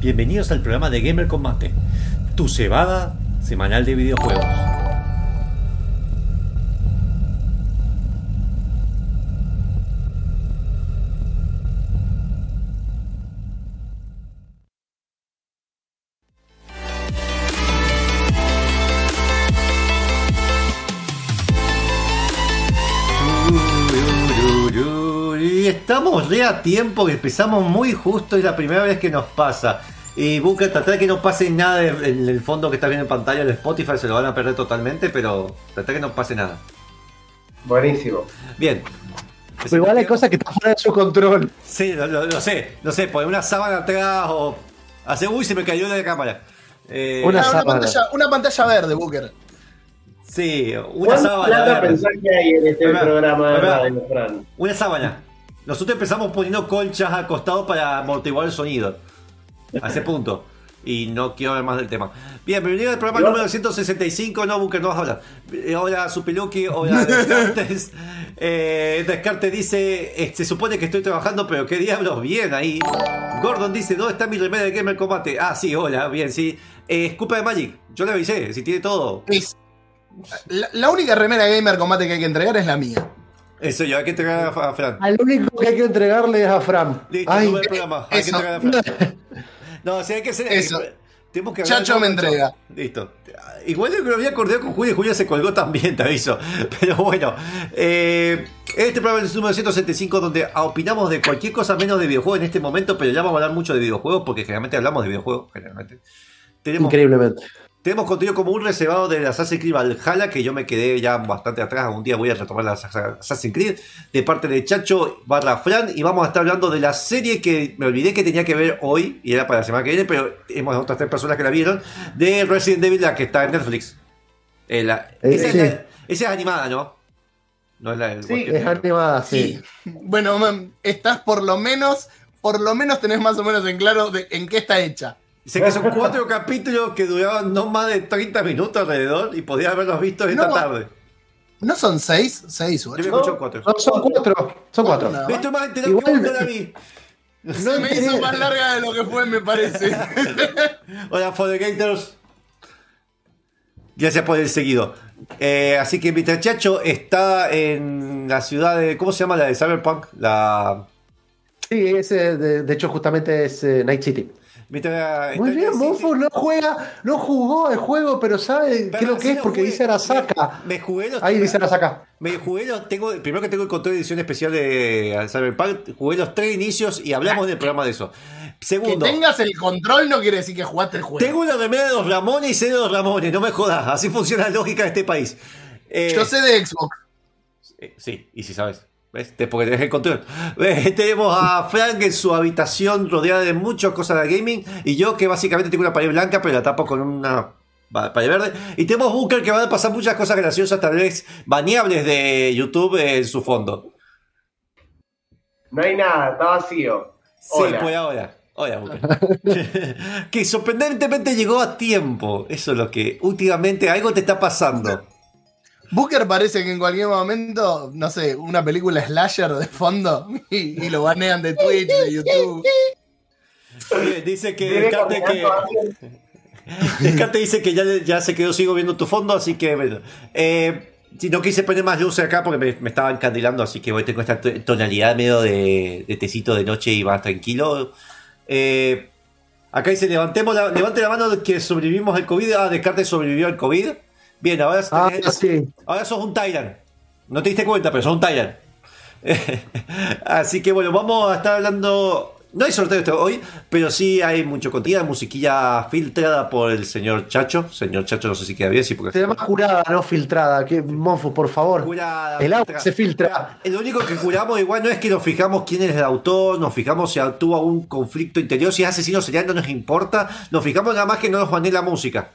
Bienvenidos al programa de Gamer Combate, tu cebada semanal de videojuegos. Re a tiempo, que empezamos muy justo, es la primera vez que nos pasa. Y Booker, tratar de que no pase nada en el fondo que está viendo en pantalla de Spotify, se lo van a perder totalmente, pero tratar de que no pase nada. Buenísimo. Bien. Pero igual hay cosas que están fuera de su control. Sí, lo, lo- lo sé, lo sé, poner una sábana atrás o. Hace uy, se me cayó de la cámara. Eh, Una Ah, una, pantalla, una pantalla verde, Booker. Sí, una ¿Cuánta sábana. verde. que hay en este programa de Fran? Una sábana. Nosotros empezamos poniendo colchas al costado para amortiguar el sonido. A ese punto. Y no quiero hablar más del tema. Bien, bienvenido al programa número 165. No, Bunker, no vas a hablar. Eh, hola, Supiluki. Hola, Descartes. eh, Descartes dice: eh, Se supone que estoy trabajando, pero qué diablos, bien ahí. Gordon dice: ¿Dónde está mi remera de Gamer Combate? Ah, sí, hola, bien, sí. Eh, de Magic. Yo le avisé, si tiene todo. La, la única remera gamer combate que hay que entregar es la mía. Eso, yo hay que entregar a, a Fran. Al único que hay que entregarle es a Fran. Listo, Ay, el programa. Hay que entregar a Fran. No, si hay que hacer Eso. Tenemos que Chacho me entrega. Listo. Igual yo que lo había acordado con Julia, Julia se colgó también, te aviso. Pero bueno, eh, este programa es el número 175 donde opinamos de cualquier cosa menos de videojuegos en este momento, pero ya vamos a hablar mucho de videojuegos porque generalmente hablamos de videojuegos. Generalmente. Tenemos, Increíblemente. Tenemos contenido como un reservado de Assassin's Creed Valhalla, que yo me quedé ya bastante atrás. Algún día voy a retomar la Assassin's Creed, de parte de Chacho barra Fran, y vamos a estar hablando de la serie que me olvidé que tenía que ver hoy, y era para la semana que viene, pero hemos otras tres personas que la vieron, de Resident Evil, la que está en Netflix. Eh, la- Eh, esa, es sí. la- esa es animada, ¿no? No es la del Sí, Es animada, sí. Bueno, estás por lo menos, por lo menos tenés más o menos en claro de en qué está hecha. Sé que son cuatro capítulos que duraban no más de 30 minutos alrededor y podías haberlos visto esta No. tarde. ¿No son seis? ¿Seis o Yo me ocho? escucho cuatro. No, son cuatro. Son cuatro. No. Estoy más enterado Igual- que. Se me hizo más larga de lo que fue, me parece. Hola, Fodegators. Gracias por el seguido. Eh, así que mientras Chacho está en la ciudad de. ¿Cómo se llama la de Cyberpunk? La. Sí, ese, de, de hecho, justamente es eh, Night City. Mientras Muy está bien, en- Monfus no juega, no jugó el juego, pero sabe Pero qué es lo sí que es porque jugué. dice Arasaka. Me, me jugué los. Ahí dice Arasaka. Me jugué los. Tengo, primero que tengo el control de edición especial de Cyberpunk. Jugué los tres inicios y hablamos del programa de eso. que Segundo. tengas el control no quiere decir que jugaste el juego. Tengo una remera de los Ramones y sé de los Ramones, no me jodas, así funciona la lógica de este país. Eh, Yo sé de Xbox. Eh, Sí, y si sabes. ¿Ves? Te- Porque tenés el control. Eh, Tenemos a Frank en su habitación rodeada de muchas cosas de gaming. Y yo que básicamente tengo una pared blanca, pero la tapo con una va- pared verde. Y tenemos Bunker que van a pasar muchas cosas graciosas, tal vez baneables de YouTube en su fondo. No hay nada, está vacío. Sí, pues ahora. Hola, Bunker. que sorprendentemente llegó a tiempo. Eso es lo que últimamente algo te está pasando. Booker parece que en cualquier momento, no sé, una película slasher de fondo y, y lo banean de Twitch, de YouTube. Bien, Dice que Descarte que. Descarte dice que ya, ya se quedó, sigo viendo tu fondo, así que bueno. Eh, si no quise poner más luces acá porque me, me estaba encandilando, así que hoy tengo esta to- tonalidad medio de, de tecito de noche y más tranquilo. Eh, acá dice, levantemos la, levante la mano que sobrevivimos al COVID. Ah, Descarte sobrevivió al COVID. Bien, ahora, Ah, tenés- sí. ahora sos un Tyrant. No te diste cuenta, pero sos un Tyrant. Así que bueno, vamos a estar hablando. No hay sorteo este hoy, pero sí hay mucho contenido, musiquilla filtrada por el señor Chacho. Señor Chacho, no sé si queda bien, sí, porque Se llama jurada, no filtrada. Que, Monfus, por favor. Jurada, El agua filtra- se filtra. Lo único que juramos igual no es que nos fijamos quién es el autor, nos fijamos si tuvo algún conflicto interior, si es asesino serial, no nos importa. Nos fijamos nada más que no nos banee la música.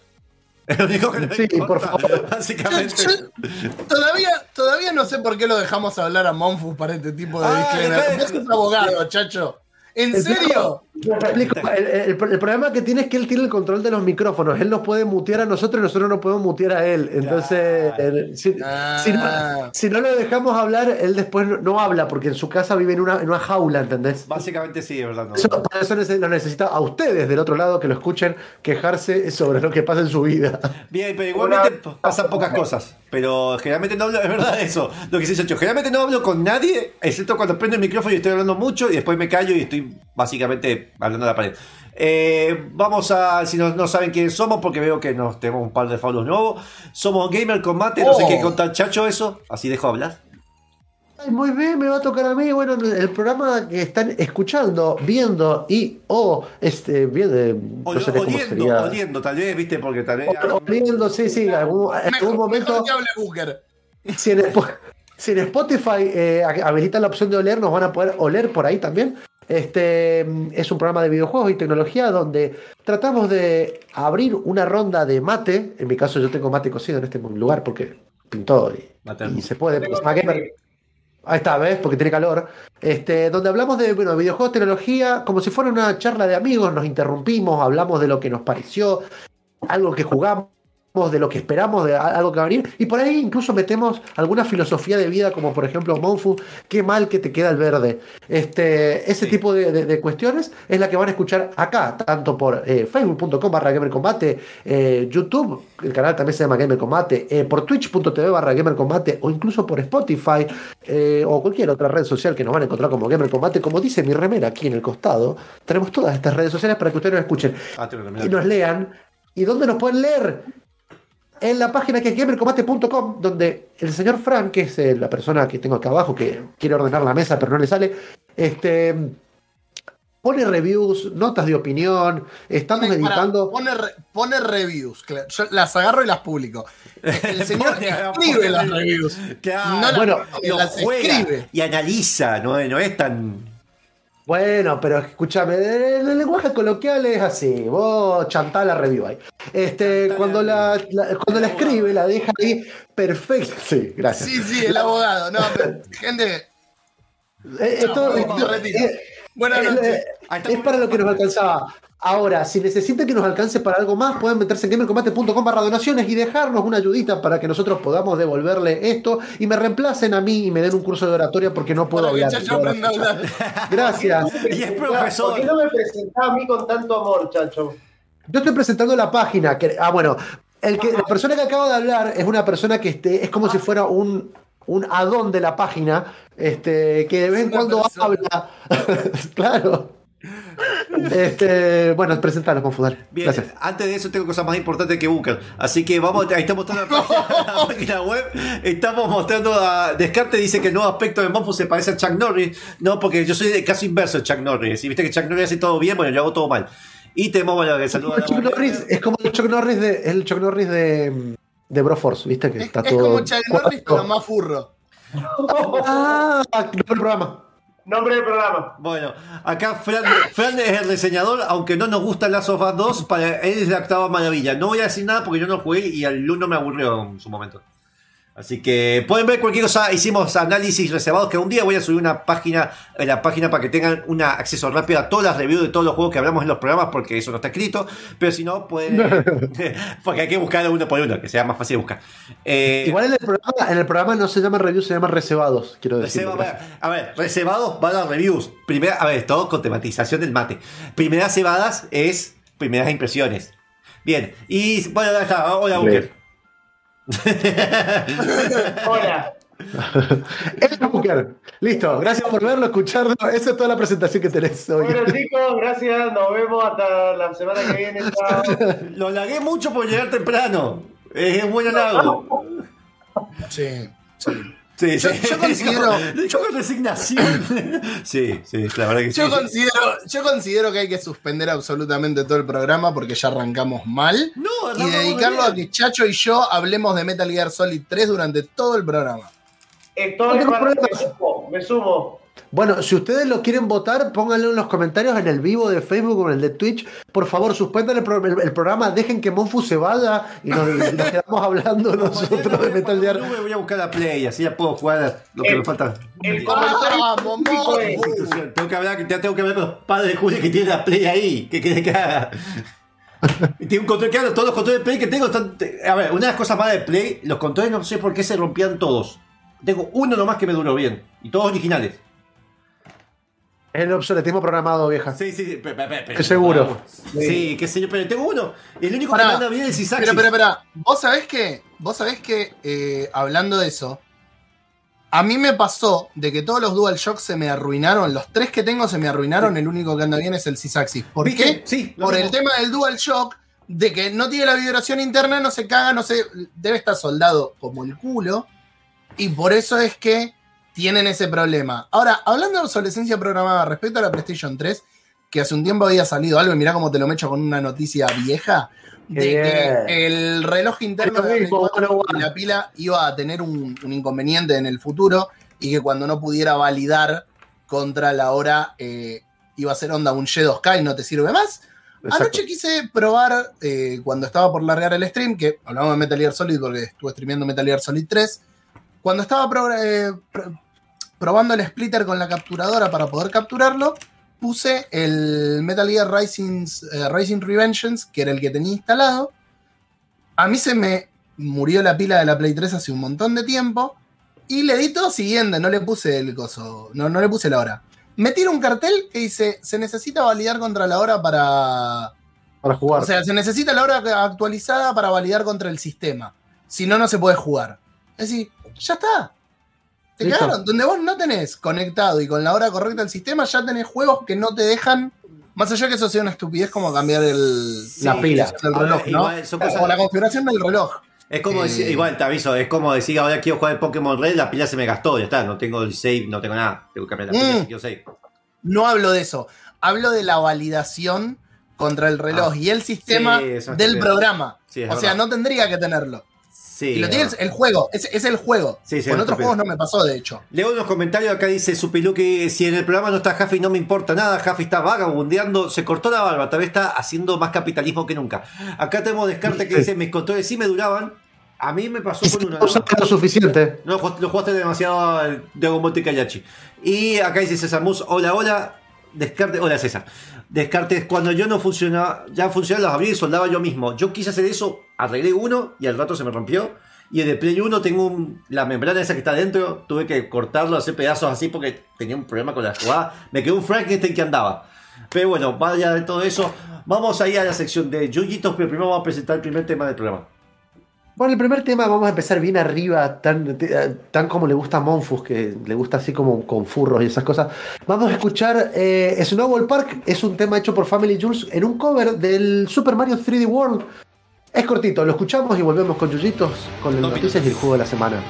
Es lo único que Sí, importa, por favor. Básicamente. Yo- todavía, todavía no sé por qué lo dejamos hablar a Monfus para este tipo de Ah, disclaimer. Vos sos abogado, chacho. ¿En El serio? Explico, El, el- el problema que tiene es que él tiene el control de los micrófonos. Él nos puede mutear a nosotros y nosotros no podemos mutear a él. Entonces, eh, si, Ah. si no, si no lo dejamos hablar, él después no, no habla porque en su casa vive en una, en una jaula, ¿entendés? Básicamente sí, es verdad. no. Eso- por eso nece- lo necesita a ustedes del otro lado que lo escuchen quejarse sobre lo que pasa en su vida. Bien, pero igualmente pasan pocas cosas. Pero generalmente no hablo, es verdad eso. Lo que dice Chacho, generalmente no hablo con nadie, excepto cuando prendo el micrófono y estoy hablando mucho y después me callo y estoy básicamente hablando a la pared. Eh, vamos a, si no, no saben quiénes somos, porque veo que nos tenemos un par de follows nuevos. Somos Gamer Combate, no sé Oh. qué contar Chacho eso, así dejo hablar. Ay, muy bien, me va a tocar a mí. Bueno, el programa que están escuchando, viendo y o este, bien, O- no sé cómo oliendo, sería. oliendo, tal vez, viste, porque tal vez. O- Oliendo, sí, sí, algún- en algún momento. En, si en Spotify eh, habilitan la opción de oler, nos van a poder oler por ahí también. Este es un programa de videojuegos y tecnología donde tratamos de abrir una ronda de mate. En mi caso, yo tengo mate cocido en este lugar porque pintó y, se puede. porque gamer. Ahí está, ¿ves? Porque tiene calor. Este, donde hablamos de bueno, videojuegos, tecnología, como si fuera una charla de amigos, nos interrumpimos, hablamos de lo que nos pareció, algo que jugamos, de lo que esperamos, de algo que va a venir. Y por ahí incluso metemos alguna filosofía de vida, como por ejemplo, Monfu, qué mal que te queda el verde. Este, ese Sí. tipo de, de- de cuestiones es la que van a escuchar acá, tanto por eh, facebook.com barra gamercombate, eh, YouTube, el canal también se llama Gamer Combate, eh, por twitch.tv barra Gamer Combate, o incluso por Spotify, eh, o cualquier otra red social que nos van a encontrar como Gamer Combate, como dice mi remera aquí en el costado, tenemos todas estas redes sociales para que ustedes nos escuchen Ah, y nos lean. ¿Y dónde nos pueden leer? En la página que es gamercombate.com, donde el señor Frank, que es eh, la persona que tengo acá abajo, que quiere ordenar la mesa pero no le sale, este, pone reviews, notas de opinión, estamos Pone- para- editando... pone, re- pone reviews. claro. Yo las agarro y las publico. El señor escribe las reviews. Claro, No las- Bueno, las juega escribe. y analiza, no, no es tan. Bueno, pero escúchame, el, lenguaje coloquial es así, vos chantá la review ahí. Este, cuando la cuando la escribe, la deja ahí perfecto. Sí, gracias. Sí, sí, el abogado. No, pero, gente, esto- me esto- retiro. Eh, buenas Eh, noches. eh, está es para lo que nos alcanzaba. Ahora, si necesitan que nos alcance para algo más, pueden meterse en gamercombate.com barra donaciones y dejarnos una ayudita para que nosotros podamos devolverle esto y me reemplacen a mí y me den un curso de oratoria porque no puedo hablar. Chacho hablar. Gracias. Y es ¿Por profesor. qué no me presentás a mí con tanto amor, chacho? Yo estoy presentando la página. Que, ah, bueno, el que, la persona que acaba de hablar es una persona que este, es como si fuera un, un adón de la página, este, que de vez en cuando persona. habla. claro. Este, bueno, presentalo, Confudar. Bien, Gracias. antes de eso tengo cosas más importantes que Booker. Así que vamos, ahí estamos mostrando la página, la página web. Estamos mostrando a Descarte dice que el nuevo aspecto de Monfu se parece a Chuck Norris. No, porque yo soy el caso inverso de Chuck Norris. Y viste que Chuck Norris hace todo bien, bueno, yo hago todo mal. Y tenemos, bueno, que saluda a la Chuck. Norris es como el Chuck Norris de, el Chuck Norris de, de Broforce, ¿viste? Que Es, está es todo. como Chuck Norris, pero más furro. Ah, no el programa. Nombre del programa. Bueno, acá Fran, Fran es el reseñador, aunque no nos gusta Last of Us 2, para él es la octava maravilla. No voy a decir nada porque yo no jugué y al uno me aburrió en su momento. Así que pueden ver cualquier cosa. Hicimos análisis reservados que un día voy a subir una página en la página para que tengan un acceso rápido a todas las reviews de todos los juegos que hablamos en los programas porque eso no está escrito. Pero si no, pueden. porque hay que buscar uno por uno, que sea más fácil de buscar. Eh, Igual en el programa, en el programa no se llama review, se llama reservados, quiero decir. Reserva- a, ver, a ver, reservados van a reviews. Primera, a ver, todo con tematización del mate. Primeras cebadas es primeras impresiones. Bien, y bueno, ya está. Hola, Bunker. Hola. El Bunker. Listo, gracias por verlo, escucharlo. Esa es toda la presentación que tenés hoy. Bueno, chicos, gracias. Nos vemos hasta la semana que viene. Chao. Lo lagué mucho por llegar temprano. Es un buen halago. Sí, sí. Sí, Yo- sí. yo considero- Yo con resignación. Sí, sí, la verdad que sí. Yo considero, yo considero que hay que suspender absolutamente todo el programa porque ya arrancamos mal. No, Y arrancamos dedicarlo bien. a que Chacho y yo hablemos de Metal Gear Solid 3 durante todo el programa. Estoy sumo, me sumo. Bueno, si ustedes lo quieren votar, pónganlo en los comentarios en el vivo de Facebook o en el de Twitch. Por favor, suspendan el, pro- el- el programa, dejen que Monfu se vaya y nos, y nos quedamos hablando nosotros de Metal Gear. No me voy a buscar la Play, así ya puedo jugar lo que El- me falta. el comentario ¡Vamos, público es- Monfu! Tengo que hablar, ya tengo que ver con los padres de Julio que tienen la Play ahí. ¿Qué quiere que haga? Y Tiene un control, claro, todos los controles de Play que tengo están. A ver, una de las cosas malas de Play, los controles no sé por qué se rompían todos. Tengo uno nomás que me duró bien. Y todos originales. Es el obsoletismo programado, vieja. Sí, sí, sí. Pero- Estoy seguro. Sí, qué sé yo, pero tengo uno. El único Pará, que anda bien es Isaacsis. Pero, pero, pero, vos sabés que, vos sabés que, eh, hablando de eso, a mí me pasó de que todos los DualShock se me arruinaron, los tres que tengo se me arruinaron, el único que anda bien es el Sysaxis. ¿Por ¿Viste? qué? Sí, Por mismo. el tema del DualShock, de que no tiene la vibración interna, no se caga, no se, debe estar soldado como el culo, y por eso es que tienen ese problema. Ahora, hablando de obsolescencia programada respecto a la PlayStation 3, que hace un tiempo había salido algo, y mirá cómo te lo mecho con una noticia vieja, de que el reloj interno de la mismo, Play 4 bueno, y la pila iba a tener un, un inconveniente en el futuro y que cuando no pudiera validar contra la hora eh, iba a ser onda un Shadow Sky, no te sirve más. Exacto. Anoche quise probar, eh, cuando estaba por largar el stream, que hablamos de Metal Gear Solid porque estuve streameando Metal Gear Solid 3, cuando estaba pro- eh, probando el splitter con la capturadora para poder capturarlo, puse el Metal Gear Rising, eh, Rising Revengeance, que era el que tenía instalado. A mí se me murió la pila de la Play 3 hace un montón de tiempo. Y le di todo siguiente, no le puse el coso, no, no le puse la hora. Me tira un cartel que dice, se necesita validar contra la hora para... Para jugar. O sea, se necesita la hora actualizada para validar contra el sistema. Si no, no se puede jugar. Es decir, ya está. Te Listo. cagaron. Donde vos no tenés conectado y con la hora correcta el sistema, ya tenés juegos que no te dejan. Más allá que eso sea una estupidez como cambiar el, Sí, la pila. del reloj, ¿no? igual, son cosas- O la configuración del reloj. Es como Eh, decir, igual te aviso, es como decir ahora quiero jugar el Pokémon Red, la pila se me gastó, ya está, no tengo el save, no tengo nada, tengo que cambiar la pila Mm. si quiero save. No hablo de eso. Hablo de la validación contra el reloj Ah. y el sistema Sí, eso es del programa. Sí, o sea, no tendría que tenerlo. Sí, y lo tiene el, el juego. Es, es el juego. Sí, sí, Con otros juegos no me pasó, de hecho. Leo unos comentarios acá dice Supilu que si en el programa no está Jaffi no me importa nada, Jaffi está vagabundeando, se cortó la barba, tal vez está haciendo más capitalismo que nunca. Acá tenemos Descarte que dice mis controles sí me duraban, a mí me pasó con una... no lo suficiente. No, lo jugaste demasiado Dragon Ball Tenkaichi. Y acá dice César Mus, hola, hola. Descarte, hola César. Descartes, cuando yo no funcionaba, ya funcionaba, los abrí y soldaba yo mismo. Yo quise hacer eso, arreglé uno y al rato se me rompió. Y en el Play 1 tengo un- la membrana esa que está adentro, tuve que cortarlo, hacer pedazos así porque tenía un problema con la jugada. Me quedó un Frankenstein que andaba. Pero bueno, vaya de todo eso. Vamos ahí a la sección de Yuyitos, pero primero vamos a presentar el primer tema del programa. Bueno, el primer tema vamos a empezar bien arriba, tan, tan como le gusta a Monfus, que le gusta así como con furros y esas cosas. Vamos a escuchar eh, Snowball Park, es un tema hecho por Family Jules en un cover del Super Mario 3D World. Es cortito, lo escuchamos y volvemos con Yuyitos, con las noticias y el juego de la semana.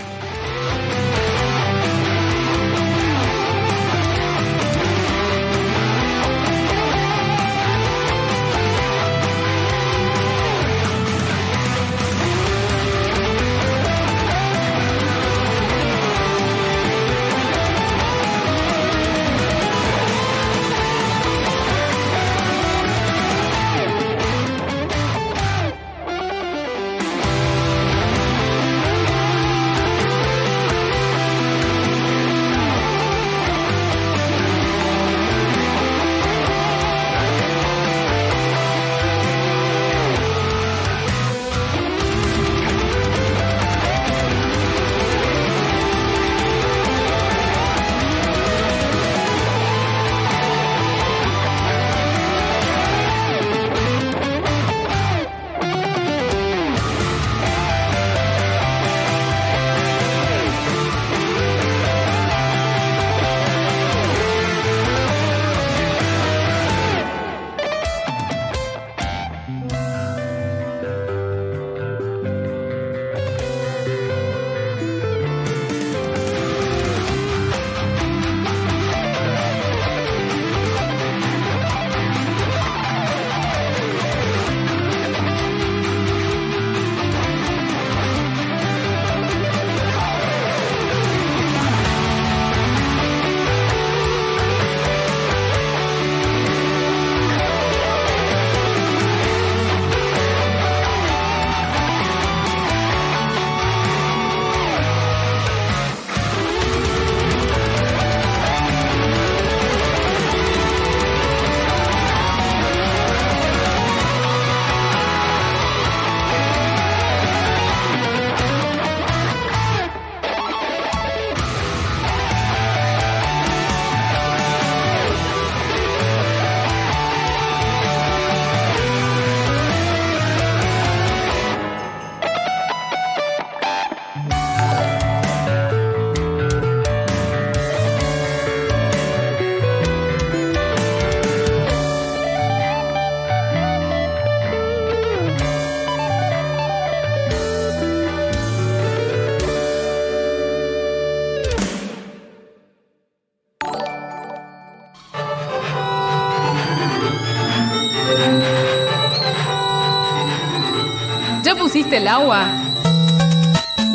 Pusiste el agua?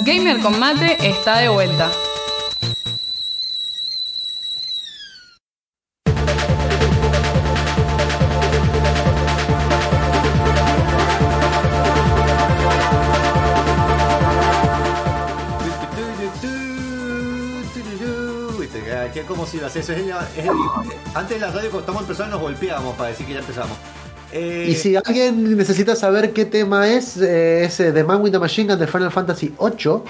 Gamer con mate está de vuelta. ¿Qué, ¿Cómo se iba a hacer eso? Es el- antes de la radio, cuando estamos empezando, nos golpeábamos para decir que ya empezamos. Eh, Y si alguien necesita saber qué tema es, eh, es eh, The Man with the Machine Gun de Final Fantasy VIII.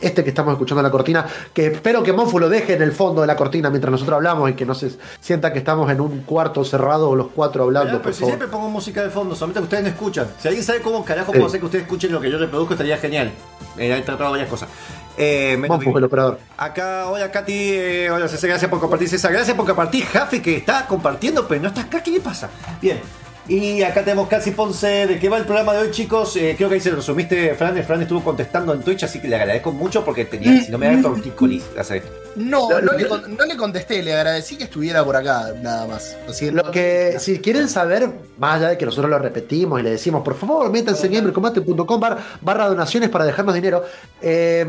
Este que estamos escuchando en la cortina, que espero que Monfu lo deje en el fondo de la cortina mientras nosotros hablamos y que no se sienta que estamos en un cuarto cerrado los cuatro hablando. Pero, por si favor. siempre pongo música de fondo, solamente que ustedes no escuchan. Si alguien sabe cómo carajo puedo hacer que ustedes escuchen lo que yo reproduzco, estaría genial. Eh, he tratado varias cosas. Eh, el operador. Acá, hola Katy, eh, hola César, gracias por compartir César, gracias por compartir Jafe que está compartiendo, pero no está acá, ¿qué le pasa? Bien, y acá tenemos Casi Ponce, ¿de qué va el programa de hoy chicos? Eh, creo que ahí se lo resumiste, Fran, eh, Fran estuvo contestando en Twitch, así que le agradezco mucho porque tenía, si no me da tortícolis hacer esto. No, no lo- le, no le contesté, le agradecí que estuviera por acá, nada más. Así Lo que, si quieren saber, más allá de que nosotros lo repetimos y le decimos, por favor, métanse en gamercombate.com bar- barra donaciones para dejarnos dinero, eh,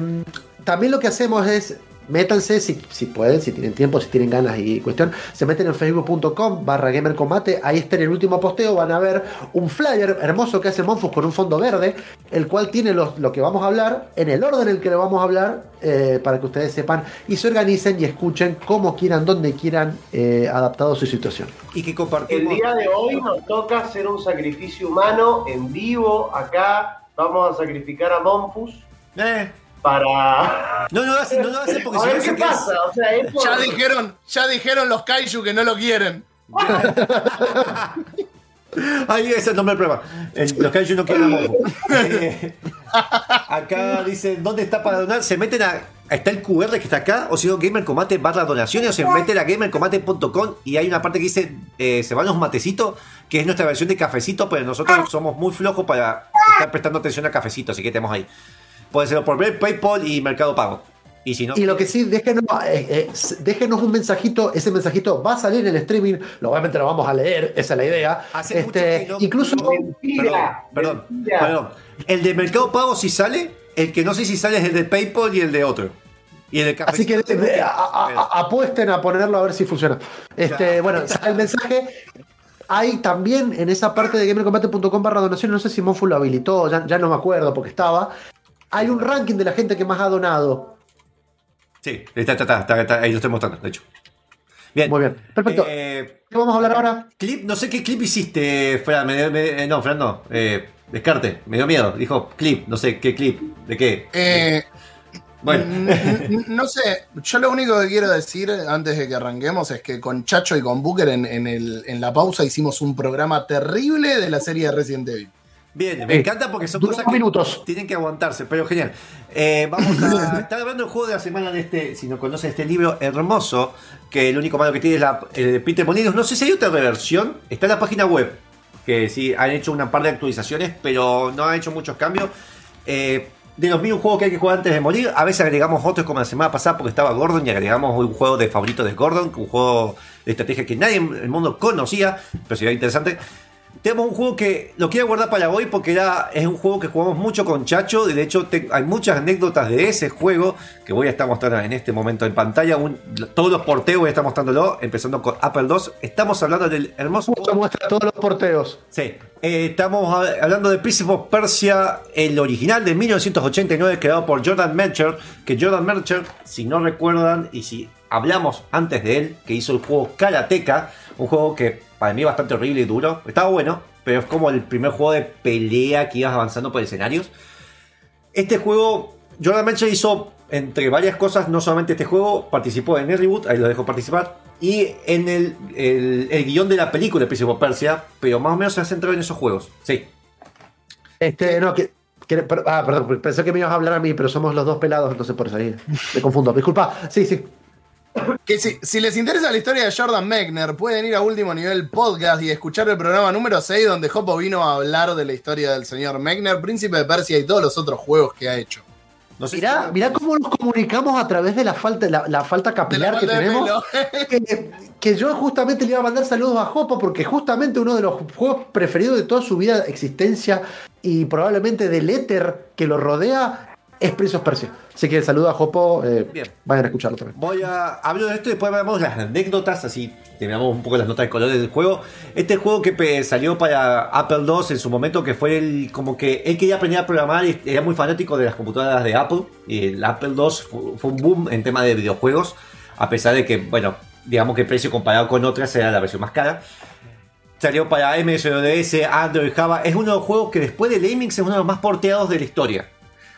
también lo que hacemos es, métanse si, si pueden, si tienen tiempo, si tienen ganas y cuestión, se meten en facebook.com barra gamercombate, ahí está en el último posteo, van a ver un flyer hermoso que hace Monfus con un fondo verde, el cual tiene los- lo que vamos a hablar, en el orden en el que lo vamos a hablar, eh, para que ustedes sepan y se organicen y escuchen como quieran, donde quieran, eh, adaptado a su situación. Y que El compartimos... día de hoy nos toca hacer un sacrificio humano en vivo. Acá vamos a sacrificar a Monfus. Eh, para. no lo hacen, no lo hacen porque A ver se qué pasa. O sea, es por- Ya dijeron, ya dijeron los kaiju que no lo quieren. Ahí ese es el nombre del programa. El- los que yo no quieren amor. Eh, acá dice, ¿dónde está para donar? Se meten a. Está el QR que está acá, o si no, Gamer Combate barra donaciones, o se meten a gamercombate.com y hay una parte que dice, eh, se van los matecitos, que es nuestra versión de cafecito, pero nosotros somos muy flojos para estar prestando atención a cafecito, así que tenemos ahí. Puede ser por PayPal y Mercado Pago. Y si no, Y lo que sí, déjenos, eh, eh, déjenos un mensajito, ese mensajito va a salir en el streaming, obviamente lo vamos a leer, esa es la idea. Hace mucho Este, que no- incluso, Mentira, Perdón, perdón, mentira. perdón. El de Mercado Pago sí sale, el que no sé si sale es el de PayPal y el de otro. Y el de café. así que eh, a- a- a- apuesten a ponerlo a ver si funciona. Este, bueno, el mensaje. Hay también en esa parte de gamercombate.com barra donación, no sé si Monfu lo habilitó, ya, ya no me acuerdo porque estaba. Hay un ranking de la gente que más ha donado. Sí, está, está, está, está, está, ahí lo estoy mostrando, de hecho. Bien. Muy bien, perfecto. Eh, ¿Qué vamos a hablar ahora? clip, no sé qué clip hiciste, Fran. me- me- eh, no, Fran no. Eh, descarte, me dio miedo. Dijo clip, no sé qué clip, de qué. Eh, Bueno, no sé, yo lo único que quiero decir antes de que arranquemos es que con Chacho y con Booker en, en el- en la pausa hicimos un programa terrible de la serie de Resident Evil. Bien, me Eh, encanta porque son cosas que minutos. tienen que aguantarse, pero genial. Eh, vamos a estar hablando del juego de la semana de este, si no conocen este libro hermoso, que el único malo que tiene es la, el de Peter Molinos. No sé si hay otra versión, está en la página web, que sí, han hecho una par de actualizaciones, pero no han hecho muchos cambios. Eh, de los mil juegos que hay que jugar antes de morir, a veces agregamos otros como la semana pasada porque estaba Gordon y agregamos un juego de favorito de Gordon, un juego de estrategia que nadie en el mundo conocía, pero sería interesante. Tenemos un juego que lo quiero guardar para hoy porque es un juego que jugamos mucho con Chacho. De hecho, te- hay muchas anécdotas de ese juego que voy a estar mostrando en este momento en pantalla. Un- todos los porteos voy a estar mostrándolo, empezando con Apple II. Estamos hablando del hermoso Justo muestra todos los porteos. Sí, eh, estamos hablando de Prince of Persia, el original de 1989, creado por Jordan Mercher. Que Jordan Mercher, si no recuerdan y si hablamos antes de él, que hizo el juego Karateka, un juego que para mí es bastante horrible y duro. Estaba bueno, pero es como el primer juego de pelea que ibas avanzando por escenarios. Este juego, Jordan Mercher hizo, entre varias cosas, no solamente este juego, participó en el reboot, ahí lo dejo participar, y en el, el, el guion de la película of Persia, pero más o menos se ha centrado en esos juegos. Sí. Este, no, que, ah, perdón, pensé que me ibas a hablar a mí, pero somos los dos pelados, entonces por eso ahí me confundo. Disculpa, sí, sí. Que si, si les interesa la historia de Jordan Mechner, pueden ir a Último Nivel Podcast y escuchar el programa número 6, donde Jopo vino a hablar de la historia del señor Mechner, Príncipe de Persia y todos los otros juegos que ha hecho. No sé Mirá, si- mirá cómo nos comunicamos a través de la falta, la, la falta capilar la que tenemos. Que, que yo justamente le iba a mandar saludos a Jopo porque justamente uno de los juegos preferidos de toda su vida, existencia, y probablemente del éter que lo rodea es Prince of Persia. Así que saludo a Jopo, eh, Bien. vayan a escucharlo también. Voy a hablo de esto y después vemos las anécdotas, así terminamos un poco las notas de colores del juego. Este juego que salió para Apple II en su momento, que fue el como que él quería aprender a programar y era muy fanático de las computadoras de Apple. Y el Apple II fu- fue un boom en tema de videojuegos, a pesar de que, bueno, digamos que el precio comparado con otras era la versión más cara. Salió para MS-DOS, Android, Java. Es uno de los juegos que después de Lamix es uno de los más porteados de la historia.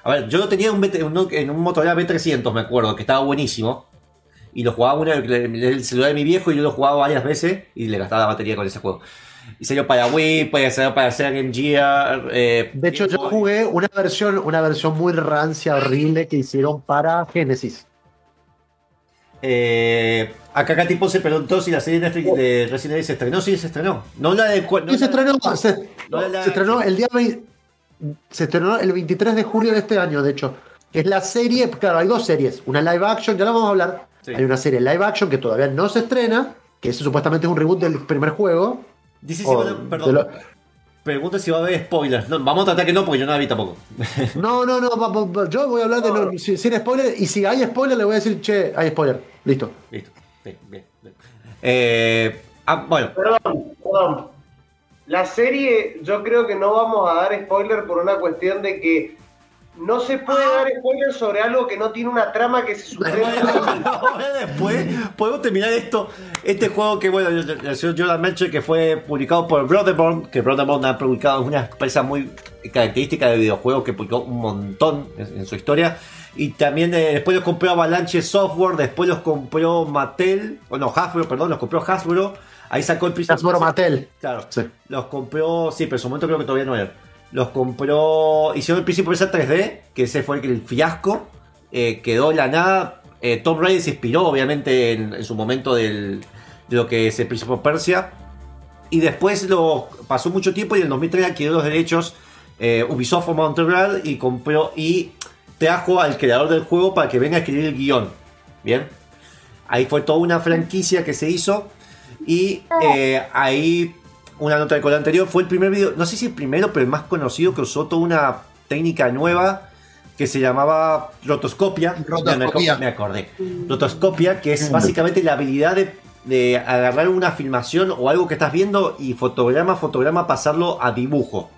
A ver, yo lo tenía en un, un- en un Motorola B300, me acuerdo, que estaba buenísimo. Y lo jugaba una el celular de mi viejo y yo lo jugaba varias veces y le gastaba la batería con ese juego. Y salió para Wii, puede ser para Game Gear. eh, De hecho, yo jugué una versión, una versión muy rancia, horrible que hicieron para Genesis. Eh, acá Katy Pon se preguntó si la serie de Netflix de Resident Evil se estrenó. Sí, se estrenó. No la de. no se estrenó, se, no la- se estrenó el día 20 se estrenó el 23 de julio de este año, de hecho. Es la serie, claro, hay dos series. Una live action, ya la vamos a hablar. Sí. Hay una serie live action que todavía no se estrena, que ese supuestamente es un reboot del primer juego. Dice si o va a- de perdón. lo- Pregunta si va a haber spoilers. No, vamos a tratar que no, porque yo no la vi tampoco. No, no, no, yo voy a hablar de no- sin, sin spoiler, y si hay spoiler le voy a decir, che, hay spoiler. Listo. Listo. Bien, bien, bien. Eh, ah, bueno, Perdón, perdón. La serie, yo creo que no vamos a dar spoiler por una cuestión de que no se puede dar spoiler sobre algo que no tiene una trama que se sucede. Ahora después podemos terminar esto. Este juego que, bueno, el señor Jordan Melcher, que fue publicado por Brotherborn, que Brotherborn ha publicado, es una empresa muy característica de videojuegos que publicó un montón en, en su historia. Y también eh, después los compró Avalanche Software, después los compró Mattel, o no, Hasbro, perdón, los compró Hasbro. Ahí sacó el Persia. Mattel. Claro. Sí. Los compró, sí, pero en su momento creo que todavía no era. Los compró, hicieron el Príncipe Persia 3D, que ese fue el fiasco. eh, quedó la nada. Eh, Tom Raider se inspiró, obviamente, en, en su momento del, de lo que es el Príncipe Persia. Y después lo pasó mucho tiempo y en el 2003 adquirió los derechos eh, Ubisoft of Montreal y compró y trajo al creador del juego para que venga a escribir el guion. Bien. Ahí fue toda una franquicia que se hizo. Y eh, ahí, una nota del color anterior, fue el primer video, no sé si el primero, pero el más conocido que usó toda una técnica nueva que se llamaba rotoscopia. Rotoscopia. Me, acordé. Rotoscopia, que es básicamente la habilidad de, de agarrar una filmación o algo que estás viendo y fotograma a fotograma pasarlo a dibujo.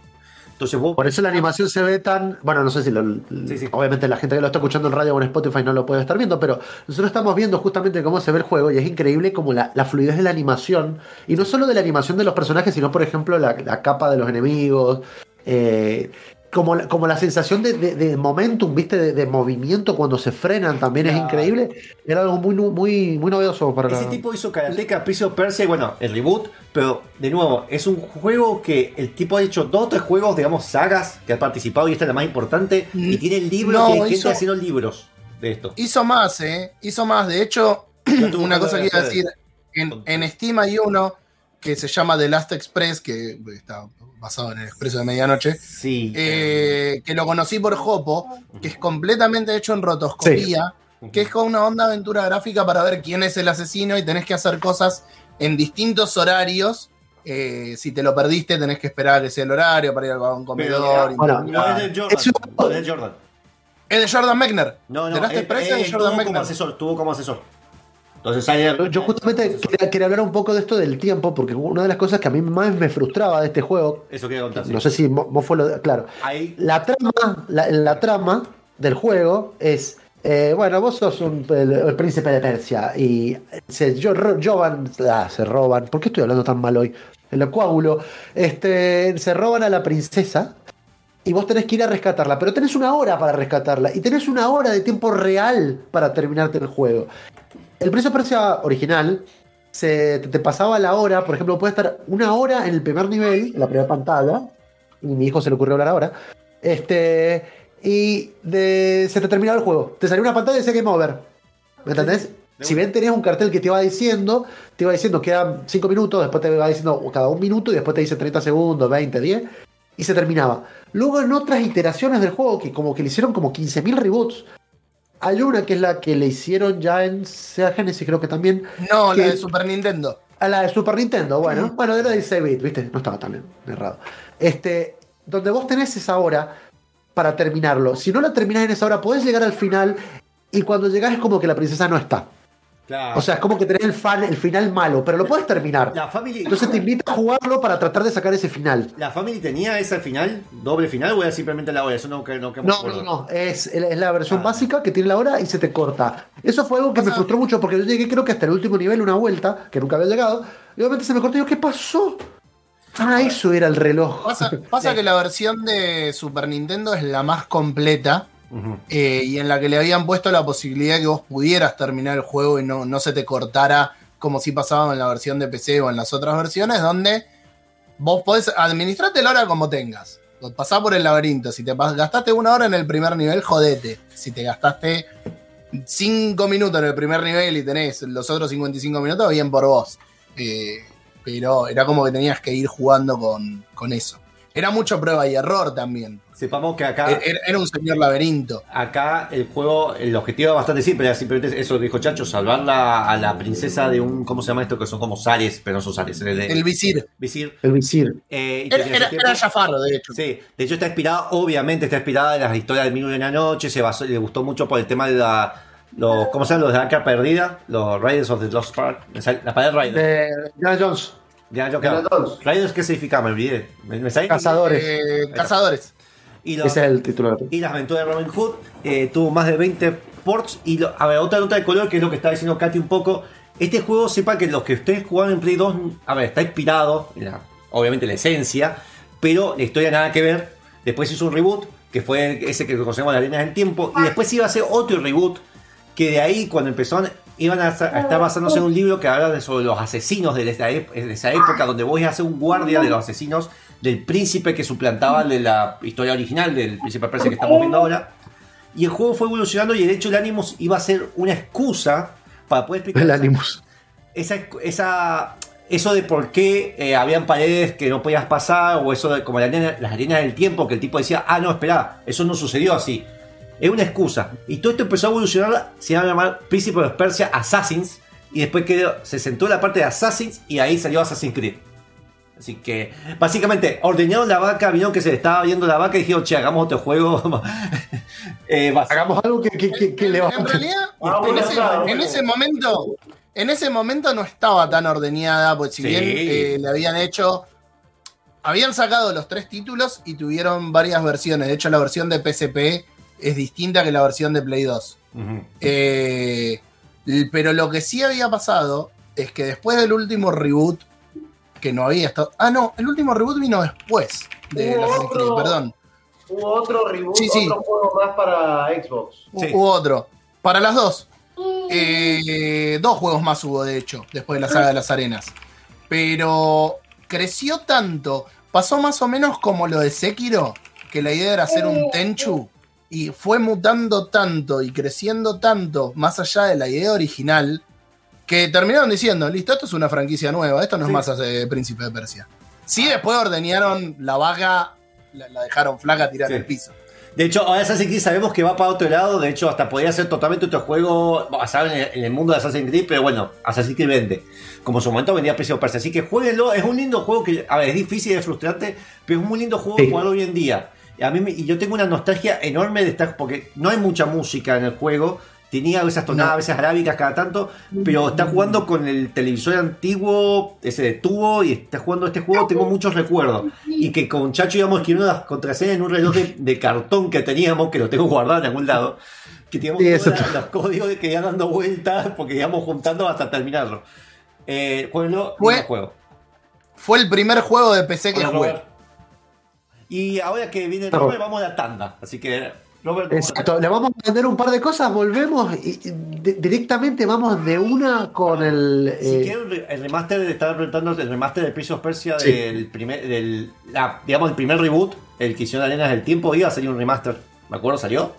Entonces vos... Por eso la animación se ve tan. Bueno, no sé si lo. Sí, sí. Obviamente la gente que lo está escuchando en radio o en Spotify no lo puede estar viendo, pero nosotros estamos viendo justamente cómo se ve el juego y es increíble como la, la fluidez de la animación. Y no solo de la animación de los personajes, sino por ejemplo la, la capa de los enemigos. eh, como, la- como la sensación de, de- de momentum, viste, de, de movimiento cuando se frenan también es increíble. Era algo muy, muy, muy novedoso para Ese la- tipo hizo Karateka, Prince of Persia y bueno, el reboot, pero de nuevo, es un juego que el tipo ha hecho dos o tres juegos, digamos, sagas que ha participado y esta es la más importante, y tiene libros No, y hay gente hizo- haciendo libros de esto. Hizo más, ¿eh? Hizo más. De hecho, una un cosa que iba a decir, en, en Steam hay uno que se llama The Last Express, que está basado en el Expreso de Medianoche, Sí. eh, que lo conocí por Jopo, que es completamente hecho en rotoscopía, que es con una onda aventura gráfica para ver quién es el asesino y tenés que hacer cosas en distintos horarios. Eh, si te lo perdiste, tenés que esperar a que sea el horario para ir a un comedor. y- Bueno, no es de Jordan. Es un- es de Jordan. Es de Jordan Mechner. No, no, él- él Jordan tuvo como asesor, tuvo como asesor. Entonces Yo justamente quería, quería hablar un poco de esto del tiempo, porque una de las cosas que a mí más me frustraba de este juego, Eso quería contar. no sé si Mo fue lo claro, Ahí. la trama, la, la trama del juego es, eh, bueno, vos sos un- el, el príncipe de Persia y se, yo, ro- roban, ah, se roban, ¿por qué estoy hablando tan mal hoy? El coágulo, este, se roban a la princesa y vos tenés que ir a rescatarla, pero tenés una hora para rescatarla y tenés una hora de tiempo real para terminarte el juego. El of Persia original se te, te pasaba la hora, por ejemplo, puede estar una hora en el primer nivel, en la primera pantalla, y mi hijo se le ocurrió hablar ahora, este, y de- se te terminaba el juego. Te salió una pantalla y decía Game Over. ¿Me entendés? Si bien tenías un cartel que te iba diciendo, te iba diciendo quedan 5 minutos, después te iba diciendo cada un minuto y después te dice 30 segundos, 20, 10, y se terminaba. Luego en otras iteraciones del juego, que como que le hicieron como 15.000 reboots, hay una que es la que le hicieron ya en Sega Genesis, creo que también, No, la de Super Nintendo. a la de Super Nintendo, bueno, bueno, era 16 bits, ¿viste? No estaba tan errado. Este, donde vos tenés esa hora para terminarlo. Si no la terminás en esa hora, podés llegar al final y cuando llegás es como que la princesa no está. Claro. O sea, es como que tenés el, fan, el final malo, pero lo puedes terminar. la family, Entonces te invita a jugarlo para tratar de sacar ese final. la family tenía ese final, doble final, o era simplemente la hora, eso no, no, No, no, no. Es, es la versión Ah. básica que tiene la hora y se te corta. Eso fue algo que me Pasa- frustró mucho porque yo llegué creo que hasta el último nivel, una vuelta, que nunca había llegado. Y obviamente se me cortó y yo, ¿qué pasó? Ah, eso era el reloj. Pasa, pasa que la versión de Super Nintendo es la más completa Eh, y en la que le habían puesto la posibilidad que vos pudieras terminar el juego y no, no se te cortara como si pasaba en la versión de PC o en las otras versiones, donde vos podés administrarte la hora como tengas. Pasá por el laberinto. Si te gastaste una hora en el primer nivel, jodete. Si te gastaste 5 minutos en el primer nivel y tenés los otros 55 minutos, bien por vos. Eh, pero era como que tenías que ir jugando con, con eso. Era mucho prueba y error también. Sepamos que acá, Era, era un señor laberinto. acá el juego, el objetivo era bastante simple, era simplemente eso que dijo Chacho, salvar la- a la princesa de un, ¿cómo se llama esto? Que son como zares, pero no son zares, el, El visir. visir. El visir. eh, y Era, era, era Jafar, de hecho. Sí, de hecho está inspirada, obviamente está inspirada en las historias de Mil y una noche, se basó, le gustó mucho por el tema de la, los, ¿cómo se llaman? Los de Arca Perdida, los Raiders of the Lost Park, la pared Raiders. De Indiana Jones. Ya, yo. Jones. Raiders, ¿qué significa? Me olvidé. ¿Me, me sale? Cazadores. Eh, cazadores. Y, los- Ese es el título. y las aventuras de Robin Hood eh, tuvo más de 20 ports. Y lo- a ver, otra nota de color, que es lo que está diciendo Katy un poco. Este juego, sepa que los que ustedes jugaron en Play 2, a ver, está inspirado, en la- obviamente la esencia, pero la historia nada que ver. Después hizo un reboot, que fue ese que conocemos las arenas del tiempo, y después iba a hacer otro reboot, que de ahí cuando empezaron, iban a, estar basándose en un libro que habla de sobre los asesinos de esa, ep- de esa época, donde vos ibas a ser un guardia de los asesinos del príncipe que suplantaba de la historia original del príncipe persa que estamos viendo ahora. Y el juego fue evolucionando y de hecho el Animus iba a ser una excusa para poder explicar El Animus. esa, esa- eso de por qué eh, habían paredes que no podías pasar, o eso de como la arena- las arenas del tiempo, que el tipo decía, ah, no, espera, eso no sucedió así. Es una excusa. Y todo esto empezó a evolucionar, se iba a llamar Príncipe de Persia Assassins, y después quedó, se sentó en la parte de Assassins, y ahí salió Assassin's Creed. Así que, básicamente, ordenaron la vaca, vieron que se le estaba viendo la vaca y dijeron, che, hagamos otro juego. Eh, Hagamos algo que, que, que, que en, levante. en realidad, Ah, en, ese, en momento, en ese momento no estaba tan ordeñada, pues si Sí. bien eh, le habían hecho. Habían sacado los tres títulos y tuvieron varias versiones. De hecho, la versión de PSP es distinta que la versión de Play 2. Ujú. Eh, pero lo que sí había pasado es que después del último reboot, que no había estado. Ah, no, el último reboot vino después de Hubo Assassin's Creed, otro- perdón. Hubo otro reboot, Sí, sí. otro juego más para Xbox. Sí. Hubo otro. Para las dos. Eh, dos juegos más hubo, de hecho, después de la saga de las arenas. Pero creció tanto. Pasó más o menos como lo de Sekiro, que la idea era hacer un Tenchu. Y fue mutando tanto y creciendo tanto, más allá de la idea original, que terminaron diciendo, listo, esto es una franquicia nueva, esto no es Sí. más eh, Príncipe de Persia. Sí, después ordeñaron la vaga, la, la dejaron flaca tirada en Sí. el piso. De hecho, ahora Assassin's Creed sabemos que va para otro lado. De hecho, hasta podría ser totalmente otro juego basado en el, en el mundo de Assassin's Creed. Pero bueno, Assassin's Creed vende. Como en su momento vendía Precio Persa. Así que jueguenlo. Es un lindo juego que, a ver, es difícil y es frustrante. Pero es un muy lindo juego Sí. jugarlo hoy en día. Y, a mí, y yo tengo una nostalgia enorme de estar. Porque no hay mucha música en el juego. Tenía esas tonadas No. a veces arábicas cada tanto. Pero está jugando con el televisor antiguo, ese de tubo. Y está jugando este juego. Tengo muchos recuerdos. Y que con Chacho íbamos escribiendo las contraseñas en un reloj de, de cartón que teníamos, que lo tengo guardado en algún lado. Que teníamos Sí, todos eso- la- los códigos de que iban dando vueltas porque íbamos juntando hasta terminarlo. Eh, jueguenlo, Fue- lindo juego. Fue el primer juego de PC que jugué. Y ahora que viene Robert. Robert, vamos a la tanda. Así que, Robert, Exacto, le vamos a entender un par de cosas, volvemos y y di- directamente vamos de una con el... Si eh, quieren el re- el remaster, estaba preguntando el remaster de Prince of Persia Sí. del primer, del, la- digamos, el primer reboot, el que hicieron Arenas del Tiempo, iba a salir un remaster. ¿Me acuerdo? ¿Salió?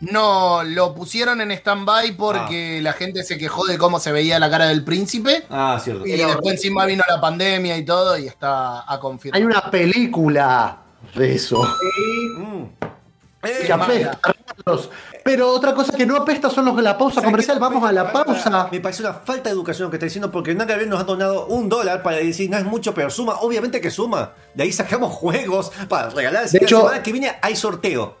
No, lo pusieron en stand-by porque la gente se quejó de cómo se veía la cara del príncipe. Ah, cierto. Y después encima vino la pandemia y todo y está a confirmar. hay una película de eso. Sí, Mm. Eh, que apesta. Pero otra cosa que no apesta son los de la pausa ¿sabes comercial. Vamos a la pausa. Me parece una falta de educación lo que está diciendo porque Naka nos ha donado un dólar para decir no es mucho, pero suma. Obviamente que suma. De ahí sacamos juegos para regalar. De hecho- la semana que viene hay sorteo.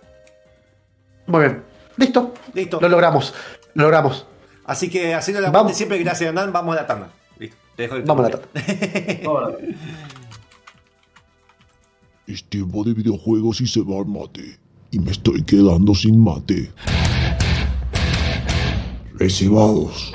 Muy bien. Listo. Listo. Lo logramos. Lo logramos. Así que haciendo la parte siempre gracias Hernán, vamos a la tanda. Listo. Te dejo el Vamos a la Vámonos. Es tiempo de videojuegos y se va el mate. Y me estoy quedando sin mate. Recibados.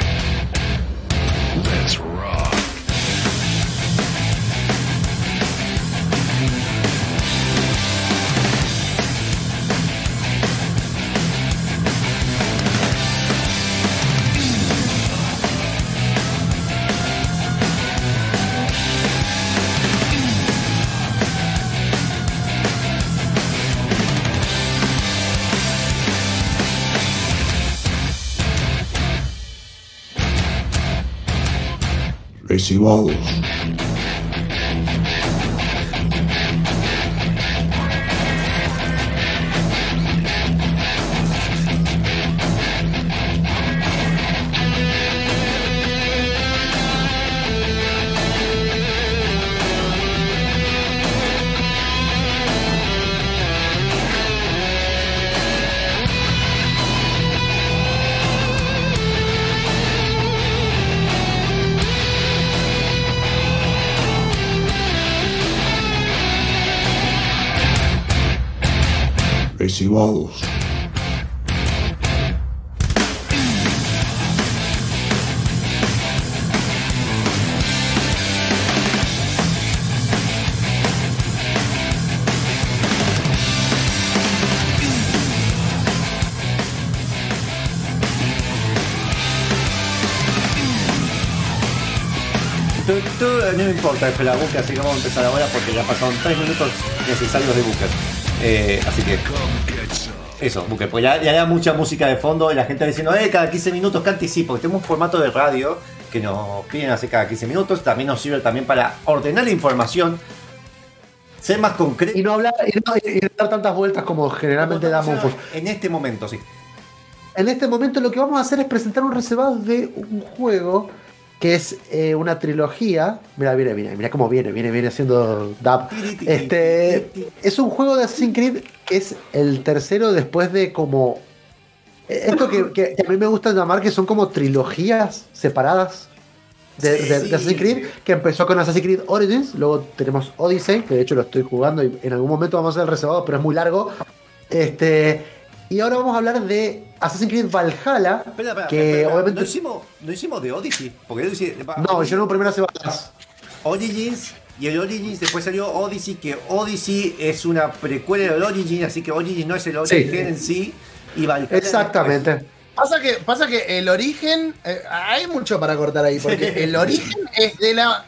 Recibados. No me importa, espera, busca, así que vamos a empezar ahora porque ya pasaron 3 minutos necesarios de Booker. Eh, así que. Eso, Booker, pues ya, ya hay mucha música de fondo y la gente diciendo, eh, cada 15 minutos y sí, porque tenemos un formato de radio que nos piden hacer cada 15 minutos, también nos sirve también para ordenar la información, ser más concreto. Y no hablar y no, y no dar tantas vueltas como generalmente damos. En este momento, sí. En este momento lo que vamos a hacer es presentar un reservado de un juego que es eh, una trilogía. Mira, mira, mira, mira cómo viene, viene, viene haciendo dab. Este es un juego de Assassin's Creed que es el tercero después de como esto que, a mí me gusta llamar que son como trilogías separadas de, de- de Sí. Assassin's Creed, que empezó con Assassin's Creed Origins, luego tenemos Odyssey, que de hecho lo estoy jugando y en algún momento vamos a hacer el reservado, pero es muy largo. Este, y ahora vamos a hablar de Assassin's Creed Valhalla, Espera, espera, que espera, obviamente... no, hicimos, no hicimos de Odyssey, porque Odyssey. No, hicieron primero hace más. Origins y el Origins después salió Odyssey, que Odyssey es una precuela del Origins, así que Origins no es el origen Sí. en sí. Y Valhalla Exactamente. Pasa que, pasa que el origen. eh, hay mucho para cortar ahí, porque el origen es de la.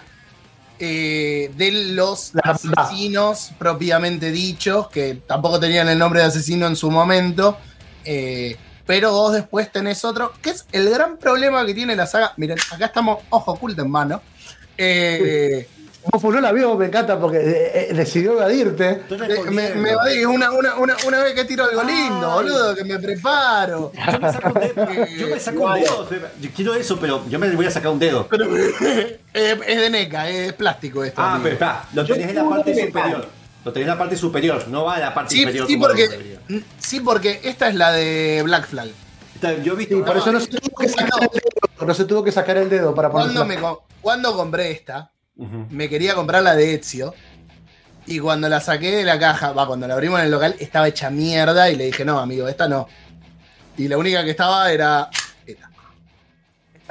Eh, de los asesinos propiamente dichos, que tampoco tenían el nombre de asesino en su momento. eh, pero vos después tenés otro, que es el gran problema que tiene la saga. Miren, acá estamos ojo oculto en mano. Eh, Mofu no la vio, me encanta porque eh, eh, decidió evadirte. Me, decir una, una, una, una vez que tiro algo lindo, Ay. boludo, que me preparo. Yo me saco un dedo. Yo me saco un dedo. Yo quiero eso, pero yo me voy a sacar un dedo. Pero eh, es de NECA, es plástico esto. Ah, amigo. pero está. Lo tenés en la parte superior. Lo tenés en la parte superior, no va a la parte Sí, inferior. sí, porque, sí, porque esta es la de Black Flag. Yo he visto. Sí, por eso no se tuvo que sacar el dedo. No se tuvo que sacar el dedo para me, co- cuando compré esta, Me quería comprar la de Ezio. Y cuando la saqué de la caja, va, cuando la abrimos en el local, estaba hecha mierda. Y le dije, no, amigo, esta no. Y la única que estaba era esta.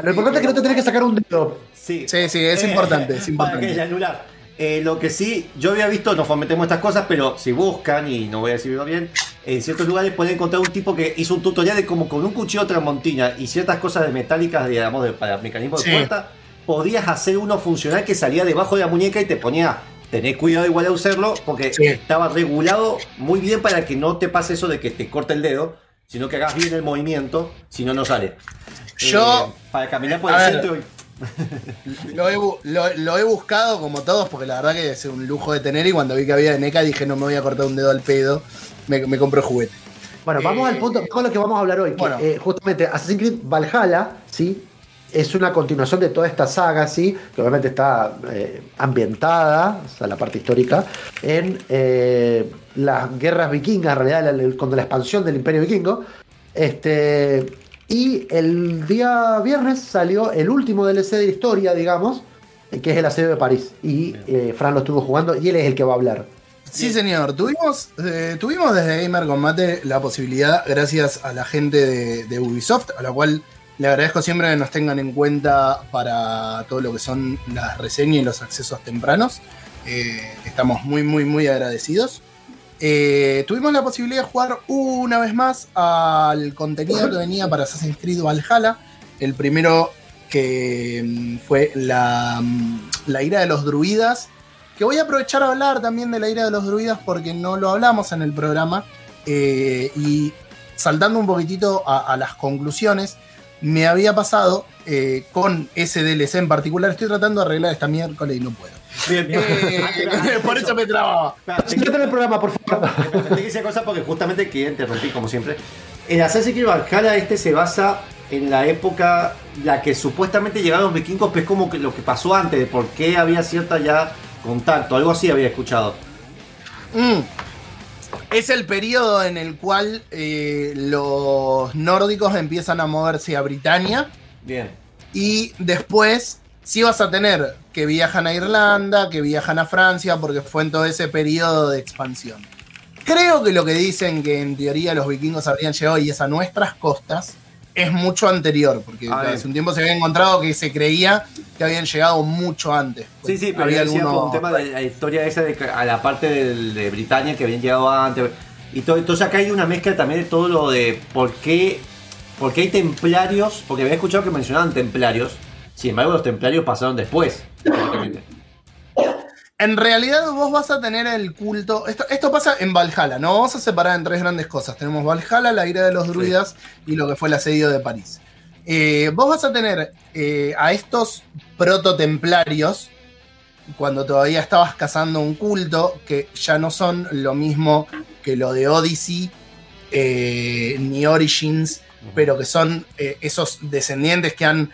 Lo importante es que no te tenés que sacar un dedo. Sí, sí, es importante, es Para importante. que el anular. Eh, lo que sí, yo había visto, nos fomentemos estas cosas, pero si buscan, y no voy a decirlo bien, en ciertos lugares pueden encontrar un tipo que hizo un tutorial de como con un cuchillo tramontina y ciertas cosas de metálicas, digamos, de, para mecanismos de Sí. puerta, podías hacer uno funcional que salía debajo de la muñeca y te ponía, tenés cuidado igual a usarlo, porque Sí. estaba regulado muy bien para que no te pase eso de que te corte el dedo, sino que hagas bien el movimiento, si no, no sale. Yo- Eh, para caminar por el ver. centro y... Lo he, bu- lo, lo he buscado como todos, porque la verdad que es un lujo de tener. Y cuando vi que había de NECA, dije, no me voy a cortar un dedo al pedo. Me, me compro el juguete. Bueno, vamos Eh, al punto, a lo que vamos a hablar hoy. que, bueno. eh, justamente Assassin's Creed Valhalla, ¿sí? Es una continuación de toda esta saga, ¿sí? Que obviamente está eh, ambientada, o sea, la parte histórica, en eh, las guerras vikingas, en realidad, la- la- cuando la expansión del Imperio Vikingo. Este, y el día viernes salió el último DLC de la historia, digamos, eh, que es el asedio de París. Y eh, Fran lo estuvo jugando y él es el que va a hablar. Sí, señor. Tuvimos, eh, tuvimos desde Gamer Combate la posibilidad, gracias a la gente de, de Ubisoft, a la cual le agradezco siempre que nos tengan en cuenta para todo lo que son las reseñas y los accesos tempranos. Eh, estamos muy, muy, muy agradecidos. Eh, tuvimos la posibilidad de jugar una vez más al contenido que venía para Assassin's Creed Valhalla. El primero que mm, fue la, mm, la ira de los druidas. Que voy a aprovechar a hablar también de la ira de los druidas porque no lo hablamos en el programa. eh, y saltando un poquitito a las conclusiones, me había pasado eh, con ese DLC en particular. Estoy tratando de arreglar esta miércoles y no puedo. Bien, bien. Eh, por eso me trababa. En el programa, por favor. Te que cosa porque justamente quería interrumpir como siempre. El Assassin's Creed Valhalla este se basa en la época la que supuestamente llegaron los vikingos, pero es como que lo que pasó antes, de por qué había cierta ya contacto, algo así había escuchado. Mm. Es el periodo en el cual eh, los nórdicos empiezan a moverse a Britania Bien. y después sí vas a tener que viajan a Irlanda, que viajan a Francia, porque fue en todo ese periodo de expansión. Creo que lo que dicen que en teoría los vikingos habrían llegado y es a nuestras costas es mucho anterior, porque hace un tiempo se había encontrado que se creía que habían llegado mucho antes. Sí, sí, pero había algunos- un tema de la historia esa de a la parte del- de Britania que habían llegado antes. Y todo, entonces acá hay una mezcla también de todo lo de por qué, por qué hay templarios, porque había escuchado que mencionaban templarios, sin embargo los templarios pasaron después. En realidad vos vas a tener el culto. Esto, esto pasa en Valhalla, ¿no? Vamos a separar en tres grandes cosas. Tenemos Valhalla, la ira de los druidas y lo que fue el asedio de París. Eh, vos vas a tener eh, a estos prototemplarios cuando todavía estabas cazando un culto que ya no son lo mismo que lo de Odyssey eh, ni Origins, pero que son esos descendientes que han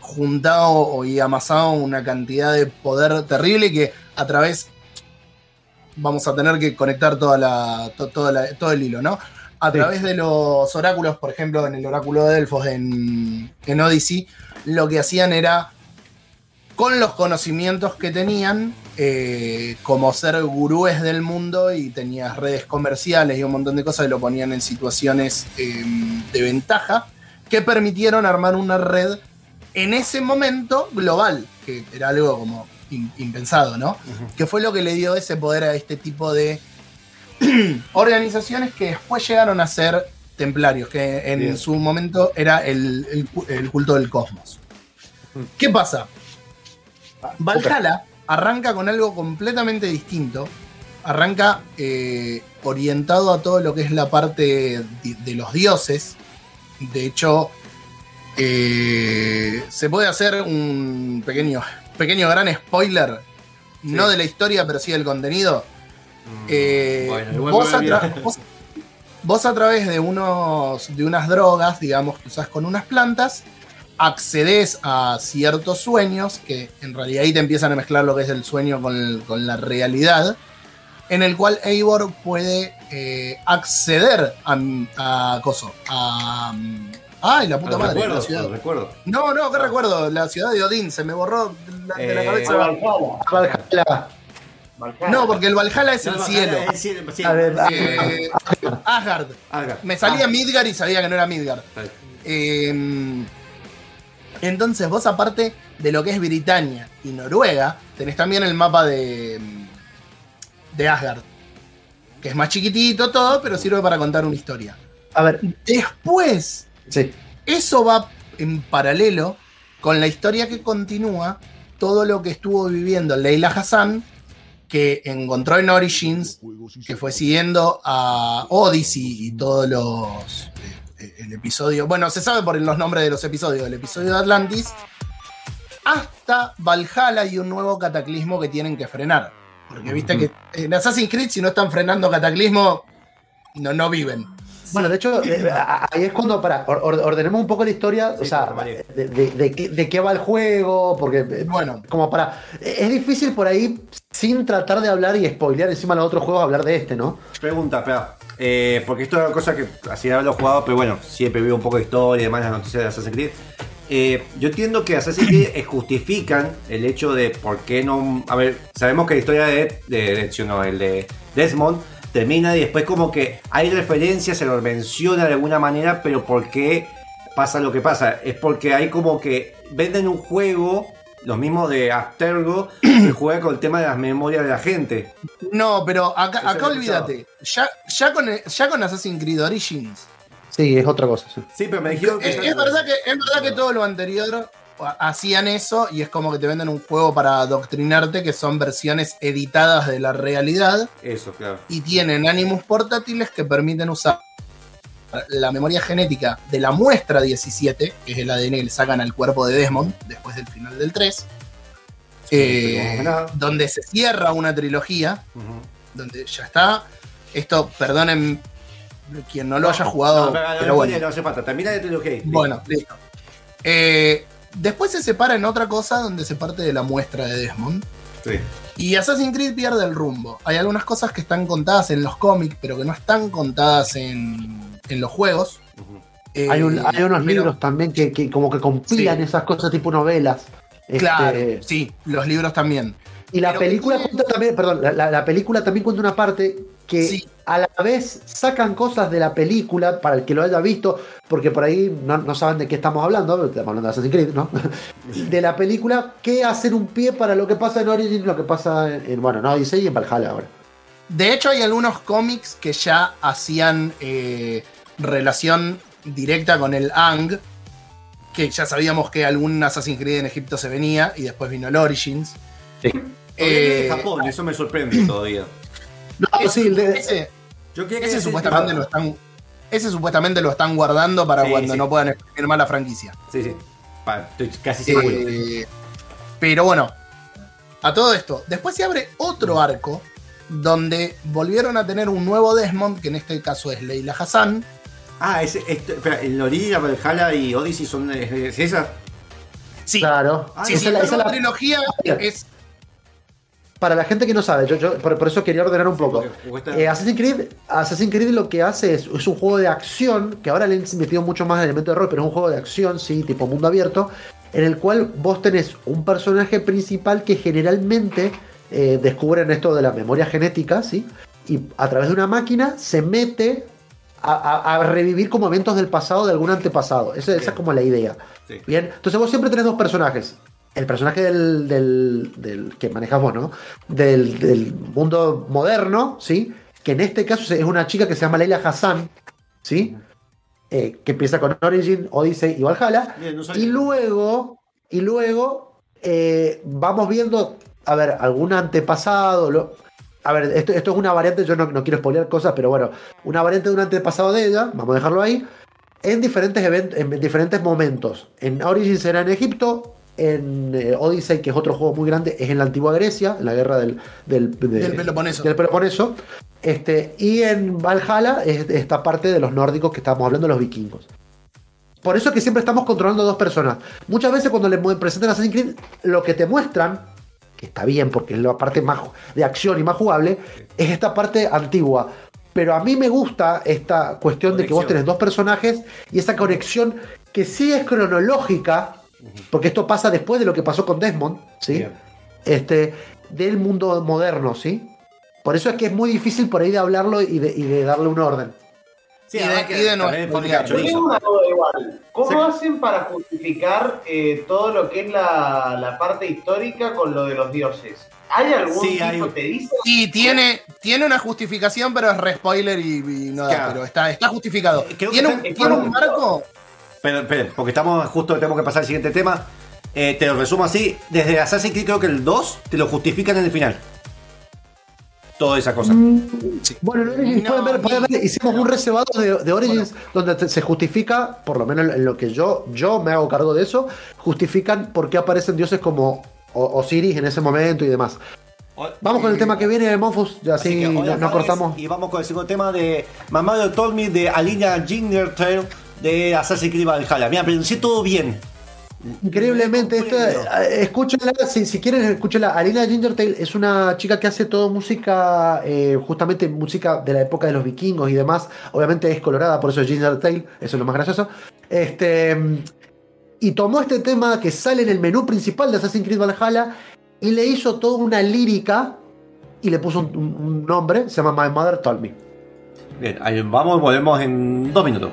juntado y amasado una cantidad de poder terrible que a través vamos a tener que conectar toda la, to- toda la- todo el hilo, ¿no? A través de los oráculos, por ejemplo, en el oráculo de Delfos en, en Odyssey, lo que hacían era, con los conocimientos que tenían, eh, como ser gurúes del mundo y tenías redes comerciales y un montón de cosas que lo ponían en situaciones eh, de ventaja, que permitieron armar una red en ese momento global, que era algo como im- impensado, ¿no? Que fue lo que le dio ese poder a este tipo de organizaciones que después llegaron a ser templarios, que en Bien. su momento era el, el cu- el culto del cosmos. ¿Qué pasa? Valhalla arranca con algo completamente distinto. Arranca eh, orientado a todo lo que es la parte de, de los dioses. De hecho, eh, se puede hacer un pequeño, pequeño gran spoiler. No de la historia, pero sí del contenido. Eh, Bueno, vos, a vos- vos través de, unos, de unas drogas, digamos, que usás con unas plantas, accedes a ciertos sueños, que en realidad ahí te empiezan a mezclar lo que es el sueño con, el- con la realidad, en el cual Eivor puede eh, acceder a, a Coso, a... Ay, la puta madre, recuerdo, la ciudad. recuerdo. No, no, ¿qué recuerdo? La ciudad de Odín, se me borró de la, de la Eh, cabeza. Valhalla. Valhalla. No, porque el Valhalla es No, el cielo. eh, sí, sí, A ver, sí, Eh, Asgard. Asgard. Me salía Ah, Midgar y sabía que no era Midgar. Eh, entonces, vos, aparte de lo que es Britania y Noruega, tenés también el mapa de, de Asgard. Que es más chiquitito todo, pero sirve para contar una historia. A ver, Después, sí. eso va en paralelo con la historia que continúa todo lo que estuvo viviendo Leila Hassan, que encontró en Origins, que fue siguiendo a Odyssey y todos los. eh, el episodio. Bueno, se sabe por los nombres de los episodios. El episodio de Atlantis. Hasta Valhalla y un nuevo cataclismo que tienen que frenar. Porque viste que en Assassin's Creed, si no están frenando cataclismo, no, no viven. Bueno, de hecho, eh, ahí es cuando, para, or- or- ordenemos un poco la historia, o sea, de, de- de qué- de qué va el juego, porque, eh, Bueno. como para, es difícil por ahí, sin tratar de hablar y spoilear encima de los otros juegos, hablar de este, ¿no? Pregunta, espera. Eh, porque esto es una cosa que así haberlo jugado, pero bueno, siempre vivo un poco de historia y demás, las noticias de Assassin's Creed. Eh, yo entiendo que Assassin's Creed eh, justifican el hecho de por qué no. A ver, sabemos que la historia de, de, de- no, el de Desmond termina y después, como que hay referencias, se lo menciona de alguna manera, pero ¿por qué pasa lo que pasa? Es porque hay como que venden un juego, los mismos de Abstergo, que juega con el tema de las memorias de la gente. No, pero acá, acá olvídate. Ya, ya, con, ya con Assassin's Creed Origins. Sí, es otra cosa. sí. Sí, pero me dijeron que. Es, es verdad que, es verdad que todo lo anterior hacían eso y es como que te venden un juego para adoctrinarte que son versiones editadas de la realidad Eso, claro. y tienen ánimos portátiles que permiten usar la memoria genética de la muestra 17, que es el ADN que le sacan al cuerpo de Desmond después del final del 3, eh, donde se cierra una trilogía, donde ya está. Esto, perdonen quien no lo haya jugado, No, pero, pero no, bueno. no hace falta. Termina de trilogía. Bueno, listo. Eh, después se separa en otra cosa donde se parte de la muestra de Desmond. Sí. Y Assassin's Creed pierde el rumbo. Hay algunas cosas que están contadas en los cómics, pero que no están contadas en, en los juegos. Eh, Hay, un- hay unos pero- libros también que, que como que compilan Sí. esas cosas tipo novelas. Claro, Este, sí, los libros también. Y la Pero- película cuenta también, perdón, la, la- la película también cuenta una parte que Sí. a la vez sacan cosas de la película para el que lo haya visto, porque por ahí no, no saben de qué estamos hablando, estamos hablando de Assassin's Creed, ¿no? De la película que hacen un pie para lo que pasa en Origins, lo que pasa en, en, bueno, en Odyssey y en Valhalla ahora. De hecho, hay algunos cómics que ya hacían eh, relación directa con el Ang, que ya sabíamos que algún Assassin's Creed en Egipto se venía y después vino el Origins. Sí. Todavía Eh, en Japón, eso me sorprende todavía. No, ese, sí, el de- ese- Yo quería que ese decir- supuestamente lo están. Ese supuestamente lo están guardando para Sí, cuando sí. no puedan exprimir más la franquicia. Sí, sí. Estoy casi seguro. Eh, pero bueno, a todo esto, después se abre otro arco donde volvieron a tener un nuevo Desmond, que en este caso es Leila Hassan. Ah, ese, este, espera, el Origin, Valhalla y Odyssey son es, es esa. Sí, Claro. Ah, sí, Esa sí, es la- la esa es la- trilogía es. Para la gente que no sabe, yo, yo por, por eso quería ordenar un poco. Eh, Assassin's, Creed, Assassin's Creed lo que hace es, es un juego de acción, que ahora le han metido mucho más elemento de rol, pero es un juego de acción, sí, tipo mundo abierto, en el cual vos tenés un personaje principal que generalmente eh, descubren esto de la memoria genética, ¿sí? Y a través de una máquina se mete a, revivir como eventos del pasado de algún antepasado. Esa, es como la idea. Sí. Bien, entonces vos siempre tenés dos personajes. El personaje del, del- del- que manejas vos, ¿no? Del, del mundo moderno, ¿sí? Que en este caso es una chica que se llama Leila Hassan, ¿sí? Eh, que empieza con Origin, Odyssey y Valhalla. Bien, no sabía. Y luego, y luego eh, vamos viendo, a ver, algún antepasado. lo- a ver, esto, esto es una variante, yo no, no quiero spoilear cosas, pero bueno, una variante de un antepasado de ella, vamos a dejarlo ahí, en diferentes eventos, en diferentes momentos. En Origins era en Egipto, en eh, Odyssey, que es otro juego muy grande, es en la antigua Grecia, en la guerra del, del, de- Del Peloponeso. del Peloponeso. Este, y en Valhalla es esta parte de los nórdicos que estábamos hablando, los vikingos. Por eso es que siempre estamos controlando dos personas. Muchas veces cuando le presentan Assassin's Creed, lo que te muestran, que está bien porque es la parte más de acción y más jugable, es esta parte antigua. Pero a mí me gusta esta cuestión de que vos tenés dos personajes y esa conexión que sí es cronológica, porque esto pasa después de lo que pasó con Desmond, ¿sí? Bien. Este, del mundo moderno, ¿sí? Por eso es que es muy difícil por ahí de hablarlo y de, y de darle un orden. Sí, Y de- además que y de no. Yo tengo una duda igual. ¿Cómo Sí. hacen para justificar eh, todo lo que es la, la parte histórica con lo de los dioses? ¿Hay algún Sí, tipo, hay te dice? Sí, tiene, tiene una justificación, pero es re spoiler y, y no da, Claro. pero está, está justificado. Eh, que un, tiene un marco. Pero, esperen, porque estamos justo, tenemos que pasar al siguiente tema. Eh, te lo resumo así. Desde Assassin's Creed creo que el 2 te lo justifican en el final. Toda esa cosa. Bueno, en Origins No, pueden ver, pueden ver, hicimos un reservado de, de Origins donde te- se justifica, por lo menos en lo que yo, yo me hago cargo de eso, justifican por qué aparecen dioses como Osiris en ese momento y demás. Vamos con el tema que viene de Mofus, ya Así así que, no, cortamos. Y vamos con el segundo tema de Mamado Told Me de Alina Gingertail de Assassin's Creed Valhalla. Mira, pronuncié todo bien. Increíblemente, esto, eh, escúchenla, si, si quieren, escúchenla. Alina Gingertail es una chica que hace todo música, eh, justamente música de la época de los vikingos y demás. Obviamente es colorada, por eso es Gingertail, eso es lo más gracioso. Este, y tomó este tema que sale en el menú principal de Assassin's Creed Valhalla y le hizo toda una lírica y le puso un nombre, se llama My Mother Told Me. Bien, ahí vamos, volvemos en dos minutos.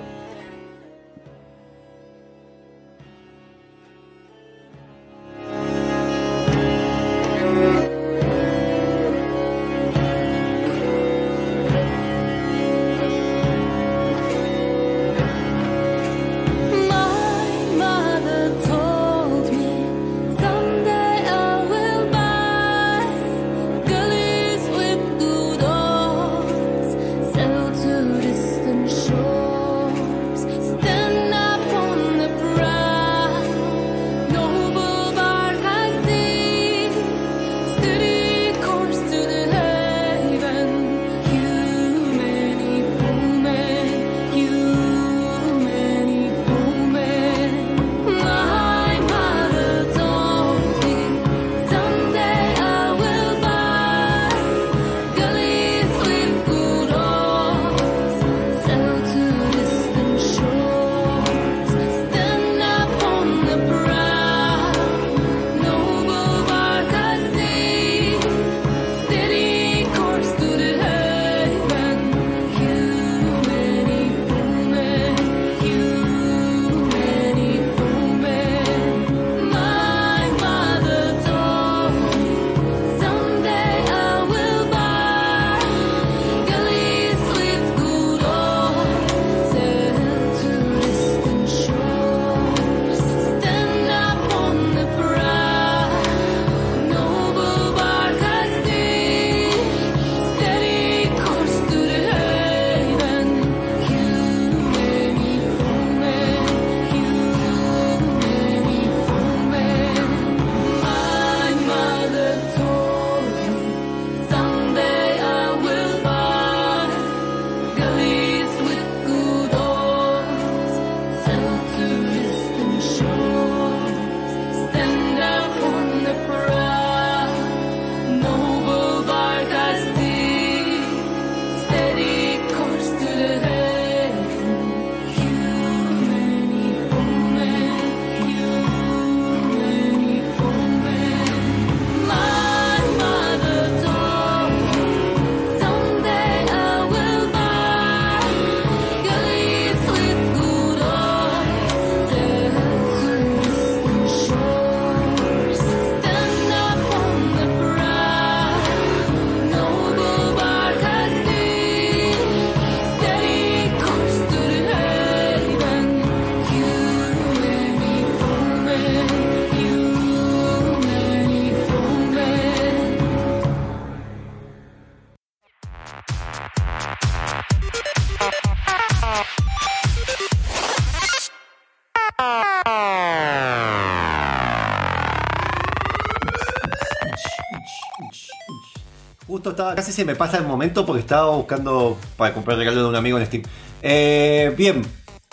Estaba, casi se me pasa el momento porque estaba buscando para comprar el regalo de un amigo en Steam. Eh, bien,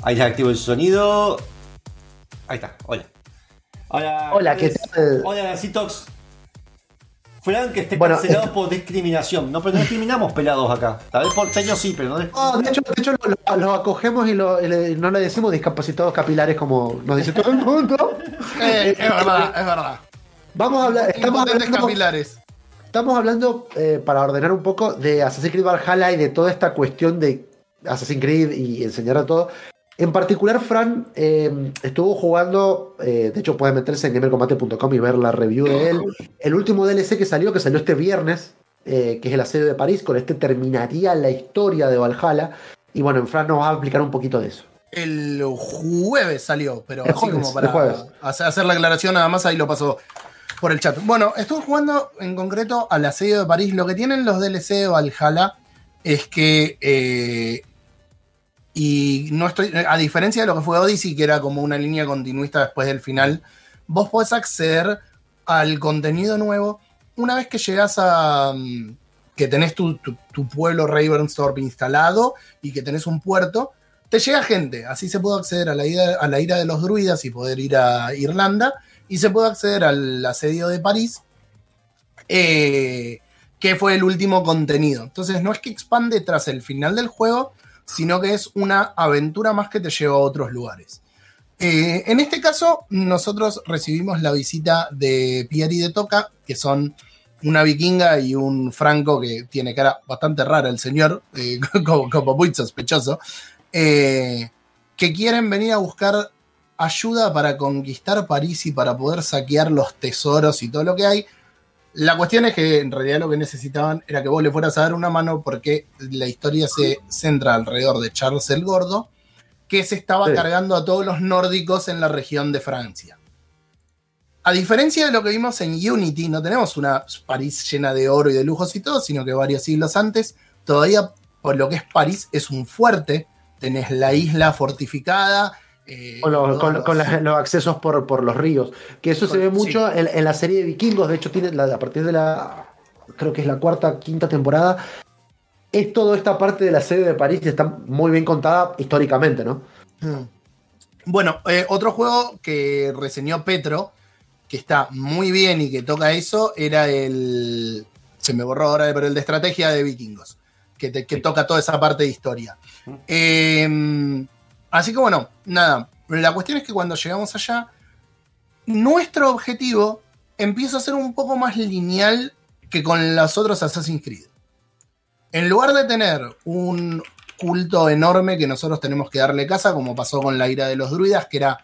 ahí ya activo el sonido. Ahí está, hola. Hola, Hola, ¿qué tal? Hola, Nancitox. Frank que esté Bueno, cancelado esto- por discriminación. No, pero no discriminamos pelados acá. Tal vez por teño sí, pero no. No, de hecho, de hecho lo, lo- lo acogemos y, lo- y le- no le decimos discapacitados capilares como nos dice todo el mundo. Eh, es verdad, es verdad. Vamos a hablar, estamos hablando, capilares. Estamos hablando eh, para ordenar un poco de Assassin's Creed Valhalla y de toda esta cuestión de Assassin's Creed y enseñar a todo. En particular, Fran eh, estuvo jugando, eh, de hecho puede meterse en gamercombate.com y ver la review de él. El último DLC que salió, que salió este viernes, eh, que es el asedio de París, con este terminaría la historia de Valhalla. Y bueno, Fran nos va a explicar un poquito de eso. El jueves salió, pero El así jueves, como para hacer la aclaración nada más, ahí lo pasó por el chat. Bueno, estuve jugando en concreto al asedio de París. Lo que tienen los DLC de Valhalla es que eh, y no estoy, a diferencia de lo que fue Odyssey, que era como una línea continuista después del final, vos podés acceder al contenido nuevo una vez que llegas a. mm, que tenés tu, tu- pueblo Ravensthorpe instalado y que tenés un puerto, te llega gente. Así se puede acceder a la, ira, a la ira de los druidas y poder ir a Irlanda. Y se puede acceder al asedio de París, eh, que fue el último contenido. Entonces, no es que expande tras el final del juego, sino que es una aventura más que te lleva a otros lugares. Eh, en este caso, nosotros recibimos la visita de Pierre y de Toca, que son una vikinga y un franco que tiene cara bastante rara el señor, eh, como, muy sospechoso, que quieren venir a buscar ayuda para conquistar París y para poder saquear los tesoros y todo lo que hay. La cuestión es que en realidad lo que necesitaban era que vos le fueras a dar una mano porque la historia se centra alrededor de Charles el Gordo, que se estaba Sí. cargando a todos los nórdicos en la región de Francia. A diferencia de lo que vimos en Unity, no tenemos una París llena de oro y de lujos y todo, sino que varios siglos antes, todavía por lo que es París es un fuerte, tenés la isla fortificada. Eh, Con, los, con- los- con las- los accesos por, por los ríos. Que eso se ve Sí. mucho en, en la serie de vikingos. De hecho, tiene la, a partir de la. Creo que es la cuarta, quinta temporada. Es toda esta parte de la serie de París que está muy bien contada históricamente, ¿no? Mm. Bueno, eh, otro juego que reseñó Petro, que está muy bien y que toca eso, era el. Se me borró ahora, pero el de estrategia de vikingos, que, te- que toca toda esa parte de historia. Eh, así que bueno, nada. La cuestión es que cuando llegamos allá, nuestro objetivo empieza a ser un poco más lineal que con los otros Assassin's Creed. En lugar de tener un culto enorme que nosotros tenemos que darle casa, como pasó con la ira de los druidas, que era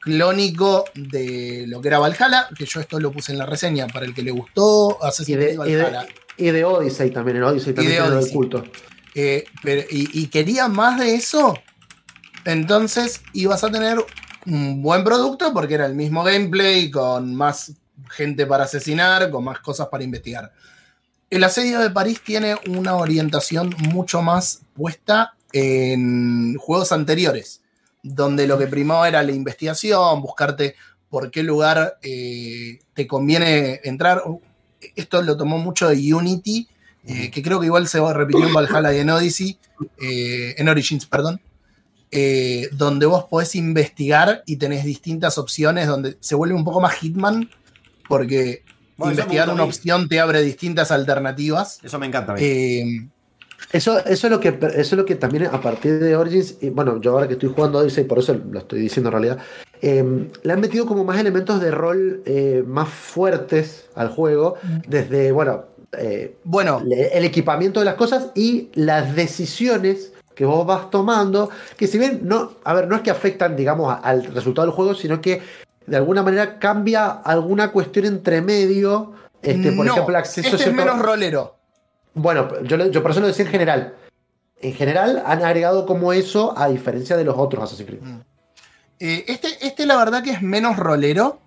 clónico de lo que era Valhalla, que yo esto lo puse en la reseña para el que le gustó Y Assassin's de, Creed y de- Valhalla. y de Odyssey también. En Odyssey también de tiene lo del Odyssey. culto. Eh, pero- y, y quería más de eso, entonces ibas a tener un buen producto porque era el mismo gameplay, con más gente para asesinar, con más cosas para investigar. El asedio de París tiene una orientación mucho más puesta en juegos anteriores, donde lo que primaba era la investigación, buscarte por qué lugar eh, te conviene entrar. Esto lo tomó mucho de Unity, eh, que creo que igual se repitió en Valhalla y en Odyssey, eh, en Origins, perdón, eh, donde vos podés investigar y tenés distintas opciones, donde se vuelve un poco más Hitman, porque Bueno, investigar una opción te abre distintas alternativas. Eso me encanta. Eh, Eso, eso, es lo que, eso es lo que también a partir de Origins, y bueno, yo ahora que estoy jugando Odyssey, por eso lo estoy diciendo en realidad, eh, le han metido como más elementos de rol eh, más fuertes al juego, desde, bueno, eh, bueno, el equipamiento de las cosas y las decisiones que vos vas tomando, que si bien no, a ver, no es que afectan, digamos, al resultado del juego, sino que de alguna manera cambia alguna cuestión entre medio, este, por no, ejemplo, acceso a este es menos rolero. bueno, yo, yo por eso lo decía en general. En general han agregado como eso a diferencia de los otros Assassin's Creed. Eh, este, este, la verdad que es menos rolero.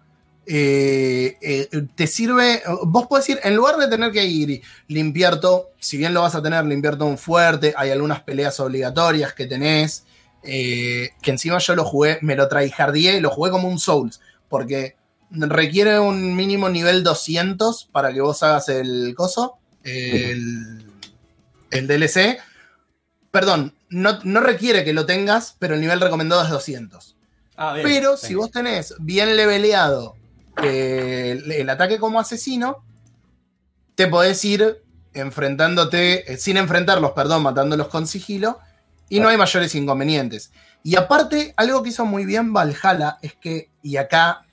Eh, eh, te sirve. Vos podés ir, en lugar de tener que ir y limpiar todo, si bien lo vas a tener, limpiar todo un fuerte, hay algunas peleas obligatorias que tenés. eh, que encima yo lo jugué, me lo tryhardé, lo jugué como un Souls, porque requiere un mínimo nivel 200 para que vos hagas el coso, el, el DLC. Perdón, no, no requiere que lo tengas, pero el nivel recomendado es 200. Ah, bien. Pero si vos tenés bien leveleado eh, el, el ataque como asesino, te podés ir enfrentándote, eh, sin enfrentarlos, perdón, matándolos con sigilo, y no hay mayores inconvenientes. Y aparte, algo que hizo muy bien Valhalla es que, y acá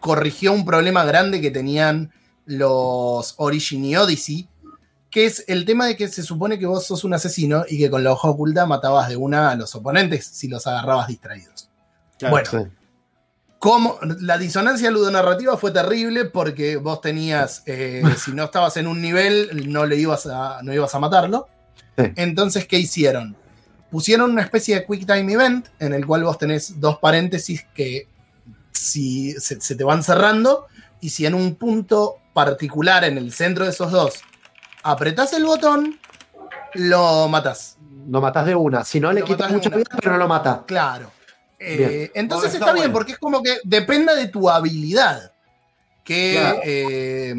corrigió un problema grande que tenían los Origin y Odyssey, que es el tema de que se supone que vos sos un asesino y que con la hoja oculta matabas de una a los oponentes si los agarrabas distraídos. Claro. bueno, Sí. Como la disonancia ludonarrativa fue terrible porque vos tenías, eh, si no estabas en un nivel, no le ibas a, no ibas a matarlo. Sí. Entonces, ¿qué hicieron? Pusieron una especie de Quick Time Event en el cual vos tenés dos paréntesis que si se, se te van cerrando y si en un punto particular en el centro de esos dos apretás el botón, lo matás. No matas de una. Si no, le Lo quitas mucha vida, pero no lo mata. Claro. Eh, Bien. entonces Bueno, está, está bien, bueno. porque es como que dependa de tu habilidad. Que Claro. eh,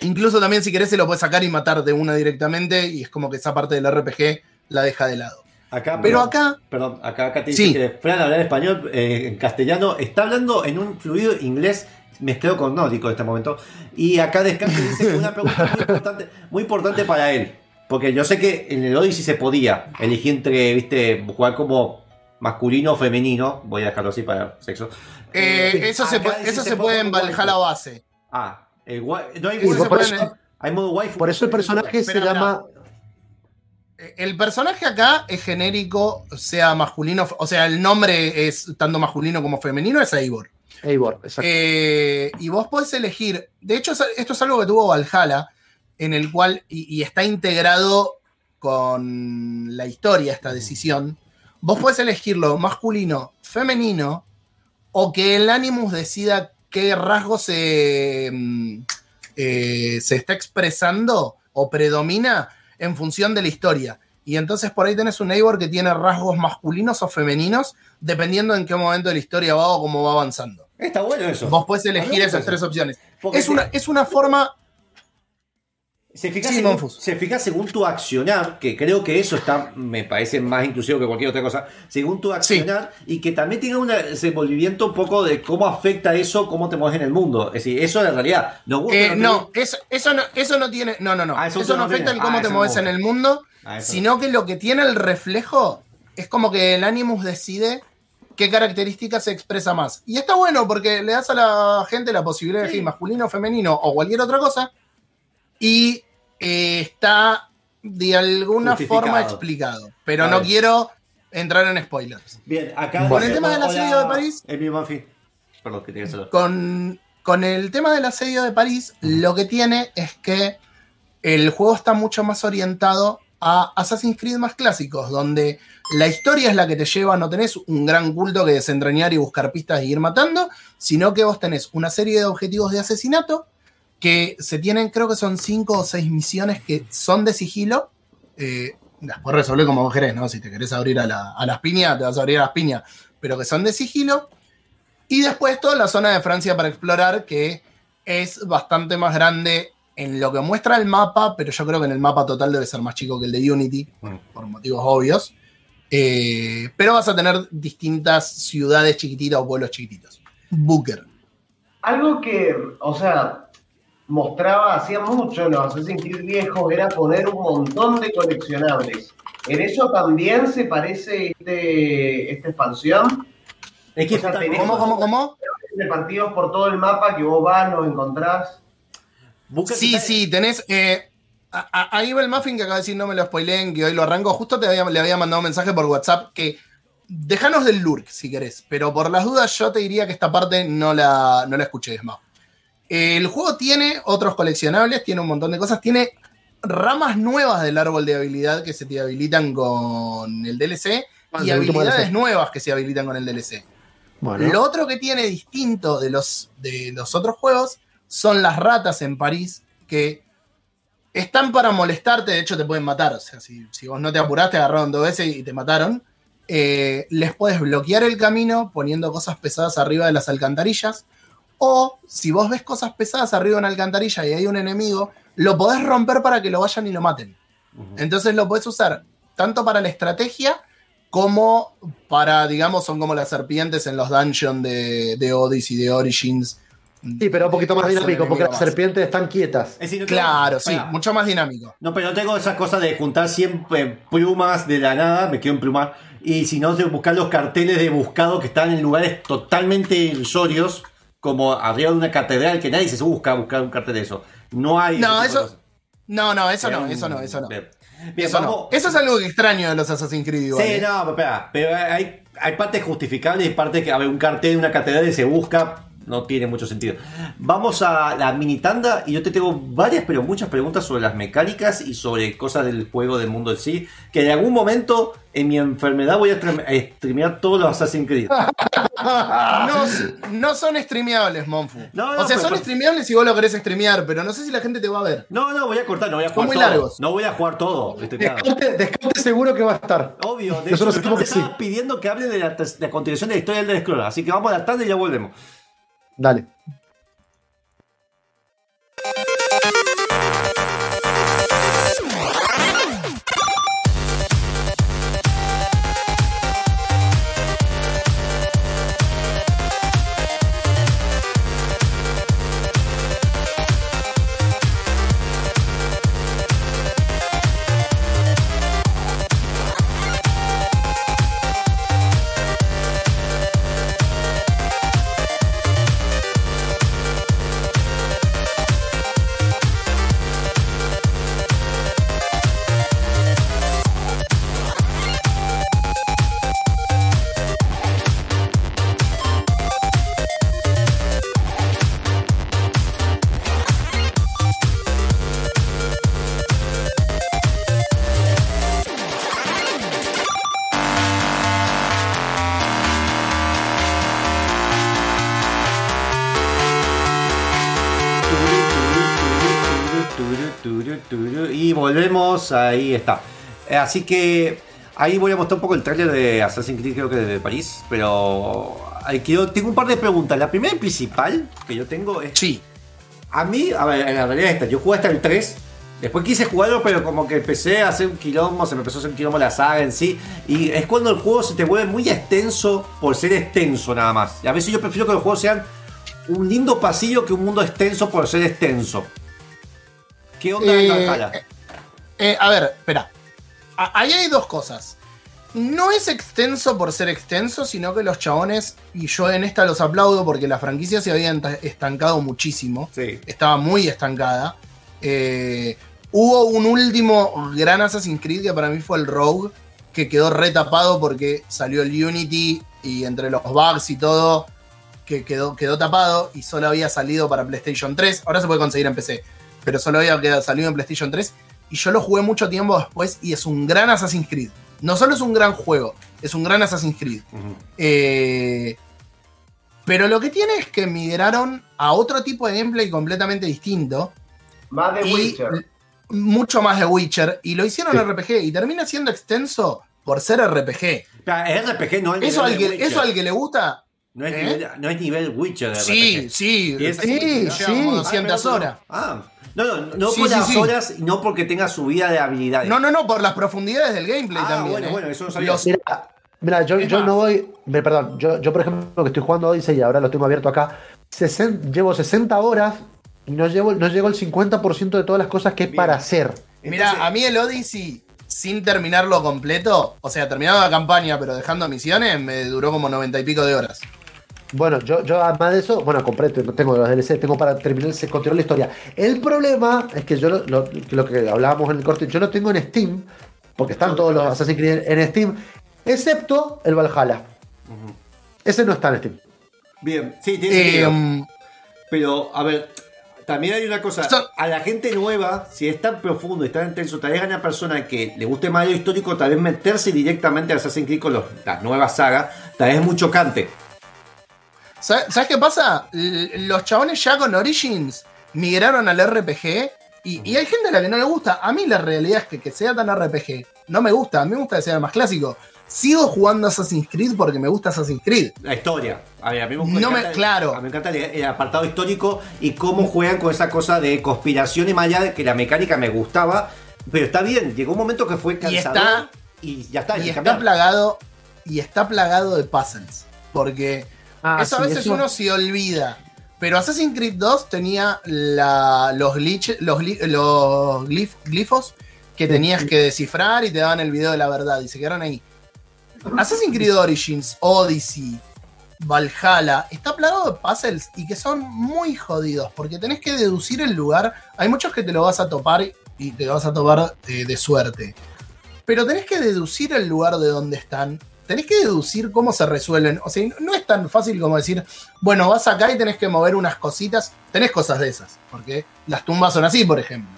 Incluso también si querés se lo puedes sacar y matar de una directamente y es como que esa parte del RPG la deja de lado. Acá, Pero perdón, acá, Perdón, acá, acá te dice Sí. que Fran hablar español eh, en castellano. Está hablando en un fluido inglés mezclado con nórdico en este momento. Y acá Descante dice una pregunta muy importante, muy importante para él. Porque yo sé que en el Odyssey se podía elegir entre, viste, jugar como masculino o femenino. Voy a dejarlo así para sexo. eh, eso, se, eso se se puede en Valhalla base. Ah, el no hay, Eso por eso- en- hay modo waifu. Por eso el personaje se Espera, llama. El personaje acá es genérico, sea masculino, o sea, el nombre es tanto masculino como femenino, es Eivor. Eivor, exacto. Eh, y vos podés elegir, de hecho, es- esto es algo que tuvo Valhalla, en el cual, y, y está integrado con la historia esta decisión, vos podés elegirlo masculino, femenino, o que el Animus decida qué rasgo se, mm, eh, se está expresando o predomina en función de la historia. Y entonces por ahí tenés un Eivor que tiene rasgos masculinos o femeninos, dependiendo en qué momento de la historia va o cómo va avanzando. Está bueno eso. Vos podés elegir esas eso. tres opciones. Porque Es se- una, es una forma. Se fija, Sí, según, se fija según tu accionar, que creo que eso está, me parece más inclusivo que cualquier otra cosa, según tu accionar, y que también tenga un desenvolvimiento un poco de cómo afecta eso, cómo te mueves en el mundo. Es decir, eso en realidad. Nos gusta, eh, no, eso, eso no, eso no tiene. No, no, no. Ah, eso eso, no afecta en cómo Ah, te mueves en el mundo, Ah, sino que lo que tiene el reflejo es como que el Animus decide qué características se expresa más. Y está bueno porque le das a la gente la posibilidad de elegir masculino, femenino o cualquier otra cosa. Y eh, está de alguna forma explicado. Pero A no ver. quiero entrar en spoilers. Bien, acá. Con el tema del asedio de París-. Perdón, que hacerlo. Con, con el tema del asedio de París, lo que tiene es que el juego está mucho más orientado a Assassin's Creed más clásicos, donde la historia es la que te lleva, no tenés un gran culto que desentrañar y buscar pistas y ir matando, sino que vos tenés una serie de objetivos de asesinato que se tienen, creo que son cinco o seis misiones que son de sigilo. Eh, después resolver como vos querés, ¿no? Si te querés abrir a, la- a las piñas, te vas a abrir a las piñas, pero que son de sigilo. Y después toda la zona de Francia para explorar, que es bastante más grande en lo que muestra el mapa, pero yo creo que en el mapa total debe ser más chico que el de Unity, Mm. por motivos obvios. Eh, pero vas a tener distintas ciudades chiquititas o pueblos chiquititos. Booker. Algo que, o sea, mostraba hacía mucho los Assassin's Creed viejos era poner un montón de coleccionables. ¿En eso también se parece este, esta expansión? Es que O sea, está- tenés- ¿Cómo, cómo, cómo? Repartidos por todo el mapa que vos vas, los encontrás. busca- Sí, sí, tenés. eh, a- a- ahí va el muffin que acaba de decir, no me lo spoileen, que hoy lo arranco. Justo te había- le había mandado un mensaje por WhatsApp que. Déjanos del lurk si querés, pero por las dudas yo te diría que esta parte no la, no la escuché, Smau. El juego tiene otros coleccionables, tiene un montón de cosas, tiene ramas nuevas del árbol de habilidad que se te habilitan con el DLC Ah, y habilidades nuevas que se habilitan con el DLC. Bueno, Lo otro que tiene distinto de los, de los otros juegos son las ratas en París, que están para molestarte, de hecho te pueden matar. O sea, si, si vos no te apuraste, agarraron dos veces y te mataron. eh, les puedes bloquear el camino poniendo cosas pesadas arriba de las alcantarillas. O si vos ves cosas pesadas arriba de una alcantarilla y hay un enemigo, lo podés romper para que lo vayan y lo maten. Entonces lo podés usar tanto para la estrategia como para, digamos, son como las serpientes en los dungeons de, de Odyssey, de Origins. sí, pero un poquito más dinámico, porque las serpientes están quietas. Es decir, no tengo- Claro, sí, mucho más dinámico. No, pero no tengo esas cosas de juntar siempre plumas de la nada, me quiero emplumar. Y si no, de buscar los carteles de buscado que están en lugares totalmente ilusorios, como arriba de una catedral que nadie se busca buscar un cartel de eso. No hay. No, eso-. No, no, eso no, eso no, eso no. Bien, Bien, Eso, vamos- no. eso es algo extraño de los Assassin's Creed igual. Sí, ¿eh? no, pero pero hay, hay partes justificables y partes que, a ver, un cartel de una catedral y se busca, no tiene mucho sentido. Vamos a la mini tanda y yo te tengo varias, pero muchas preguntas sobre las mecánicas y sobre cosas del juego, del mundo en sí, que en algún momento en mi enfermedad voy a stream- a streamear todos los Assassin's Creed. No, no son streameables, Monfu. No, no, o sea, pero- son streameables si vos lo querés streamear, pero no sé si la gente te va a ver. No, no, voy a cortar, no voy a Son jugar muy todo. largos. No voy a jugar todo. Claro. Descarte, descarte seguro que va a estar. Obvio, de Nosotros hecho, que sí. estaba pidiendo que hable de la, de la continuación de la historia del Scroll, así que vamos a la tanda y ya volvemos. Dale. Ahí está. Eh, Así que ahí voy a mostrar un poco el trailer de Assassin's Creed, creo que de París, pero quiero- tengo un par de preguntas. La primera y principal que yo tengo es... Sí. A mí, a ver, en la realidad esta, yo jugué hasta el 3. Después quise jugarlo, pero como que empecé a hacer un quilombo, se me empezó a hacer un quilombo la saga en sí. Y es cuando el juego se te vuelve muy extenso por ser extenso nada más. Y a veces yo prefiero que los juegos sean un lindo pasillo que un mundo extenso por ser extenso. ¿Qué onda en Eh, Valhalla? Eh, a ver, espera. A- Ahí hay dos cosas. No es extenso por ser extenso, sino que los chabones, y yo en esta los aplaudo porque la franquicia se había estancado muchísimo. Sí. Estaba muy estancada. Eh, hubo un último gran Assassin's Creed que para mí fue el Rogue, que quedó retapado porque salió el Unity y entre los bugs y todo, que quedó, quedó tapado y solo había salido para PlayStation 3. Ahora se puede conseguir en PC, pero solo había salido en PlayStation 3. Y yo lo jugué mucho tiempo después y es un gran Assassin's Creed. No solo es un gran juego, es un gran Assassin's Creed. Eh, pero lo que tiene es que migraron a otro tipo de gameplay completamente distinto. Más de Witcher. mucho más de Witcher. Y lo hicieron Sí. RPG. Y termina siendo extenso por ser RPG. Es RPG, no es Eso nivel al, que, eso al que le gusta. no, es ¿eh? nivel, no es nivel Witcher de Sí, RPG. sí. Y es- sí, sí, lleva como sí. 200 Ah, horas. Ah, no, no, no Sí, por sí, las sí. horas y no porque tenga subida de habilidades. No, no, no, por las profundidades del gameplay Ah, también. bueno, ¿eh? bueno, eso no sabía. Los- Mira, mira, yo, yo no voy. me- Perdón, yo, yo por ejemplo que estoy jugando Odyssey y ahora lo tengo abierto acá. sesen- llevo 60 horas y no llevo, no llego el 50% de todas las cosas que es Bien. para hacer. Mira, Entonces- a mí el Odyssey, sin terminarlo completo, o sea, terminando la campaña, pero dejando misiones, me duró como 90 y pico de horas. Bueno, yo, yo además de eso, bueno, compré, no tengo los DLC, tengo para terminar, se- continuar la historia. El problema es que yo lo, lo- lo que hablábamos en el corte, yo lo tengo en Steam, porque están todos los Assassin's Creed en Steam, excepto el Valhalla. Ese no está en Steam. Bien, sí, tiene Eh, sentido. Pero, a ver, también hay una cosa. A la gente nueva, si es tan profundo y tan intenso, tal vez a una persona que le guste más lo histórico, tal vez meterse directamente a Assassin's Creed con los- las nuevas sagas, tal vez es muy chocante. ¿Sabes, sabes qué pasa? L- Los chabones ya con Origins migraron al RPG y, y hay gente a la que no le gusta. A mí la realidad es que que sea tan RPG no me gusta. A mí me gusta que sea más clásico. Sigo jugando Assassin's Creed porque me gusta Assassin's Creed. La historia. A ver, a mí me, No me- claro. a mí me encanta el, el apartado histórico y cómo juegan con esa cosa de conspiración y más allá de que la mecánica me gustaba. Pero está bien, llegó un momento que fue Y cansador está- y, ya está. Y está plagado. Y está plagado de puzzles. Porque Ah, eso a veces eso- uno se olvida. Pero Assassin's Creed 2 tenía la- los, glitch- los, gli- los glif- glifos que tenías que descifrar y te daban el video de la verdad y se quedaron ahí. Assassin's Creed Origins, Odyssey, Valhalla, está plagado de puzzles y que son muy jodidos porque tenés que deducir el lugar. Hay muchos que te lo vas a topar y te lo vas a topar eh, de suerte. Pero tenés que deducir el lugar de donde están. Tenés que deducir cómo se resuelven. O sea, no es tan fácil como decir, bueno, vas acá y tenés que mover unas cositas. Tenés cosas de esas, porque las tumbas son así, por ejemplo.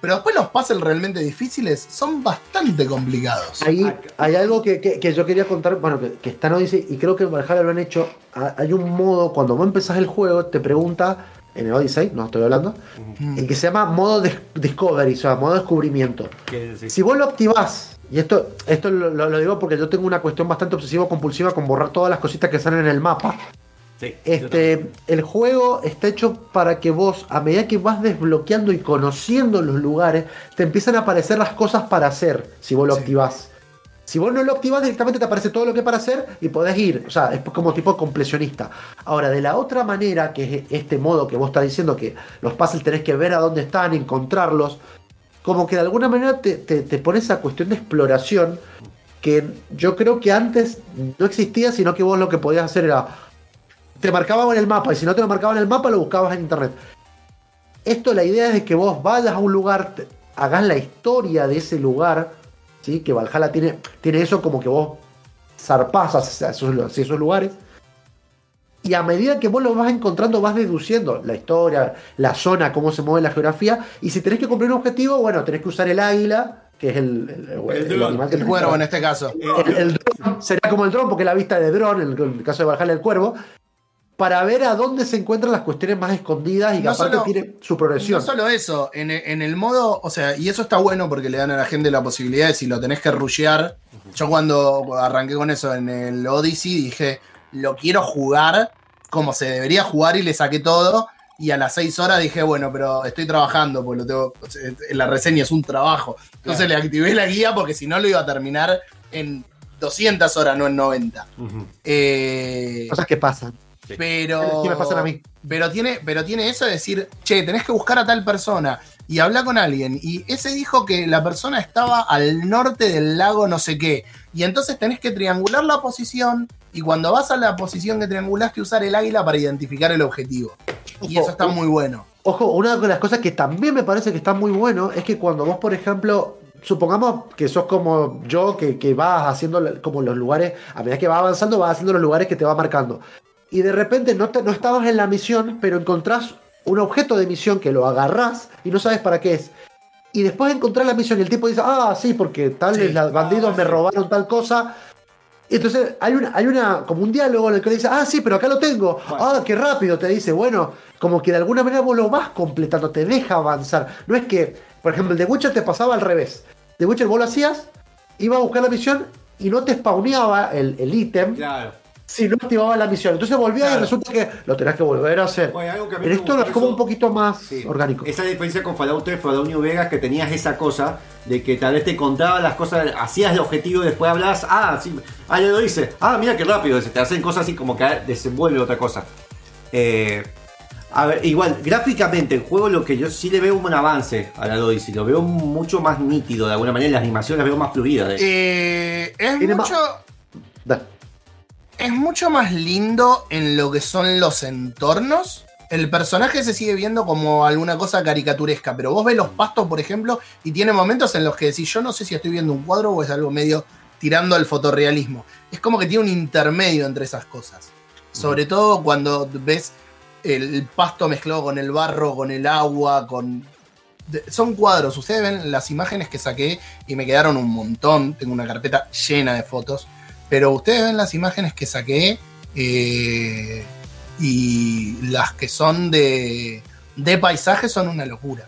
Pero después los puzzles realmente difíciles son bastante complicados. Ahí hay algo que, que- que yo quería contar, bueno, que, que está en Odyssey y creo que en Valhalla lo han hecho. Ha- Hay un modo, cuando vos empezás el juego, te pregunta, en el Odyssey, no estoy hablando, el que se llama modo dis- Discovery, o sea, modo descubrimiento. Si vos lo activás, y esto, esto lo, digo porque yo tengo una cuestión bastante obsesivo-compulsiva con borrar todas las cositas que salen en el mapa. Sí. Este, el juego está hecho para que vos, a medida que vas desbloqueando y conociendo los lugares, te empiezan a aparecer las cosas para hacer si vos lo Sí. activás. Si vos no lo activás, directamente te aparece todo lo que hay para hacer y podés ir. O sea, es como tipo completionista. Ahora, de la otra manera, que es este modo que vos estás diciendo, que los puzzles tenés que ver a dónde están, encontrarlos, como que de alguna manera te, te, te pone esa cuestión de exploración que yo creo que antes no existía, sino que vos lo que podías hacer era te marcaban en el mapa y si no te lo marcaban en el mapa lo buscabas en internet. Esto la idea es de que vos vayas a un lugar, te- hagas la historia de ese lugar, ¿sí? que Valhalla tiene, tiene eso como que vos zarpás esos, hacia esos lugares. Y a medida que vos lo vas encontrando, vas deduciendo la historia, la zona, cómo se mueve la geografía. Y si tenés que cumplir un objetivo, bueno, tenés que usar el águila, que es el, el- animal que El cuervo en este caso. el, el dron sería como el dron, porque la vista de dron, en el, caso de Valhalla el cuervo. para ver a dónde se encuentran las cuestiones más escondidas y que No aparte solo- tiene su progresión. No solo eso, en, e- en el modo, o sea, y eso está bueno porque le dan a la gente la posibilidad de si lo tenés que rushear. Yo cuando arranqué con eso en el Odyssey dije, lo quiero jugar como se debería jugar y le saqué todo. Y a las 6 horas dije, bueno, pero estoy trabajando, porque lo tengo, la reseña es un trabajo. Entonces le activé la guía porque si no lo iba a terminar en 200 horas, no en 90. Ujú. Eh, Cosas que pasan. pero Sí me pasan a mí. pero tiene, pero tiene eso de decir, che, tenés que buscar a tal persona y habla con alguien. Y ese dijo que la persona estaba al norte del lago no sé qué. Y entonces tenés que triangular la posición. Y cuando vas a la posición que triangulaste, usar el águila para identificar el objetivo. Y eso está muy bueno. Ojo, una de las cosas que también me parece que está muy bueno es que cuando vos, por ejemplo, supongamos que sos como yo, que, que vas haciendo como los lugares, a medida que vas avanzando, vas haciendo los lugares que te va marcando. Y de repente no, te- no estabas en la misión, pero encontrás un objeto de misión que lo agarrás y no sabes para qué es. Y después de encontrar la misión y el tipo dice, ah, sí, porque tal Sí. bandidos Ah, me robaron tal cosa. Y Entonces hay una, hay una, como un diálogo en el que le dice, ah, sí, pero acá lo tengo. Bueno. Ah, qué rápido, te dice. Bueno, como que de alguna manera vos lo vas completando, te deja avanzar. No es que, por ejemplo, el de Witcher te pasaba al revés. De Witcher vos lo hacías, iba a buscar la misión y no te spawneaba el el ítem Claro. Si no activaba la misión. Entonces volvías Claro. y resulta que lo tenés que volver a hacer. Oye, algo que a mí Pero me esto es como eso- un poquito más Sí. orgánico. Esa diferencia con Fallout 3, Fallout New Vegas, que tenías esa cosa de que tal vez te contaba las cosas, hacías el objetivo y después hablabas, ah, sí, ah, ya lo hice, ah, mira qué rápido, te hacen cosas así como que desenvuelve otra cosa. Eh, a ver, igual, gráficamente, el juego lo que yo sí le veo un avance a la Odyssey, lo veo mucho más nítido de alguna manera, las animaciones las veo más fluidas. Eh, es mucho. Es mucho más lindo en lo que son los entornos. El personaje se sigue viendo como alguna cosa caricaturesca, pero vos ves los pastos, por ejemplo, y tiene momentos en los que decís, yo no sé si estoy viendo un cuadro o es algo medio tirando al fotorrealismo. Es como que tiene un intermedio entre esas cosas. Sobre todo cuando ves el pasto mezclado con el barro, con el agua, con... Son cuadros, ustedes ven las imágenes que saqué y me quedaron un montón, tengo una carpeta llena de fotos, pero ustedes ven las imágenes que saqué eh, y las que son de, de paisaje son una locura.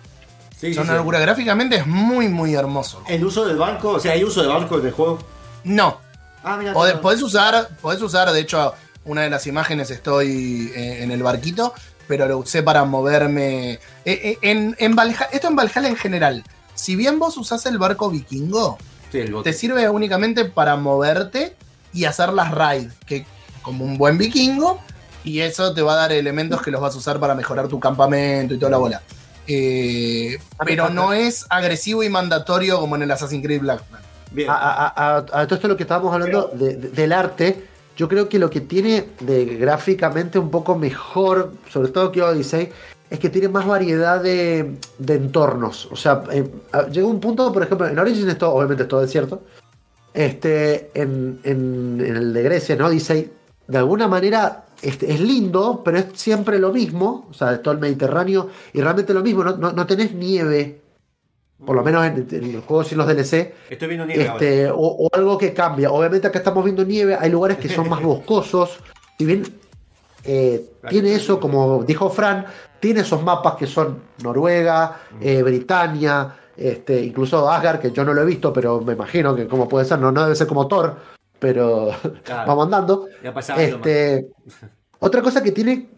Sí, sí, son una sí. locura. Gráficamente es muy, muy hermoso. El uso del banco, o sea, hay uso de banco en el juego. No, Ah, mira, Podés, podés usar, podés usar, de hecho, una de las imágenes estoy eh, en el barquito, pero lo usé para moverme. eh, en, en Valhalla- esto en Valhalla en general. Si bien vos usás el barco vikingo, Sí, el bote. te sirve únicamente para moverte y hacer las raids, que como un buen vikingo, y eso te va a dar elementos que los vas a usar para mejorar tu campamento y toda la bola. Eh, pero no es agresivo y mandatorio como en el Assassin's Creed Black Flag. Bien. A, a- a- a todo esto lo que estábamos hablando de- de- del arte, yo creo que lo que tiene de gráficamente un poco mejor, sobre todo que Odyssey, es que tiene más variedad de, de entornos. O sea, eh, llega un punto, por ejemplo, en Origins esto obviamente es todo desierto. Este, en, en- en el de Grecia, en Odyssey, de alguna manera este, es lindo, pero es siempre lo mismo. O sea, es todo el Mediterráneo y realmente lo mismo. No, no- no tenés nieve. Por lo menos en, en los juegos y los DLC. Estoy viendo nieve. Este, o, o algo que cambia. Obviamente acá estamos viendo nieve, hay lugares que son más boscosos. Si bien eh, tiene eso, como dijo Fran, tiene esos mapas que son Noruega, eh, Britania, este, incluso Asgard, que yo no lo he visto, pero me imagino que como puede ser, no, no debe ser como Thor, pero Claro. vamos andando. Ya Este, otra cosa que tiene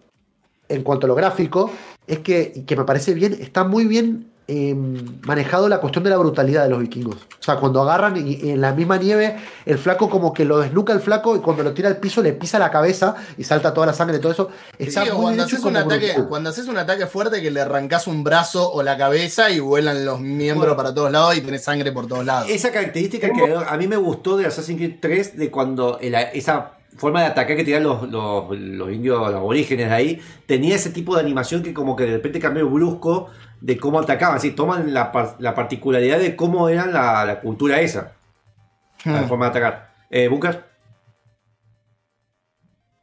en cuanto a lo gráfico es que, y que me parece bien, está muy bien eh, manejado la cuestión de la brutalidad de los vikingos. O sea, cuando agarran y, y en la misma nieve, el flaco como que lo desnuca el flaco y cuando lo tira al piso le pisa la cabeza y salta toda la sangre y todo eso. Está Sí, o muy cuando haces, un ataque, brutal. cuando haces un ataque fuerte que le arrancás un brazo o la cabeza y vuelan los miembros Bueno. para todos lados y tenés sangre por todos lados. Esa característica que a mí me gustó de Assassin's Creed 3, de cuando el- esa forma de atacar que tenían los, los, los indios, los aborígenes de ahí, tenía ese tipo de animación que como que de repente cambió brusco de cómo atacaban, así toman la, par- la particularidad de cómo era la, la cultura esa, la Hmm. forma de atacar. Eh, Bunker,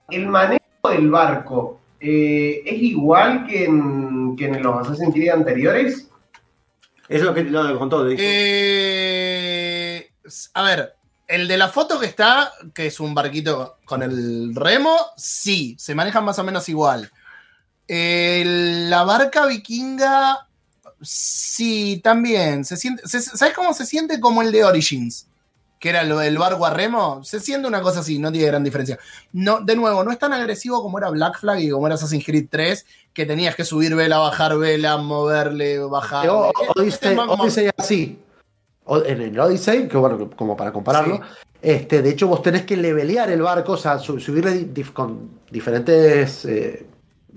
El manejo del barco eh, es igual que en, que en los Assassin's Creed anteriores. eso es lo que lo contó. Eh, a ver, El de la foto que está, que es un barquito con el remo, sí, se manejan más o menos igual. La barca vikinga, sí, también. Se siente, se- ¿Sabes cómo se siente? Como el de Origins, que era lo del barco a remo. Se siente una cosa así, no tiene gran diferencia. No, de nuevo, no es tan agresivo como era Black Flag y como era Assassin's Creed 3, que tenías que subir vela, bajar vela, moverle, bajar. O- Odyssey, Odyssey así. En el Odyssey, que bueno, como para compararlo, Sí. este, de hecho vos tenés que levelear el barco, o sea, su- subirle dif- con diferentes eh,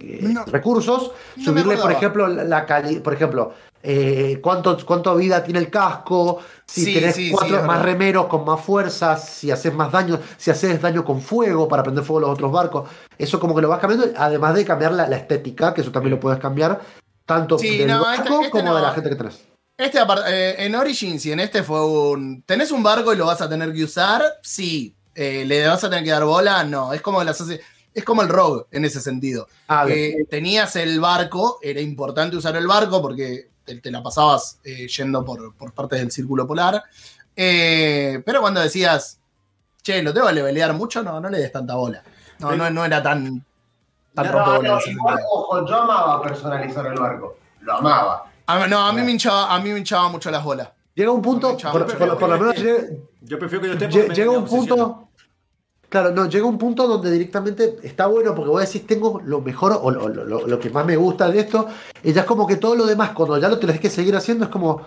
eh, No. recursos, No subirle, por ejemplo, la, la cali- por ejemplo, eh, cuánto, cuánto vida tiene el casco, si Sí, tenés sí, cuatro más verdad. remeros con más fuerza, si haces más daño, si haces daño con fuego para prender fuego a los otros barcos, eso como que lo vas cambiando, además de cambiar la, la estética, que eso también lo puedes cambiar, tanto del no, barco este- este como de la gente que tenés. Este eh, en Origins y en este fue un. ¿Tenés un barco y lo vas a tener que usar? Sí. Eh, ¿Le vas a tener que dar bola? No. Es como el, Assassin- es como el Rogue en ese sentido. Ah. Eh, tenías el barco, era importante usar el barco porque te, te la pasabas eh, yendo por, por partes del círculo polar. Eh, pero cuando decías, che, lo tengo que levelear mucho, no, no le des tanta bola. No, no, no era tan, tan No, no, ojo, yo amaba personalizar el barco. Lo amaba. A- no, a mí, me hinchaba, a mí me hinchaba mucho las bolas. Llega un punto, por, por- por lo menos Yo prefiero que no esté llega un punto. Claro, no, llega un punto donde directamente está bueno porque vos decís, tengo lo mejor o lo, lo- lo- lo que más me gusta de esto. Y ya es como que todo lo demás, cuando ya lo tenés que seguir haciendo, es como.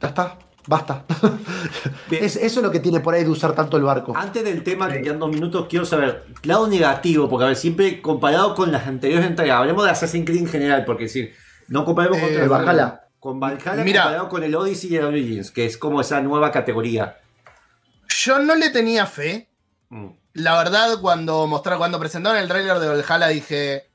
Ya está, basta. Es, eso es lo que tiene por ahí de usar tanto el barco. Antes del tema, que quedan dos minutos, quiero saber, lado negativo, porque a ver, siempre comparado con las anteriores entregas, hablemos de Assassin's Creed en general, porque decir, no comparemos con, Eh, el Valhalla. con Valhalla Mira. comparado con el Odyssey y el Origins, que es como esa nueva categoría. Yo no le tenía fe. Mm. La verdad, cuando mostraron, cuando presentaron el tráiler de Valhalla, dije.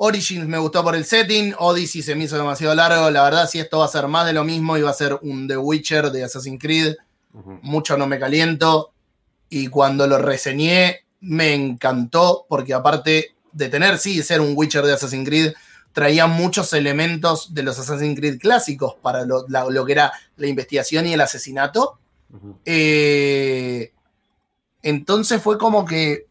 Origins me gustó por el setting, Odyssey se me hizo demasiado largo. La verdad, si esto va a ser más de lo mismo y va a ser un The Witcher de Assassin's Creed, mucho no me caliento. Y cuando lo reseñé, me encantó, porque aparte de tener, sí, ser un Witcher de Assassin's Creed, traía muchos elementos de los Assassin's Creed clásicos para lo, la- lo que era la investigación y el asesinato. Eh, entonces fue como que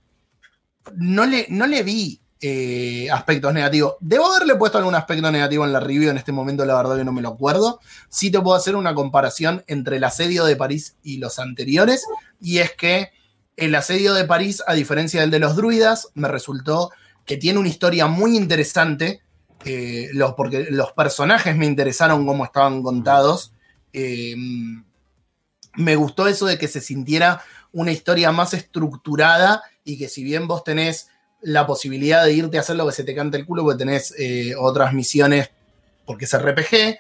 no le, no le vi eh, aspectos negativos. Debo haberle puesto algún aspecto negativo en la review en este momento, la verdad que no me lo acuerdo. Sí te puedo hacer una comparación entre el asedio de París y los anteriores, y es que el asedio de París, a diferencia del de los druidas, me resultó que tiene una historia muy interesante, eh, los, porque los personajes me interesaron cómo estaban contados. Eh, me gustó eso de que se sintiera una historia más estructurada y que si bien vos tenés la posibilidad de irte a hacer lo que se te cante el culo, porque tenés eh, otras misiones porque es RPG,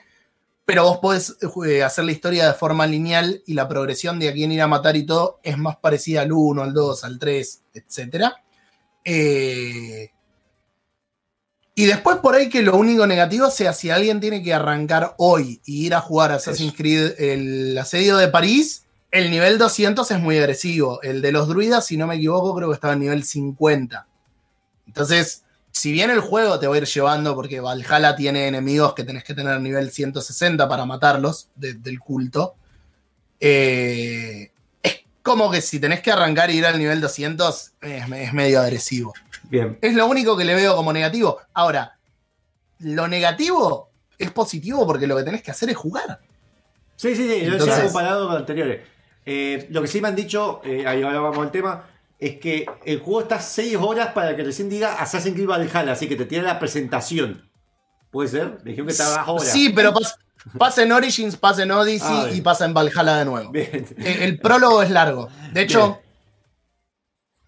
pero vos podés eh, hacer la historia de forma lineal y la progresión de a quién ir a matar y todo es más parecida al 1, al 2, al 3, etc. Eh, y después por ahí que lo único negativo sea si alguien tiene que arrancar hoy y ir a jugar Assassin's Creed el asedio de París, el nivel 200 es muy agresivo. El de los druidas, si no me equivoco, creo que estaba en nivel 50. Entonces, si bien el juego te va a ir llevando, porque Valhalla tiene enemigos que tenés que tener nivel 160 para matarlos de- del culto, eh, es como que si tenés que arrancar e ir al nivel 200, es, es medio agresivo. Bien. Es lo único que le veo como negativo. Ahora, lo negativo es positivo porque lo que tenés que hacer es jugar. Sí, sí, sí, yo decía comparado con anteriores. Eh, lo que sí me han dicho, eh, ahí ahora vamos al tema, es que el juego está 6 horas para que recién diga Assassin's Creed Valhalla, así que te tiene la presentación. ¿Puede ser? Me dijeron que estaba bajo horas. Sí, pero pas- pasa en Origins, pasa en Odyssey Ah, y pasa en Valhalla de nuevo. Bien. Eh, El prólogo es largo. De hecho,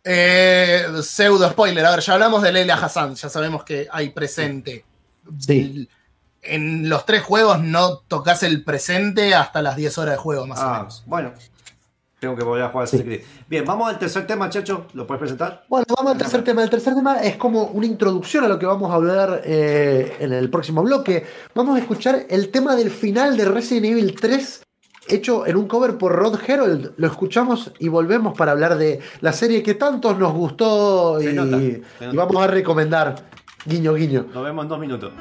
eh, pseudo spoiler. A ver, ya hablamos de Leila Hassan, ya sabemos que hay presente. Sí. En los tres juegos no tocas el presente hasta las 10 horas de juego, más o Ah, menos. bueno. Tengo que volver a jugar Assassin's Creed. Bien, vamos al tercer tema, Chacho. ¿Lo puedes presentar? Bueno, vamos al tercer tema. El tercer tema es como una introducción a lo que vamos a hablar eh, en el próximo bloque. Vamos a escuchar el tema del final de Resident Evil 3, hecho en un cover por Rod Herold. Lo escuchamos y volvemos para hablar de la serie que tantos nos gustó y, nota, vamos a recomendar. Guiño, guiño. Nos vemos en dos minutos.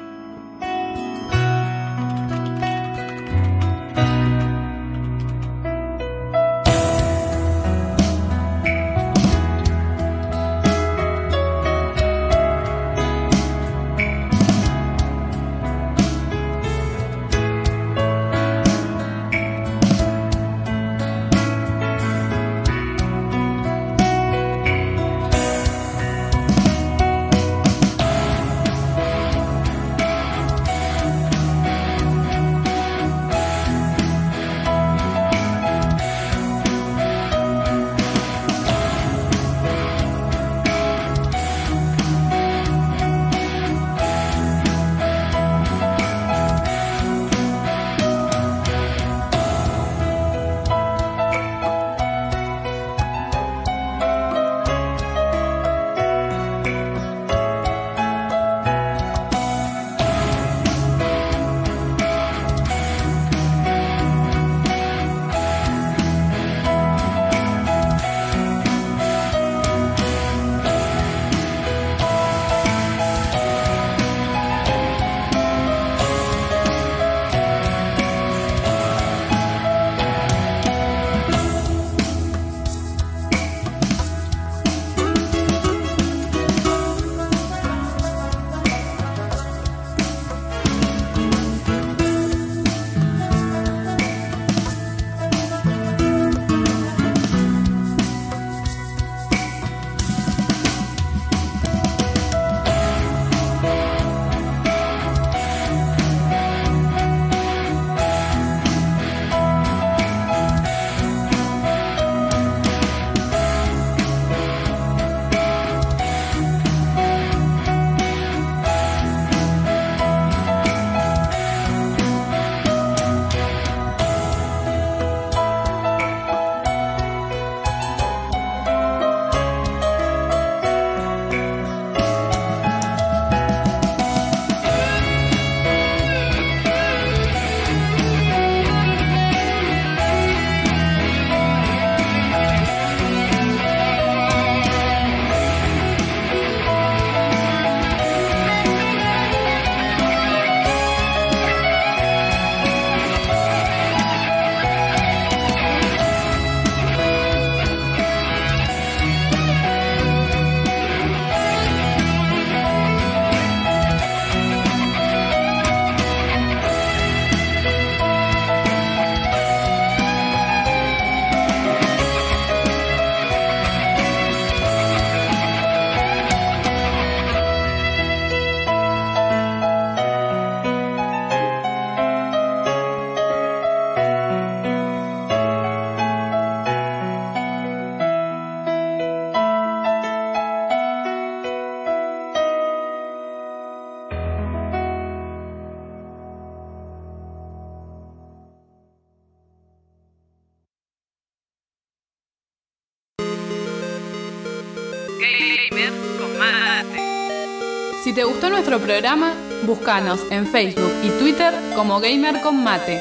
Gustó nuestro programa, búscanos en Facebook y Twitter como Gamer con Mate.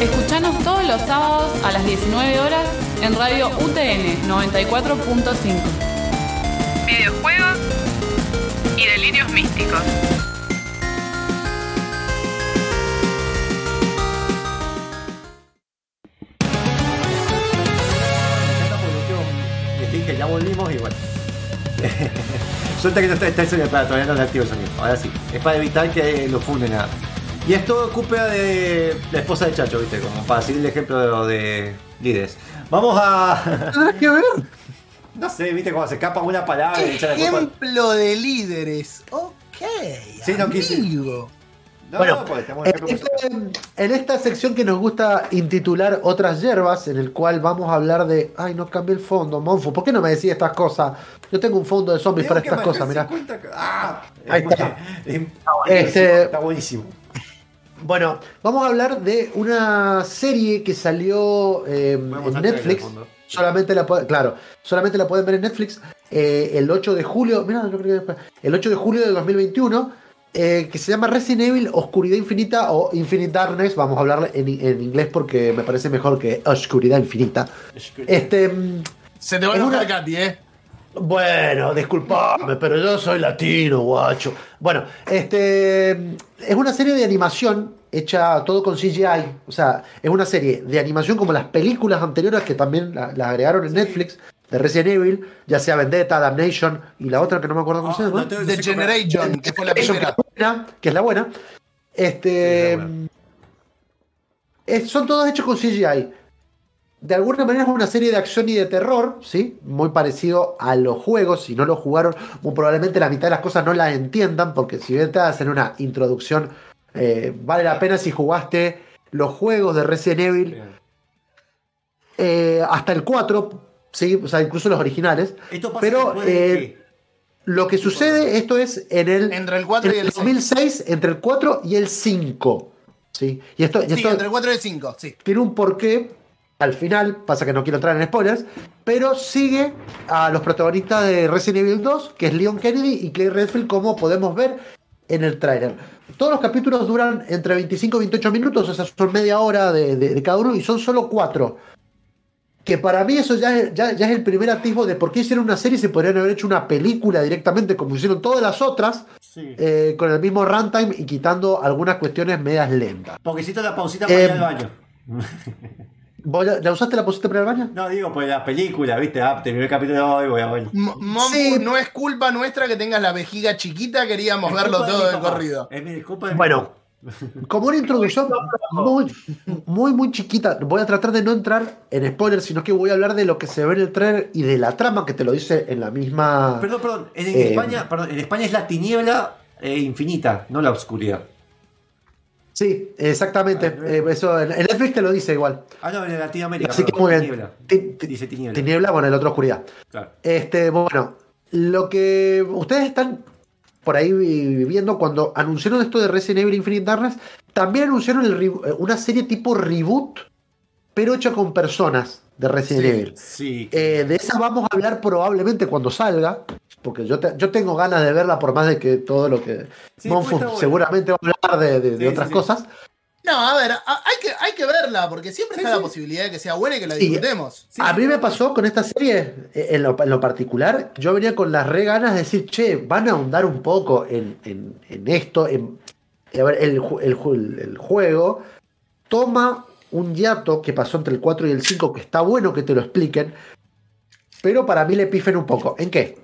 Escuchanos todos los sábados a las 19 horas en Radio UTN 94.5. Videojuegos y delirios místicos. Dije, ya volvimos y bueno. Suelta que no está, está el sonido, para, todavía no es activo el sonido. Ahora sí. Es para evitar que lo funden nada. Y esto culpa de la esposa de Chacho, ¿viste? Como para seguir el ejemplo de líderes. Vamos a. Tendrás que ver. No sé, ¿viste? Cuando se escapa una palabra y la culpa. Ejemplo de líderes. Ok. Sí, no quise. amigo. No, Bueno, no, pues, En, este- en esta sección que nos gusta intitular Otras hierbas, en el cual vamos a hablar de. Ay, no cambié el fondo, Monfo. ¿Por qué no me decís estas cosas? Yo tengo un fondo de zombies para estas cosas, mirá. 50 Ah, Ahí está. es- Este- Está buenísimo. Bueno, vamos a hablar de una serie que salió eh, a en Netflix. Solamente la claro, solamente la pueden ver en Netflix eh, el 8 de julio. Mira, yo creo que después- el 8 de julio de 2021. Eh, que se llama Resident Evil Oscuridad Infinita o Infinite Darkness. Vamos a hablar en, en inglés porque me parece mejor que Oscuridad Infinita. Este. mm, Se te va a enojar, una- Katy, ¿eh? Bueno, disculpame, pero yo soy latino, guacho. Bueno, este es una serie de animación hecha todo con CGI. O sea, es una serie de animación como las películas anteriores que también la- las agregaron en Netflix de Resident Evil, ya sea Vendetta, Damnation y la otra que no me acuerdo cómo Ah, se llama. no The Generation, que fue la primera. Que es la buena. Este. Sí, es la buena. es- son todos hechos con CGI. De alguna manera es una serie de acción y de terror, ¿sí? Muy parecido a los juegos. Si no lo jugaron, muy probablemente la mitad de las cosas no las entiendan, porque si bien te hacen una introducción, eh, vale la pena si jugaste los juegos de Resident Evil eh, hasta el 4, ¿sí? O sea, incluso los originales. Esto pasa Pero, después de eh, qué? Lo que sucede, esto es en el, Entre el 4 y en el 6. 2006, entre el 4 y el 5. ¿sí? Y esto, y Sí, esto entre el 4 y el 5, sí. tiene un porqué al final, pasa que no quiero entrar en spoilers, pero sigue a los protagonistas de Resident Evil 2, que es Leon Kennedy y Clay Redfield, como podemos ver en el tráiler. Todos los capítulos duran entre 25 y 28 minutos, o sea, son media hora de, de- de cada uno y son solo cuatro. Que para mí eso ya es, ya, ya es el primer atisbo de por qué hicieron una serie y se podrían haber hecho una película directamente como hicieron todas las otras, Sí. eh, con el mismo runtime y quitando algunas cuestiones medias lentas. Porque hiciste la pausita para Eh, ir al baño. ¿Vos ya, ¿La usaste la posita para el baño? No, digo, pues la película, ¿viste? Ah, terminé el capítulo de hoy, voy al baño. Sí. no es culpa nuestra que tengas la vejiga chiquita, queríamos Es verlo todo de corrido. Es mi disculpa de Bueno. Como una introducción muy, muy, muy chiquita, voy a tratar de no entrar en spoilers, sino que voy a hablar de lo que se ve en el trailer y de la trama que te lo dice en la misma. Perdón, perdón. En, en Eh, España, perdón, en España es la tiniebla eh, infinita, no la oscuridad. Sí, exactamente. eh, eso en, en Netflix te lo dice igual. Ah, no, en Latinoamérica. Así que muy bien. Tiniebla. Ti- ti- Dice tiniebla. Tiniebla, bueno, el otro oscuridad. Claro. Este, bueno, lo que ustedes están por ahí vi- viendo cuando anunciaron esto de Resident Evil Infinite Darkness, también anunciaron el re- una serie tipo reboot, pero hecha con personas de Resident Evil. Sí. Eh, de esa vamos a hablar probablemente cuando salga, porque yo, te- yo tengo ganas de verla por más de que todo lo que... Sí, seguramente va a hablar de, de- otras cosas. No, a ver, a- hay que, hay que verla, porque siempre Sí, está sí. la posibilidad de que sea buena y que la disfrutemos. Sí, a mí me pasó con esta serie, eh, en lo, en lo particular, yo venía con las re ganas de decir, che, van a ahondar un poco en, en- en esto. En, a ver, el, el el juego toma un hiato que pasó entre el 4 y el 5, que está bueno que te lo expliquen, pero para mí le pifen un poco. ¿En qué?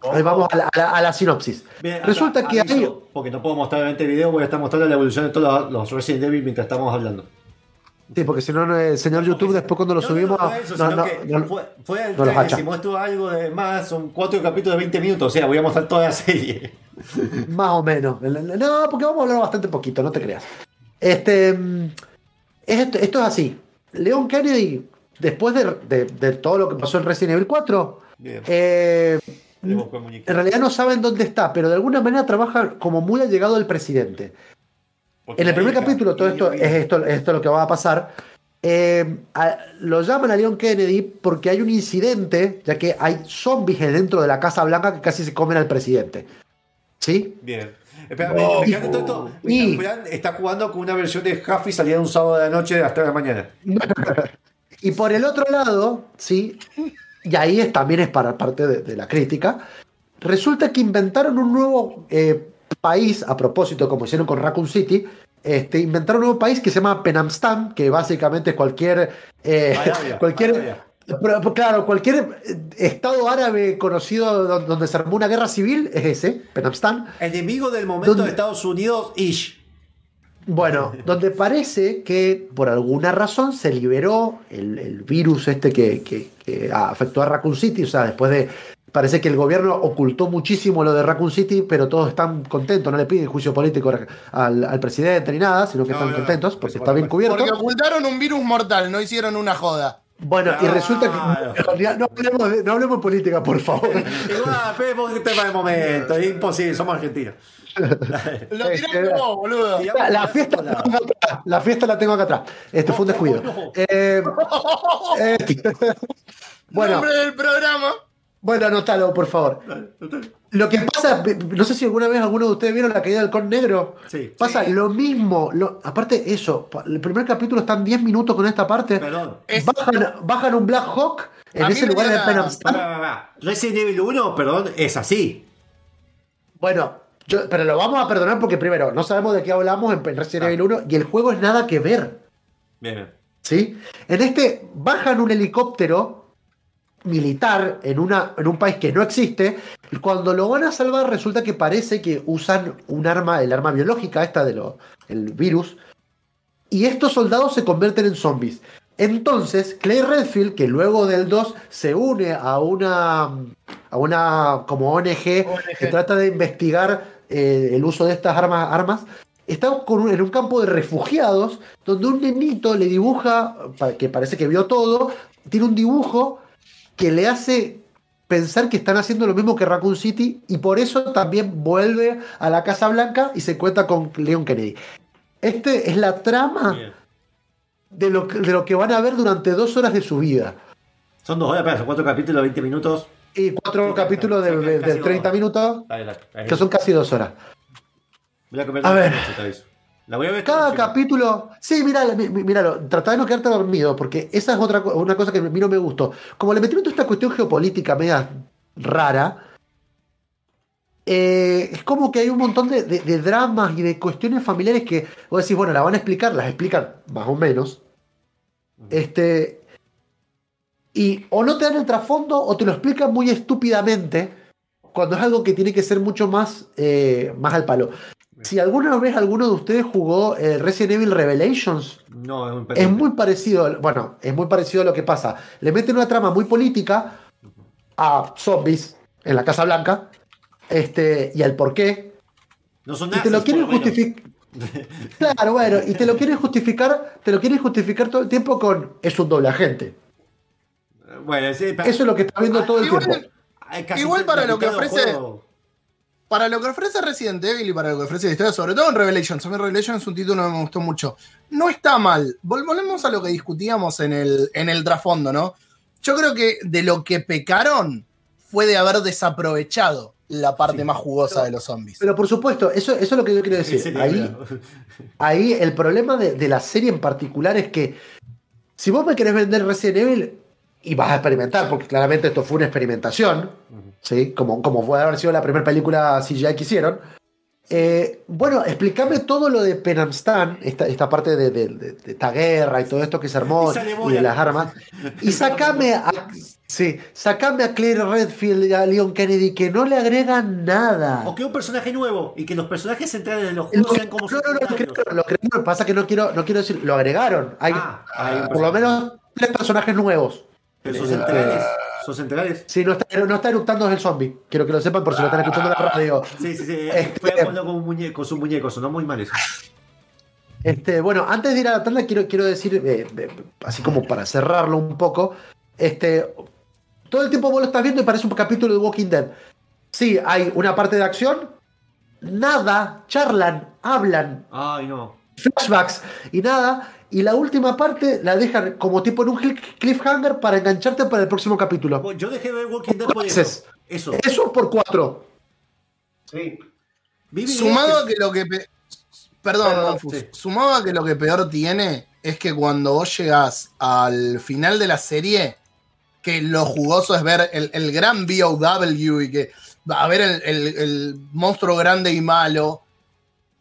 Poco. Ahí vamos a la, a la- a la sinopsis. Bien, Resulta acá, que aviso, hay... Porque no puedo mostrar obviamente el video, voy a estar mostrando la evolución de todos los Resident Evil mientras estamos hablando. Sí, porque si no, el señor YouTube después cuando lo No, subimos... No, no, eso, no, que no, fue, fue el trailer, si muestro algo de más, son cuatro capítulos de 20 minutos, o sea, voy a mostrar toda la serie. Más o menos. No, porque vamos a hablar bastante poquito, no te creas. Este, mm, esto, esto es así. Leon Kennedy, después de, de- de todo lo que pasó en Resident Evil 4, Bien, eh, en realidad no saben dónde está, pero de alguna manera trabaja como muy allegado al presidente. Porque En el primer capítulo, todo esto es esto, esto es lo que va a pasar. Eh, a- lo llaman a Leon Kennedy porque hay un incidente, ya que hay zombies dentro de la Casa Blanca que casi se comen al presidente. ¿Sí? Bien. Espera, Oh. me- me encanta todo esto. Y- está jugando con una versión de Huffy salida un sábado de la noche hasta la mañana. Y por el otro lado, sí, y ahí es, también es para parte de, de la crítica, resulta que inventaron un nuevo eh, país, a propósito, como hicieron con Raccoon City, este, inventaron un nuevo país que se llama Penamstan, que básicamente es cualquier... eh, Arabia, cualquier Arabia. pero, claro, cualquier eh, estado árabe conocido don- donde se armó una guerra civil es ese, Penamstan. Enemigo del momento de Estados Unidos, Ish. Bueno, donde parece que por alguna razón se liberó el, el virus este que, que- que afectó a Raccoon City, o sea, después de... Parece que el gobierno ocultó muchísimo lo de Raccoon City, pero todos están contentos, no le piden juicio político al, al presidente ni nada, sino que No, están no, contentos porque por está bien cubierto. Porque ocultaron un virus mortal, no hicieron una joda. Bueno, y resulta que... No hablemos, de, no hablemos de política, por favor. Igual, es tema de momento, es imposible, somos argentinos. Lo Este, tiraste vos, boludo. La, fiesta la tengo acá atrás. La fiesta la tengo acá atrás. Este fue un descuido. Eh, este- bueno, Nombre del programa. bueno, anótalo, por favor. Lo que pasa, no sé si alguna vez alguno de ustedes vieron la caída del halcón negro. Sí. Pasa lo mismo. lo- aparte, eso, el primer capítulo están 10 minutos con esta parte. Perdón. Es- Bajan, bajan un Black Hawk en ese lugar de pará. Resident Evil 1, perdón, es así. Bueno, yo- pero lo vamos a perdonar porque primero, no sabemos de qué hablamos en Resident Ah. Evil 1 y el juego es nada que ver. Bien. ¿Sí? En este bajan un helicóptero militar en, una, en un país que no existe. y Cuando lo van a salvar, resulta que parece que usan un arma, el arma biológica, esta de lo, el virus. Y estos soldados se convierten en zombies. Entonces, Clay Redfield, que luego del 2 se une a una, a una como ONG, que trata de investigar eh, el uso de estas armas, armas está con un- en un campo de refugiados donde un nenito le dibuja, que parece que vio todo, tiene un dibujo que le hace pensar que están haciendo lo mismo que Raccoon City y por eso también vuelve a la Casa Blanca y se cuenta con Leon Kennedy. Este es la trama de lo, que- de lo que van a ver durante dos horas de su vida. Son dos horas, son cuatro capítulos, 20 minutos. Y cuatro Sí, capítulos de, de- de dos 30 horas. minutos, Dale, dale, dale. que son casi dos horas. Voy a, comer A ver. noche. La voy a ver. Cada capítulo. Sí, míralo, mí- mí- míralo. Trata de no quedarte dormido, porque esa es otra una cosa que a mí no me gustó. Como le metieron toda esta cuestión geopolítica media rara, eh, es como que hay un montón de, de- de dramas y de cuestiones familiares que vos decís, bueno, la van a explicar, las explican más o menos. Este. Y o no te dan el trasfondo o te lo explican muy estúpidamente cuando es algo que tiene que ser mucho más, eh, más al palo. Si alguna vez alguno de ustedes jugó eh, Resident Evil Revelations, No, es muy es muy parecido, bueno, es muy parecido a lo que pasa. Le meten una trama muy política a zombies en la Casa Blanca este, y al por qué. No son Y te lo nazis, quieren justificar. Claro, bueno, y te lo quieren justificar, te lo quieren justificar todo el tiempo con es un doble agente. Bueno, sí, Eso es lo que está viendo todo el Igual- tiempo. hay casi igual para lo que ofrece- juego. Para lo que ofrece Resident Evil y para lo que ofrece la historia, sobre todo en Revelations, a mí Revelations es un título que me gustó mucho. No está mal. Vol- Volvemos a lo que discutíamos en el, en el trasfondo, ¿no? Yo creo que de lo que pecaron fue de haber desaprovechado la parte más jugosa de los zombies. Pero por supuesto, eso, eso es lo que yo quiero decir. Ahí. Ahí el problema de, de la serie en particular es que si vos me querés vender Resident Evil y vas a experimentar, porque claramente esto fue una experimentación, ¿sí? como, como puede haber sido la primera película CGI que hicieron, eh, bueno, explícame todo lo de Penamstan, esta, esta parte de, de- de- de esta guerra y todo esto que se armó Y y de las armas, y sacame a, sí, sacame a Claire Redfield y a Leon Kennedy que no le agregan nada. O que un personaje nuevo y que los personajes centrales de los Lo juegos sean como no, no, no, lo lo que pasa que no quiero, no quiero decir, lo agregaron. Hay Ah, hay un por lo menos tres personajes nuevos. Pero son centrales. Son centrales. Sí, no está, no está eructando el zombie. Quiero que lo sepan por si lo están escuchando en la radio. Sí, sí, sí. Este- Fue jugando con, un muñeco, con su muñeco, sonó muy mal eso. Este, bueno, antes de ir a la tanda, quiero, quiero decir, eh, eh, así como para cerrarlo un poco, este, todo el tiempo vos lo estás viendo y parece un capítulo de Walking Dead. Sí, hay una parte de acción, nada, charlan, hablan, Ay, no. flashbacks y nada. Y la última parte la dejan como tipo en un cliff- cliffhanger para engancharte para el próximo capítulo. Yo dejé de ver Walking Dead por eso. Eso. Eso por cuatro. Sí. Sumado a que lo que. pe- Perdón, Perdón, sí. Sumado a que lo que peor tiene es que cuando vos llegás al final de la serie, que lo jugoso es ver el, el gran BOW y que va a ver el, el- el monstruo grande y malo.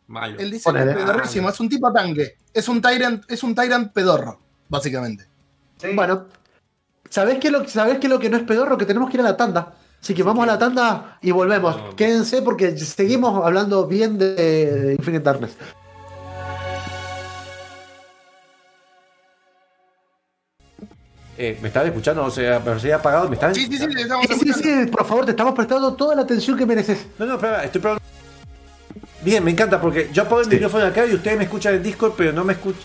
Malo. El diseño Ponele. es pedorrísimo, es un tipo tanque. Es un Tyrant, es un Tyrant pedorro, básicamente. sí. Bueno, ¿sabés qué, es lo, ¿sabés qué es lo que no es pedorro? Que tenemos que ir a la tanda. Así que vamos a la tanda y volvemos. No. Quédense porque seguimos hablando bien de Infinite Darkness. Eh, ¿Me están escuchando? O sea, me se apagado. ¿Me están Sí, sí, sí, Sí, sí, escuchando. sí, por favor, te estamos prestando toda la atención que mereces. No, no, espera, estoy. Bien, me encanta porque yo apago el Sí. micrófono acá y ustedes me escuchan en Discord, pero no me escuchan.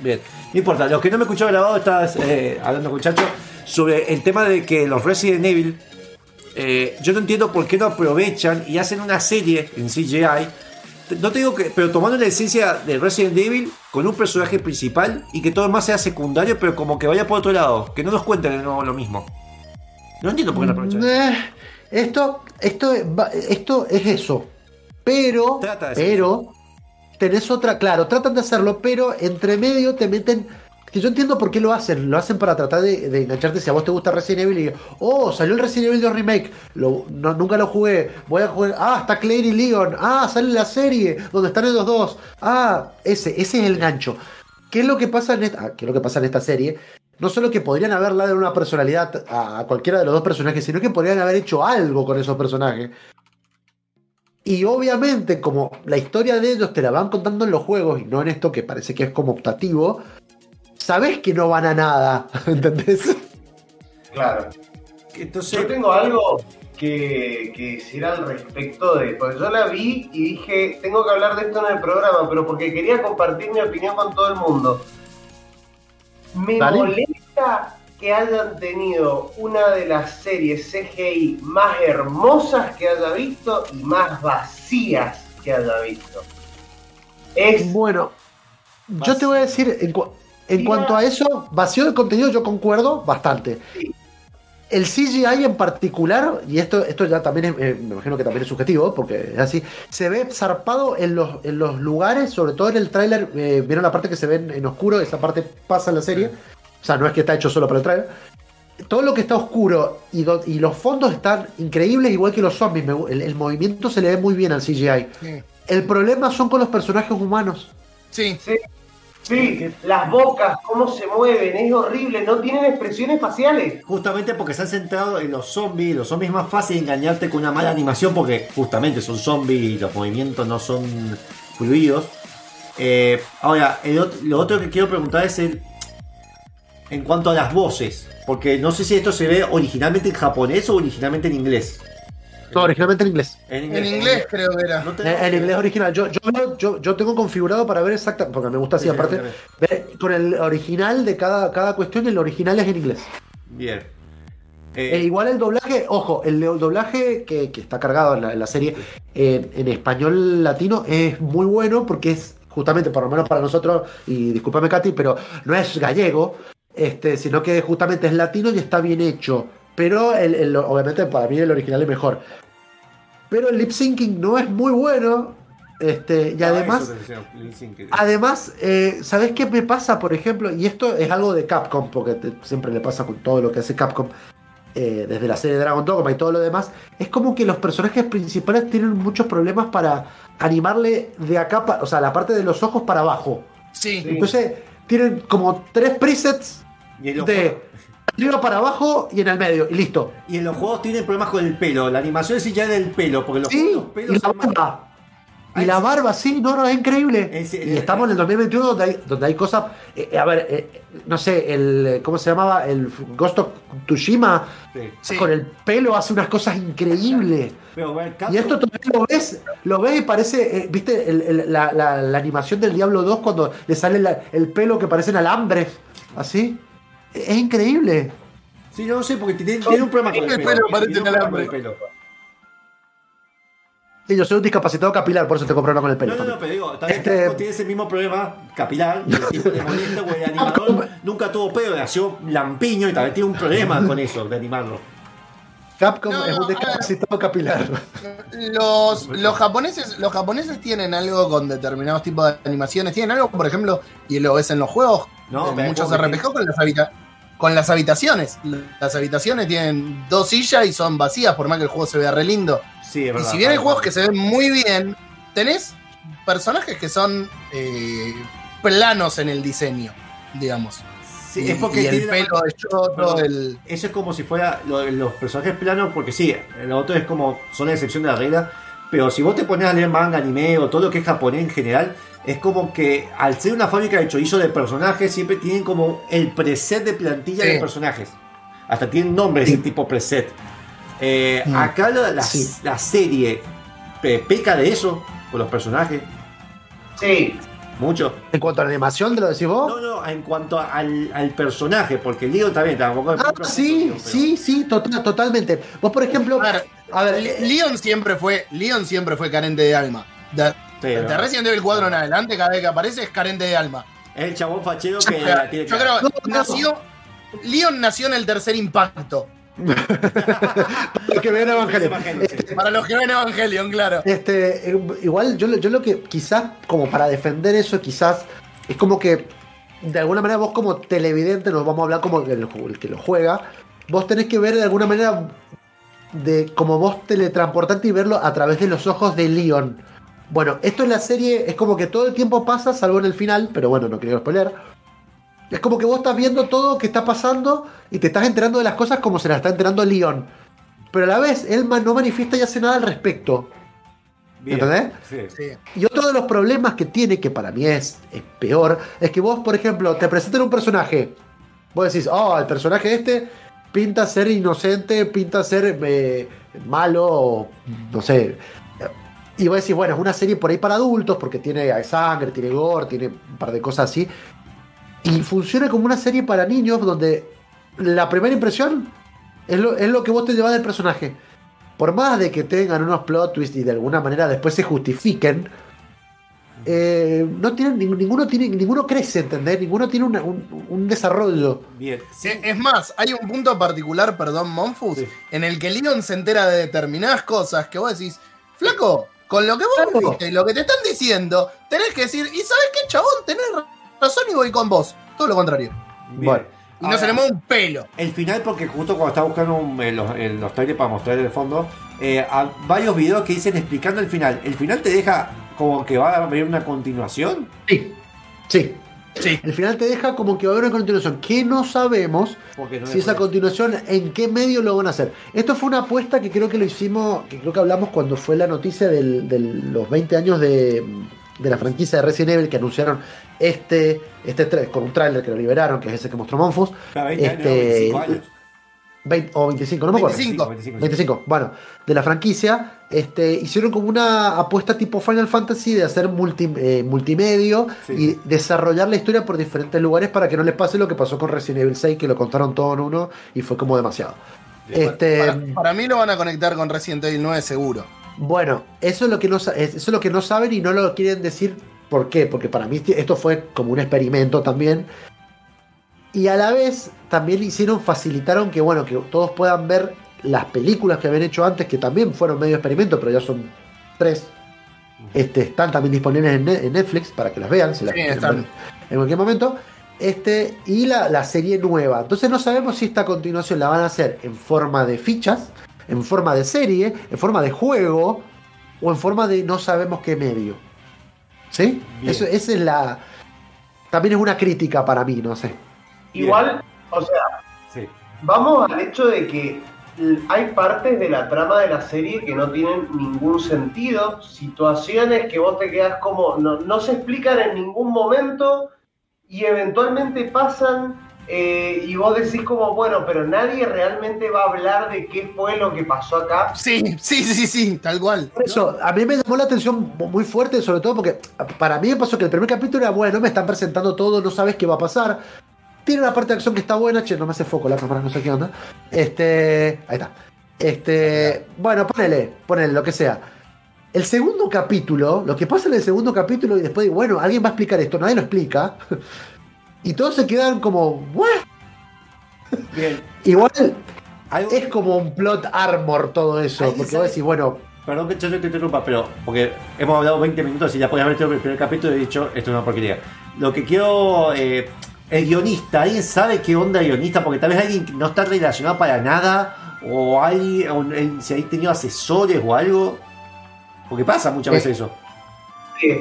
Bien, no importa. Los que no me escucharon grabado, estaba eh, hablando con Chacho sobre el tema de que los Resident Evil. eh, yo no entiendo por qué no aprovechan y hacen una serie en CGI. No te digo que, pero tomando la esencia de Resident Evil con un personaje principal y que todo lo demás sea secundario, pero como que vaya por otro lado, que no nos cuenten de nuevo lo mismo. No entiendo por qué no aprovechan. Eh, esto, esto, va- esto es eso. Pero, Trata de ser pero, tenés otra, claro, tratan de hacerlo, pero entre medio te meten. Que yo entiendo por qué lo hacen. Lo hacen para tratar de, de engancharte si a vos te gusta Resident Evil y oh, salió el Resident Evil 2 Remake. Lo- no- nunca lo jugué. Voy a jugar. Ah, está Claire y Leon. Ah, sale la serie donde están ellos dos. Ah, ese, ese es el gancho. ¿Qué es lo que pasa en esta, ah, qué es lo que pasa en esta serie? No solo que podrían haberle dado una personalidad a, a cualquiera de los dos personajes, sino que podrían haber hecho algo con esos personajes. Y obviamente, como la historia de ellos te la van contando en los juegos y no en esto que parece que es como optativo, sabes que no van a nada, ¿entendés? Claro. Entonces, Yo tengo algo que, que decir al respecto de. Porque yo la vi y dije, tengo que hablar de esto en el programa, pero porque quería compartir mi opinión con todo el mundo. Me Dale. molesta que hayan tenido una de las series CGI más hermosas que haya visto y más vacías que haya visto. Es. Bueno, yo te voy a decir, en, cu- en Mira. cuanto a eso, vacío de contenido, yo concuerdo bastante. Sí. El CGI en particular, y esto, esto ya también es, eh, me imagino que también es subjetivo, porque es así, se ve zarpado en los, en los lugares, sobre todo en el tráiler, eh, vieron la parte que se ve en, en oscuro, esa parte pasa en la serie, o sea, no es que está hecho solo para el tráiler. Todo lo que está oscuro y, do- y los fondos están increíbles, igual que los zombies, me el, el movimiento se le ve muy bien al CGI. Sí. El problema son con los personajes humanos. Sí. Sí, sí, las bocas, cómo se mueven, es horrible, no tienen expresiones faciales. Justamente porque se han centrado en los zombies. Los zombies es más fácil engañarte con una mala animación porque justamente son zombies y los movimientos no son fluidos. Eh, ahora, el lo otro que quiero preguntar es el, en cuanto a las voces. Porque no sé si esto se ve originalmente en japonés o originalmente en inglés. No, originalmente en inglés. En En inglés creo que era. No te- Eh, En inglés original. Yo, yo, yo, yo tengo configurado para ver exacta, porque me gusta así, Sí, aparte, ver con el original de cada, cada cuestión, el original es en inglés. Bien. Eh, Eh, igual el doblaje, ojo, el, el doblaje que, que está cargado en la, en la serie eh, en español latino es muy bueno porque es justamente, por lo menos para nosotros, y discúlpame Katy, pero no es gallego, este, sino que justamente es latino y está bien hecho. Pero el, el- obviamente para mí el original es mejor. Pero el lip syncing no es muy bueno. Este, y ah, además. Además, eh, ¿sabes qué me pasa, por ejemplo? Y esto es algo de Capcom, porque te- siempre le pasa con todo lo que hace Capcom, eh, desde la serie Dragon Dogma y todo lo demás. Es como que los personajes principales tienen muchos problemas para animarle de acá, pa- o sea, la parte de los ojos para abajo. Sí. Entonces, tienen como tres presets Y en los de arriba para abajo y en el medio, y listo. Y en los juegos tienen problemas con el pelo. La animación es ya del pelo, porque los Sí, los y pelos la son más- barba. Y Ay, la barba, sí, no, no, es increíble. Es- y estamos en el 2021 donde hay, donde hay cosas. eh, a ver, eh, no sé, el. ¿Cómo se llamaba? El Ghost of Tsushima. Sí. Sí. Con el pelo hace unas cosas increíbles. Pero, bueno, Y esto todavía lo ves, lo ves y parece, eh, ¿viste? El- el- la, la- la animación del Diablo 2 cuando le sale la- el pelo que parecen alambres. Así. Es increíble. Sí, yo no sé, porque tiene, tiene un problema con el El pelo. pelo Tiene pelo. Sí, yo soy un discapacitado capilar, por eso tengo problema con el pelo. No, no, no, pero digo, también Este- Capcom tiene ese mismo problema capilar, el molesta, güey, el animador nunca tuvo pelo, nació lampiño y también tiene un problema con eso, de animarlo. Capcom No, es un discapacitado capilar. Los, los japoneses, los japoneses tienen algo con determinados tipos de animaciones. Tienen algo, por ejemplo, y lo ves en los juegos, No, en muchos ¿cómo que RPG con las, habita- con las habitaciones. Las habitaciones tienen dos sillas y son vacías, por más que el juego se vea re lindo. Sí, es Y verdad. si bien hay juegos que se ven muy bien, tenés personajes que son eh, planos en el diseño, digamos. Sí, y, es porque y el pelo es choto, el. Eso es como si fuera lo de los personajes planos, porque sí, lo otro es como son la excepción de la regla. Pero si vos te pones a leer manga, anime o todo lo que es japonés en general, es como que al ser una fábrica de chorizo de personajes, siempre tienen como el preset de plantilla Sí. de personajes. Hasta tienen nombre ese tipo preset. Eh, Mm. Acá la, la- Sí. la serie pe- peca de eso, con los personajes, Sí, mucho. En cuanto a la animación, ¿te lo decís vos? No, no, en cuanto al, al personaje, porque Leo también tampoco es Ah, sí, pero- sí, sí, tota- totalmente. Vos, por ejemplo, A ver, a ver, Le- Leon siempre fue, Leon siempre fue carente de alma. De, Sí, de verdad. Resident Evil 4 en adelante, cada vez que aparece es carente de alma. Es el chabón fachero que la tiene yo creo No, no. nació. Leon nació en el tercer impacto. para que vean Evangelio. Evangelio, sí. Para los que ven Evangelion, claro. Este, eh, igual yo, lo- yo lo que quizás, como para defender eso, quizás es como que de alguna manera vos como televidente, nos vamos a hablar como el, el que lo juega, vos tenés que ver de alguna manera de como vos teletransportarte y verlo a través de los ojos de Leon. Bueno, esto en la serie es como que todo el tiempo pasa, salvo en el final, pero bueno, no quiero spoiler. Es como que vos estás viendo todo que está pasando y te estás enterando de las cosas como se las está enterando Leon. Pero a la vez, él no manifiesta y hace nada al respecto. Bien, ¿Entendés? Sí. Sí. Y otro de los problemas que tiene, que para mí es, es peor, es que vos, por ejemplo, te presentan un personaje. Vos decís, oh, el personaje este pinta ser inocente, pinta ser eh, malo, o no sé. Y vos decís, bueno, es una serie por ahí para adultos, porque tiene sangre, tiene gore, tiene un par de cosas así. Y funciona como una serie para niños, donde la primera impresión es lo, es lo que vos te llevas del personaje. Por más de que tengan unos plot twists y de alguna manera después se justifiquen, eh, no tienen, ning- ninguno tiene, ninguno crece, ¿entendés? Ninguno tiene una- un, un desarrollo. Bien. Sí, Es más, hay un punto particular, perdón, Monfus, Sí. en el que Leon se entera de determinadas cosas que vos decís, flaco, con lo que vos Claro. viste y lo que te están diciendo, tenés que decir, ¿y sabes qué, chabón? Tenés razón y voy con vos. Todo lo contrario. bien. Bueno. Y no Ahora, se le mueve un pelo. El final, porque justo cuando estaba buscando un- eh, los, eh, los trailers para mostrar el fondo, eh, a- varios videos que dicen explicando el final. ¿El final te deja como que va a haber una continuación? Sí, sí. Sí. El final te deja como que va a haber una continuación, que no sabemos Porque no si esa continuación, en qué medio lo van a hacer. Esto fue una apuesta que creo que lo hicimos, que creo que hablamos cuando fue la noticia de los 20 años de, de la franquicia de Resident Evil que anunciaron este, este con un tráiler que lo liberaron, que es ese que mostró Monfus, Cada 20 años, este, 25 años. 20 o 25, no me acuerdo. 25. 25. 25, bueno, de la franquicia, este, hicieron como una apuesta tipo Final Fantasy de hacer multi, eh, multimedio Sí. y desarrollar la historia por diferentes lugares para que no les pase lo que pasó con Resident Evil 6, que lo contaron todo en uno y fue como demasiado. Este, Para, para mí lo van a conectar con Resident Evil 9 seguro. bueno, eso es lo que no eso es lo que no saben y no lo quieren decir por qué, porque para mí esto fue como un experimento también. Y a la vez también hicieron, facilitaron que bueno, que todos puedan ver las películas que habían hecho antes, que también fueron medio experimento, pero ya son tres. Este, están también disponibles en, Ne- en Netflix para que las vean, si las Sí, están. en cualquier momento. Este, y la, la serie nueva. Entonces no sabemos si esta continuación la van a hacer en forma de fichas, en forma de serie, en forma de juego, o en forma de no sabemos qué medio. ¿Sí? Eso, esa es la. También es una crítica para mí, no sé. Igual, o sea, Sí. vamos al hecho de que hay partes de la trama de la serie que no tienen ningún sentido, situaciones que vos te quedás como, no, no se explican en ningún momento y eventualmente pasan eh, y vos decís como, bueno, pero nadie realmente va a hablar de qué fue lo que pasó acá. Sí, sí, sí, sí, tal cual. Por eso, a mí me llamó la atención muy fuerte, sobre todo porque para mí me pasó que el primer capítulo era bueno, me están presentando todo, no sabes qué va a pasar. Tiene una parte de acción que está buena, che, no me hace foco la cámara, no sé qué onda. Este, ahí está. Este, bueno, ponele, ponele lo que sea. El segundo capítulo, lo que pasa en el segundo capítulo y después digo, bueno, alguien va a explicar esto, nadie lo explica. Y todos se quedan como, ¿what? Bien. Igual es como un plot armor todo eso, porque vos decís, bueno, Perdón que yo te interrumpa, pero porque hemos hablado 20 minutos y ya podías haber visto el primer capítulo y he dicho, esto es una porquería. Lo que quiero, eh, el guionista, ¿alguien sabe qué onda el guionista? Porque tal vez alguien que no está relacionado para nada, o hay, o si hay tenido asesores o algo. Porque pasa muchas Eh. veces eso. Sí.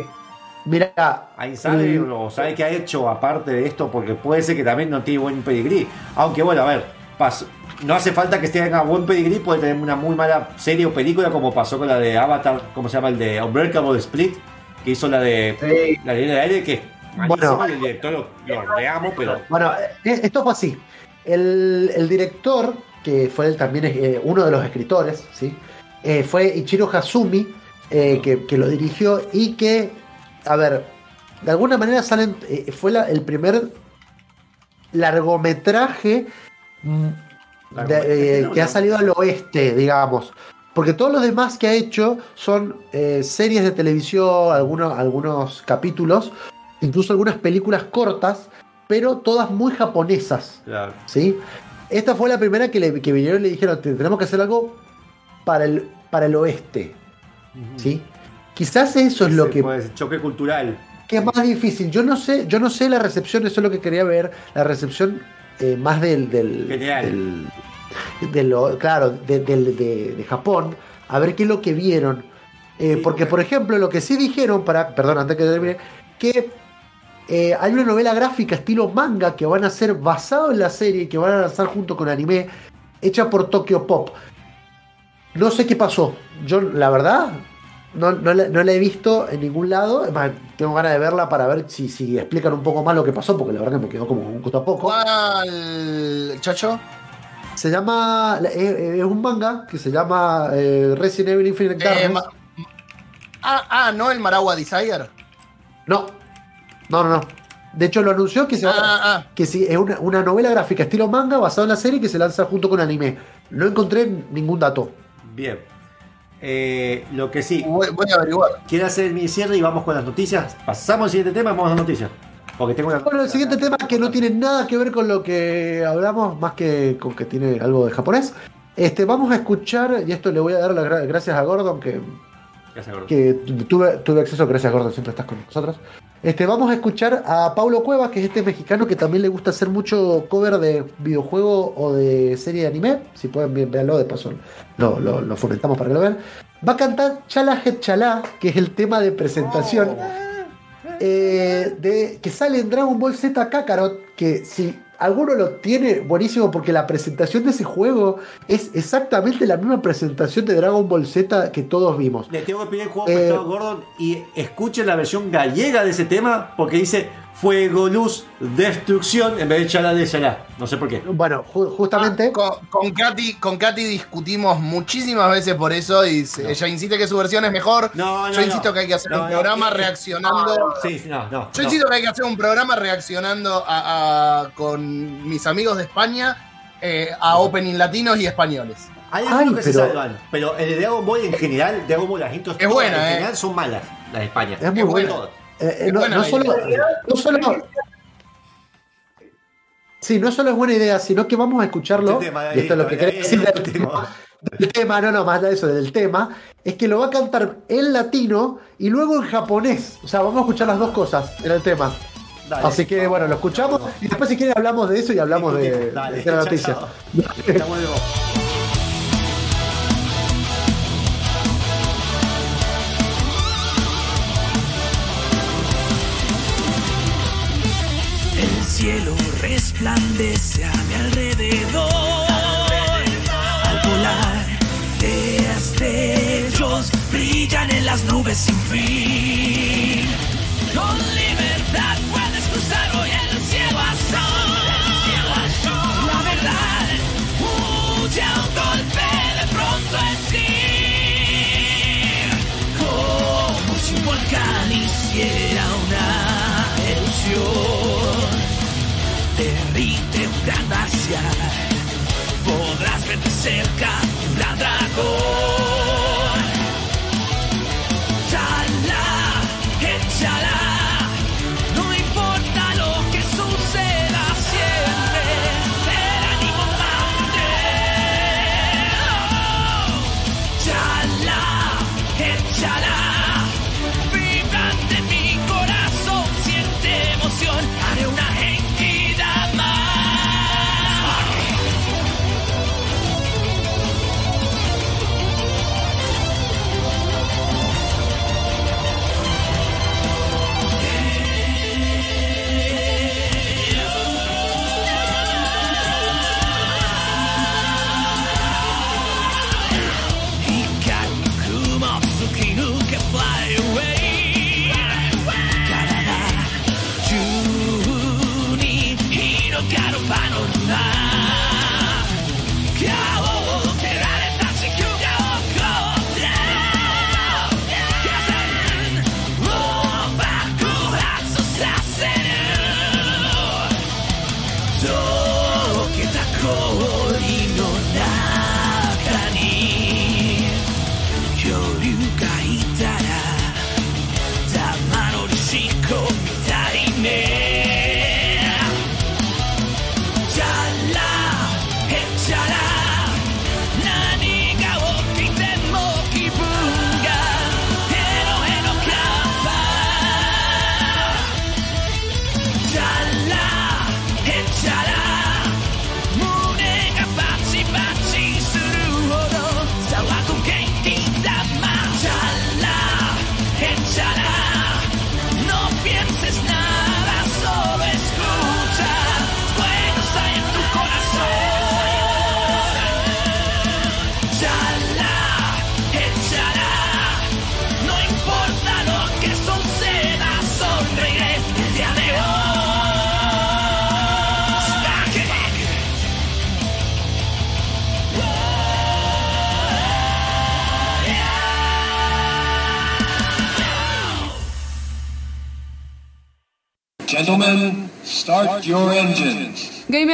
mira, ¿Alguien sabe Mm. o sabe qué ha hecho aparte de esto? Porque puede ser que también no tiene buen pedigrí. Aunque bueno, a ver, no hace falta que tenga buen pedigrí, puede tener una muy mala serie o película como pasó con la de Avatar, ¿cómo se llama? El de Unbreakable Split, que hizo la de Sí. la línea de aire, que Bueno. y el director lo, lo reamo, pero... Bueno, eh, esto fue así. El, el director, que fue él también eh, uno de los escritores, ¿sí? Eh, fue Ichiro Hasumi, eh, que, que lo dirigió y que, a ver, de alguna manera salen, eh, fue la- el primer largometraje mm, de- eh, que ha salido al oeste, digamos. Porque todos los demás que ha hecho son eh, series de televisión, algunos, algunos capítulos, incluso algunas películas cortas, pero todas muy japonesas. Claro. ¿sí? Esta fue la primera que, le, que vinieron y le dijeron, "Te- tenemos que hacer algo para el, para el oeste. ¿sí? Quizás eso es lo que, puede ser choque cultural. que es más difícil. Yo no sé, yo no sé la recepción, eso es lo que quería ver, la recepción eh, más del, del, del- de lo- claro, de, del- de- de Japón, a ver qué es lo que vieron. Eh, Sí, porque, porque- por ejemplo, lo que sí dijeron, para, perdón, antes que termine, que eh, hay una novela gráfica estilo manga que van a ser basado en la serie y que van a lanzar junto con anime, hecha por Tokyo Pop. No sé qué pasó. Yo, la verdad, no, no la, no la he visto en ningún lado. Es más, tengo ganas de verla para ver si, si explican un poco más lo que pasó, porque la verdad que me quedó como un gusto a poco. ¿Cuál, chacho? Se llama. Es, un manga que se llama eh, Resident Evil Infinite Eh, ah, ah, no el Maragua Desire. no, no, no, no. De hecho, lo anunció que se va Ah, ah. que sí, es una, una novela gráfica estilo manga basada en la serie que se lanza junto con anime. No encontré ningún dato. Bien. Eh, lo que sí, Voy, voy a averiguar. quiero hacer mi cierre y vamos con las noticias. Pasamos al siguiente tema y vamos a las noticias. Porque tengo una. Bueno, el siguiente tema que no tiene nada que ver con lo que hablamos, más que con que tiene algo de japonés. Este, vamos a escuchar, y esto le voy a dar las gra- gracias a Gordon, que, Gracias, Gordo. que tu- tuve, tuve acceso, gracias Gordon, siempre estás con nosotros. Este, vamos a escuchar a Paulo Cuevas, que es este mexicano que también le gusta hacer mucho cover de videojuego o de serie de anime. Si pueden ver- verlo, de paso lo, lo- lo fomentamos para que lo vean. Va a cantar Chala Het Chala, que es el tema de presentación eh, de, que sale en Dragon Ball Z Kakarot, que si alguno lo tiene, buenísimo, porque la presentación de ese juego es exactamente la misma presentación de Dragon Ball Z que todos vimos. Le tengo que pedir el juego Eh, prestado Gordon y escuchen la versión gallega de ese tema porque dice fuego, luz, destrucción en vez de chala de chala. No sé por qué. Bueno, ju- justamente, Ah, Con, con Katy, con Katy discutimos muchísimas veces por eso y se- ella insiste que su versión es mejor. No, no, Yo no. insisto que hay que hacer No, un no, programa reaccionando. Sí, sí, no, no. Yo no. insisto que hay que hacer un programa reaccionando a, a- con mis amigos de España eh, a opening latinos y españoles. Hay Ay, algunos que se pero- salvan, pero el de Dragon Ball en general, Dragon Ball las intros Es buena, en eh. general son malas, las de España. Es muy buena. todas. Eh, eh, no, solo, no solo- Sí, no solo es buena idea, sino que vamos a escucharlo. Este tema, y esto es lo que quería decir del este tema, del tema, no, no, más de eso, del tema, es que lo va a cantar en latino y luego en japonés. O sea, vamos a escuchar las dos cosas en el tema. Dale. Así que bueno, lo escuchamos y después si quieren hablamos de eso y hablamos de, Dale, de la noticia. chao. Cielo resplandece a mi alrededor. Al volar, destellos brillan en las nubes sin fin. Con libertad puedes cruzar hoy el cielo azul. La verdad huye a un golpe de pronto en ti. Como si un volcán hiciera Glaciar. Podrás ver de cerca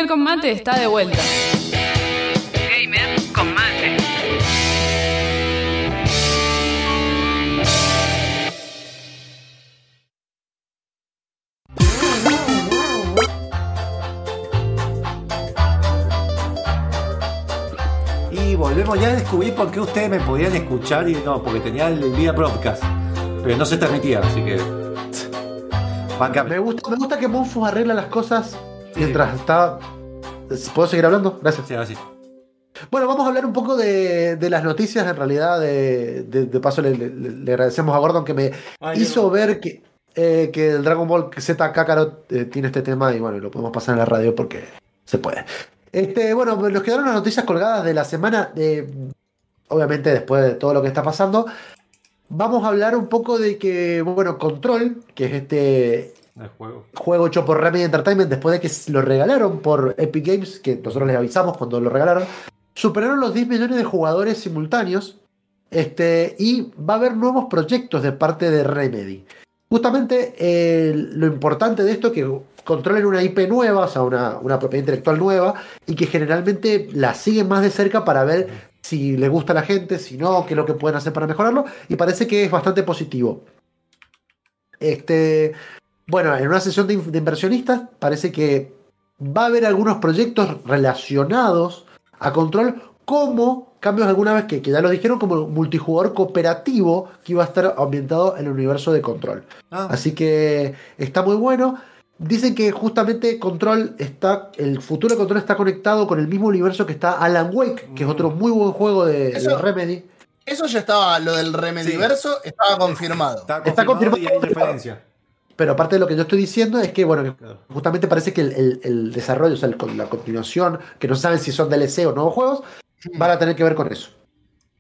Gamer con mate está de vuelta. Gamer con mate. Y volvemos, ya descubrí por qué ustedes me podían escuchar y no, porque tenía el Vida Broadcast. Pero no se transmitía, así que. Me gusta, me gusta que Monfus arregla las cosas mientras está. ¿Puedo seguir hablando? Gracias. Sí, ahora sí. Bueno, vamos a hablar un poco de, de las noticias. En realidad, de, de- de paso, le, le- le agradecemos a Gordon que me Ay, hizo no. ver que, eh, que el Dragon Ball Z Kakarot eh, tiene este tema y bueno, lo podemos pasar en la radio porque se puede. Este, bueno, nos quedaron las noticias colgadas de la semana. eh, obviamente, después de todo lo que está pasando, vamos a hablar un poco de que, bueno, Control, que es este El juego. juego hecho por Remedy Entertainment después de que lo regalaron por Epic Games, que nosotros les avisamos cuando lo regalaron, superaron los 10 millones de jugadores simultáneos este, y va a haber nuevos proyectos de parte de Remedy. Justamente eh, lo importante de esto es que controlen una IP nueva, o sea, una, una propiedad intelectual nueva, y que generalmente la siguen más de cerca para ver si le gusta a la gente, si no, qué es lo que pueden hacer para mejorarlo, y parece que es bastante positivo. Este, bueno, en una sesión de, in- de inversionistas parece que va a haber algunos proyectos relacionados a Control como cambios alguna vez que, que ya lo dijeron como multijugador cooperativo que iba a estar ambientado en el universo de Control. Ah, Así que está muy bueno. Dicen que justamente Control está, el futuro de Control está conectado con el mismo universo que está Alan Wake, que es otro muy buen juego de, Remedy. Eso ya estaba, lo del Remediverso estaba confirmado. está está confirmado, y hay referencia. Pero aparte de lo que yo estoy diciendo es que, bueno, justamente parece que el, el- el desarrollo, o sea, el- la continuación, que no saben si son DLC o nuevos juegos, van a tener que ver con eso.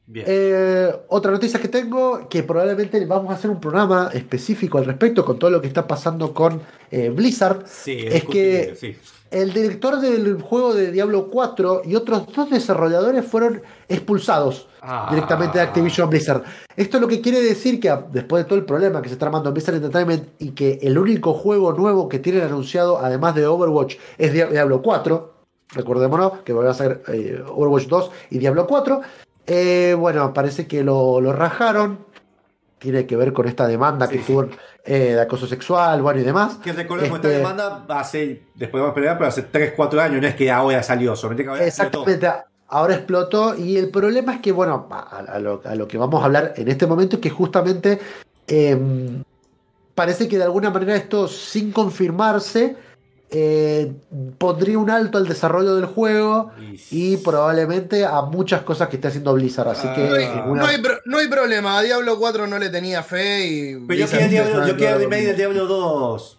Bien. Eh, otra noticia que tengo, que probablemente vamos a hacer un programa específico al respecto con todo lo que está pasando con eh, Blizzard. sí, es que- sí. El director del juego de Diablo 4 y otros dos desarrolladores fueron expulsados Ah. directamente de Activision Blizzard. Esto lo que quiere decir que a- después de todo el problema que se está armando en Blizzard Entertainment y que el único juego nuevo que tienen anunciado, además de Overwatch, es Dia- Diablo 4, recordémonos que van a ser eh, Overwatch 2 y Diablo 4, eh, bueno, parece que lo, lo rajaron. Tiene que ver con esta demanda que sí. Eh, de acoso sexual, bueno, y demás. Que recordemos, Este- esta demanda hace, después vamos a pelear, pero hace 3, 4 años, no es que ahora salió, solamente que ahora explotó. Exactamente, ahora explotó y el problema es que, bueno, a, a lo, a lo que vamos a hablar en este momento es que justamente eh, parece que de alguna manera esto sin confirmarse eh, pondría un alto al desarrollo del juego y probablemente a muchas cosas que está haciendo Blizzard. Así que No hay, una- no hay pro- no hay problema, a Diablo 4 no le tenía fe y. Pero yo quiero el Diablo, yo quiero lo del Diablo 2.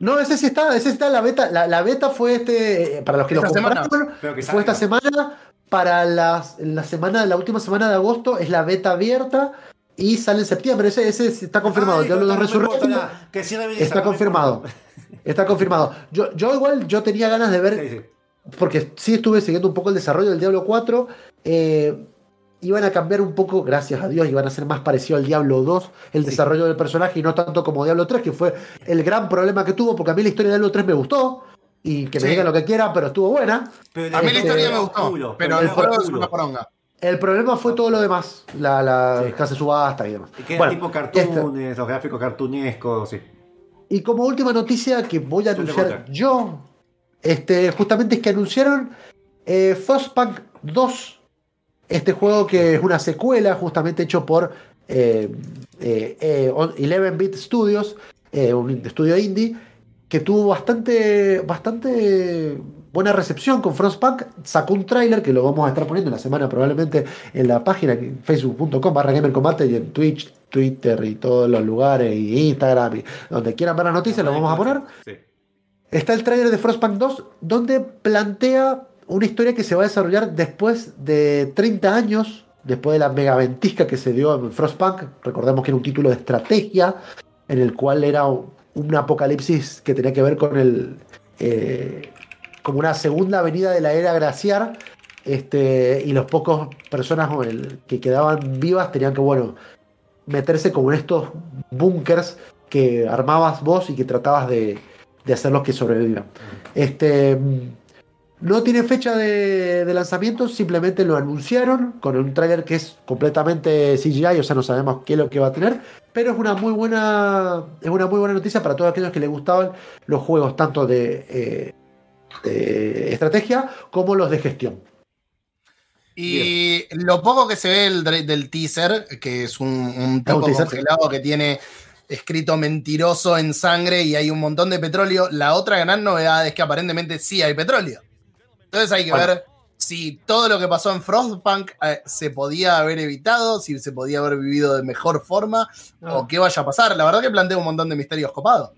No, ese sí está, ese está la beta. La, la beta fue este, eh, para los que lo Esta semana. compraron, fue esta semana. Para las, la semana, la última semana de agosto es la beta abierta y sale en septiembre. Ese, ese está confirmado. Ay, el Diablo 2 no me importa Resurrected nada, que cierre Blizzard, está confirmado. Está confirmado. Yo, yo igual yo tenía ganas de ver Sí, sí. porque sí estuve siguiendo un poco el desarrollo del Diablo 4. eh, iban a cambiar un poco, gracias a Dios, iban a ser más parecido al Diablo 2 el desarrollo del personaje y no tanto como Diablo 3, que fue el gran problema que tuvo, porque a mí la historia de Diablo 3 me gustó. Y que me Sí. digan lo que quieran, pero estuvo buena. Pero A mí la Este, historia me el gustó, culo, pero el el juego es una poronga. El problema fue todo lo demás, la, la Sí. casa de subasta y demás. Y que Bueno, tipo esta- cartoons, los gráficos cartunescos, sí. Y como última noticia que voy a anunciar yo, este, justamente es que anunciaron eh, Frostpunk 2, este juego que es una secuela justamente hecho por eh, eh, eh, 11-bit Studios, eh, un estudio indie, que tuvo bastante, bastante buena recepción con Frostpunk. Sacó un tráiler que lo vamos a estar poniendo en la semana probablemente en la página facebook.com barra gamercombate y en Twitch, Twitter y todos los lugares y Instagram y donde quieran ver las noticias lo vamos a poner. Sí. Está el tráiler de Frostpunk 2 donde plantea una historia que se va a desarrollar después de 30 años, después de la megaventisca que se dio en Frostpunk. Recordemos que era un título de estrategia en el cual era un un apocalipsis que tenía que ver con el eh, como una segunda avenida de la era glaciar este, y los pocos personas que quedaban vivas tenían que bueno meterse como en estos búnkers que armabas vos y que tratabas de, de hacerlos que sobrevivan. Este, no tiene fecha de, de lanzamiento, simplemente lo anunciaron con un tráiler que es completamente CGI, o sea, no sabemos qué es lo que va a tener, pero es una muy buena, es una muy buena noticia para todos aquellos que les gustaban los juegos tanto de, eh, de estrategia como los de gestión. Y lo poco que se ve del, del teaser, que es un, un tipo teaser, congelado que tiene escrito mentiroso en sangre y hay un montón de petróleo, la otra gran novedad es que aparentemente sí hay petróleo. Entonces hay que Bueno. ver si todo lo que pasó en Frostpunk eh, se podía haber evitado, si se podía haber vivido de mejor forma o qué vaya a pasar. La verdad que plantea un montón de misterios copados.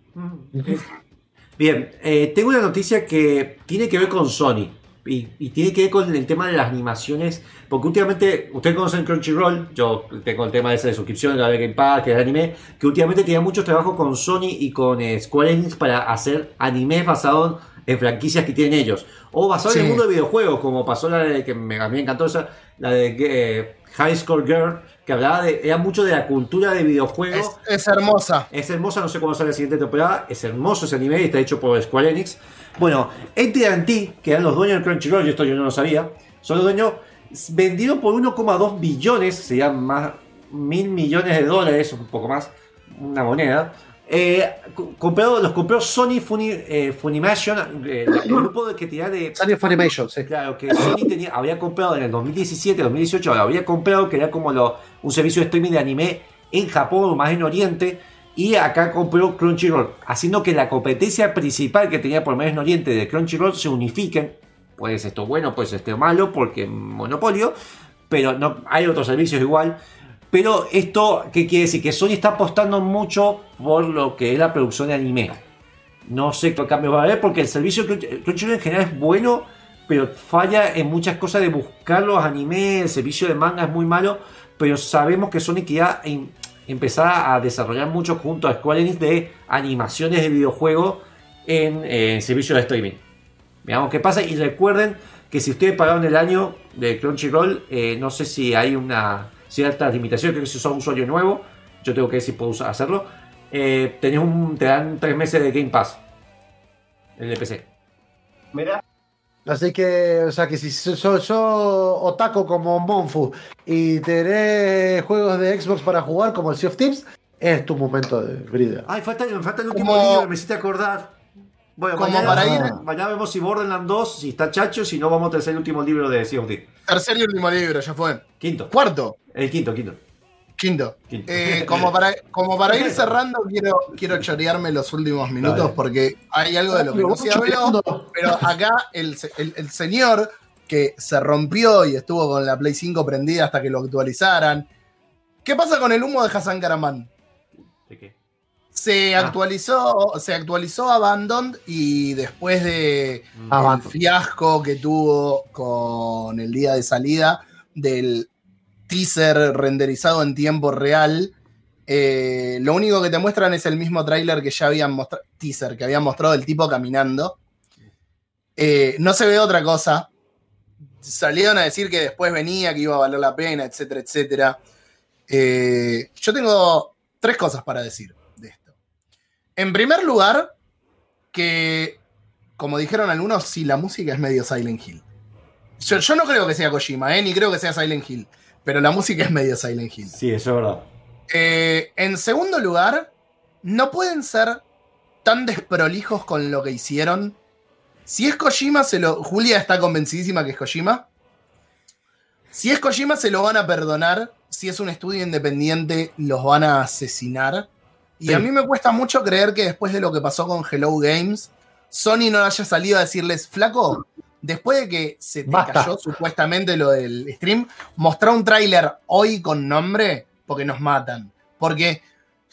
Bien, eh, tengo una noticia que tiene que ver con Sony. Y, y tiene que ver con el tema de las animaciones. Porque últimamente, ustedes conocen Crunchyroll. Yo tengo el tema ese de suscripción, de Game Pass, que es anime. Que últimamente tenía mucho trabajo con Sony y con eh, Square Enix para hacer animes basados en franquicias que tienen ellos. O basados en el mundo de videojuegos, como pasó la de que me, a mí me encantó esa, la de eh, High Score Girl, que hablaba de, era mucho de la cultura de videojuegos. Es, es hermosa. Es hermosa, no sé cuándo sale la siguiente temporada. Es hermoso ese anime, está hecho por Square Enix. Bueno, AT&T, que eran los dueños del Crunchyroll, y esto yo no lo sabía, son los dueños, vendido por 1,2 billones, serían más mil millones de dólares, un poco más, una moneda. Eh, co- comprado, los compró Sony Funi- eh, Funimation, eh, el grupo de que tenía de Sony Funimation, sí. Claro, que Sony tenía, había comprado en el 2017, 2018, había comprado que era como lo- un servicio de streaming de anime en Japón más en Oriente. Y acá compró Crunchyroll, haciendo que la competencia principal que tenía por menos en Oriente de Crunchyroll se unifiquen. Puede ser esto bueno, puede ser esto malo, porque monopolio. Pero no, hay otros servicios igual. Pero esto, ¿qué quiere decir? Que Sony está apostando mucho por lo que es la producción de anime. No sé qué cambio va a haber porque el servicio Crunchyroll en general es bueno, pero falla en muchas cosas de buscar los animes, el servicio de manga es muy malo, pero sabemos que Sony quería em- empezar a desarrollar mucho junto a Square Enix de animaciones de videojuegos en servicios de streaming. Veamos qué pasa y recuerden que si ustedes pagaron el año de Crunchyroll, eh, no sé si hay una cierta limitación, creo que si sos usuario nuevo, yo tengo que ver si puedo usar- hacerlo, eh, tenés un, te dan tres meses de Game Pass en el PC. Mirá, Así que, o sea, que si sos so, so otaku como Monfu y tenés juegos de Xbox para jugar como el Sea of Thieves, es tu momento de brida. Ay, falta, me falta el último Como- libro, me hiciste acordar. Bueno, Como mañana, para ir- mañana vemos si Borderlands 2, si está chacho, si no vamos a tercer el último libro de Sea of Thieves. Tercer y último libro, ya fue. Quinto. Cuarto, El quinto, quinto. quinto. Quinto. Eh, como, para, como para ir cerrando, quiero, quiero chorearme los últimos minutos Dale. porque hay algo de lo que no se habló. Pero acá el- el señor que se rompió y estuvo con la Play 5 prendida hasta que lo actualizaran. ¿Qué pasa con el humo de Hassan Karaman? ¿De qué? Se Ah. actualizó, se actualizó Abandoned y después de el fiasco que tuvo con el día de salida del teaser renderizado en tiempo real, eh, lo único que te muestran es el mismo tráiler que ya habían mostrado, teaser que habían mostrado el tipo caminando. Eh, no se ve otra cosa. Salieron a decir que después venía, que iba a valer la pena, etcétera, etcétera. Eh, yo tengo tres cosas para decir. En primer lugar, que, como dijeron algunos, sí, la música es medio Silent Hill. Yo, yo no creo que sea Kojima, ¿eh? ni creo que sea Silent Hill, pero la música es medio Silent Hill. Sí, eso es verdad. Eh, en segundo lugar, no pueden ser tan desprolijos con lo que hicieron. Si es Kojima, se lo. Julia está convencidísima que es Kojima. Si es Kojima, se lo van a perdonar. Si es un estudio independiente, los van a asesinar. Y Sí. a mí me cuesta mucho creer que después de lo que pasó con Hello Games, Sony no haya salido a decirles, flaco, después de que se te Basta. cayó supuestamente lo del stream, mostrá un tráiler hoy con nombre porque nos matan. Porque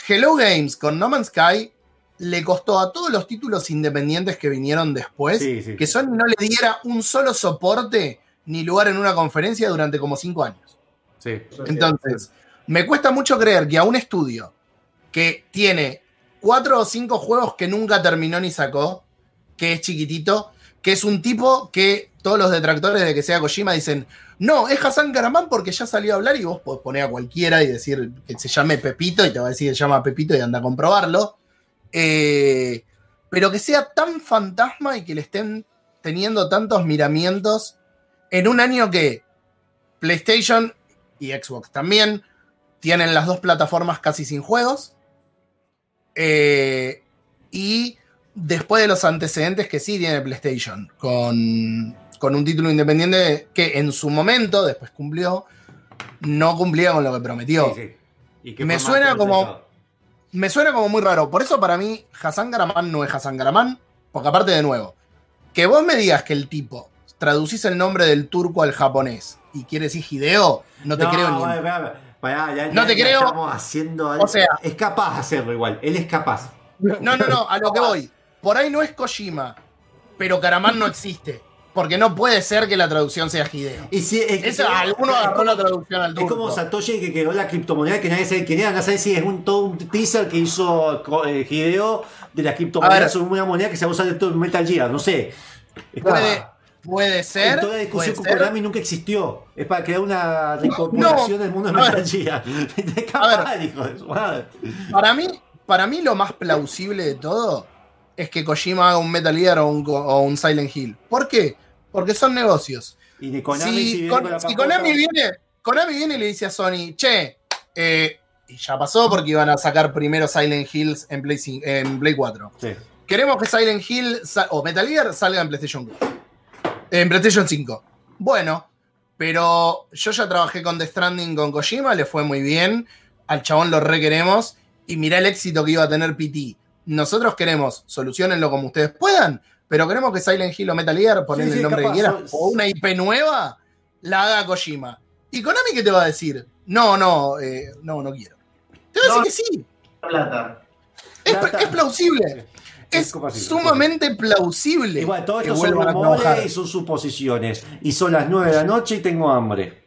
Hello Games con No Man's Sky le costó a todos los títulos independientes que vinieron después Sí, sí. que Sony no le diera un solo soporte ni lugar en una conferencia durante como cinco años. Sí. Entonces, me cuesta mucho creer que a un estudio que tiene cuatro o cinco juegos que nunca terminó ni sacó, que es chiquitito, que es un tipo que todos los detractores de que sea Kojima dicen, no, es Hassan Karaman porque ya salió a hablar y vos podés poner a cualquiera y decir que se llame Pepito y te va a decir que se llama Pepito y anda a comprobarlo. Eh, pero que sea tan fantasma y que le estén teniendo tantos miramientos en un año que PlayStation y Xbox también tienen las dos plataformas casi sin juegos. Eh, y después de los antecedentes que sí tiene PlayStation, con, con un título independiente que en su momento, después cumplió, no cumplía con lo que prometió. Sí, sí. Y Me suena como-. Me suena como muy raro. Por eso para mí Hassan Garaman no es Hassan Garaman. Porque aparte de nuevo, que vos me digas que el tipo traducís el nombre del turco al japonés y quiere decir Hideo, no te creo ni pará, ya- No ya- te ya creo. Estamos haciendo algo. O sea- es capaz de hacerlo igual. Él es capaz. No, no, no, a lo que voy. Por ahí no es Kojima, pero Karaman no existe. Porque no puede ser que la traducción sea Hideo. Y si, es Eso, alguno es agarró la traducción al Es como Satoshi que creó la criptomoneda que nadie sabe quién era. No sabe si es un, todo un teaser que hizo eh, Hideo de la criptomoneda sobre una moneda que se va a usar en Metal Gear. No sé. Está- Puede, puede ser. Toda la discusión con ser. Konami nunca existió. Es para crear una reincorporación No, del mundo de. Metal Gear. Para mí, para mí lo más plausible de todo es que Kojima haga un Metal Gear o un, o un Silent Hill. ¿Por qué? Porque son negocios. Y de Konami, si, si viene con la si papota- Konami viene, Konami viene y le dice a Sony, che, eh, y ya pasó porque iban a sacar primero Silent Hills en Play, en Play 4. Sí. Queremos que Silent Hill o Metal Gear salga en PlayStation 4. En PlayStation 5. Bueno, pero yo ya trabajé con The Stranding con Kojima, le fue muy bien. Al chabón lo requeremos. Y mirá el éxito que iba a tener PT. Nosotros queremos, solucionenlo como ustedes puedan, pero queremos que Silent Hill o Metal Gear, ponenle Sí, sí, el nombre capaz, que quieras, o una IP nueva, la haga Kojima. ¿Y Konami qué te va a decir? No, no, eh, no, no quiero. Te va a No. decir que sí. Plata. Es, Plata. es plausible. Es sumamente plausible. Igual, todo que esto son vuelvan a rumores trabajar. y son suposiciones. Y son las 9 de la noche y tengo hambre.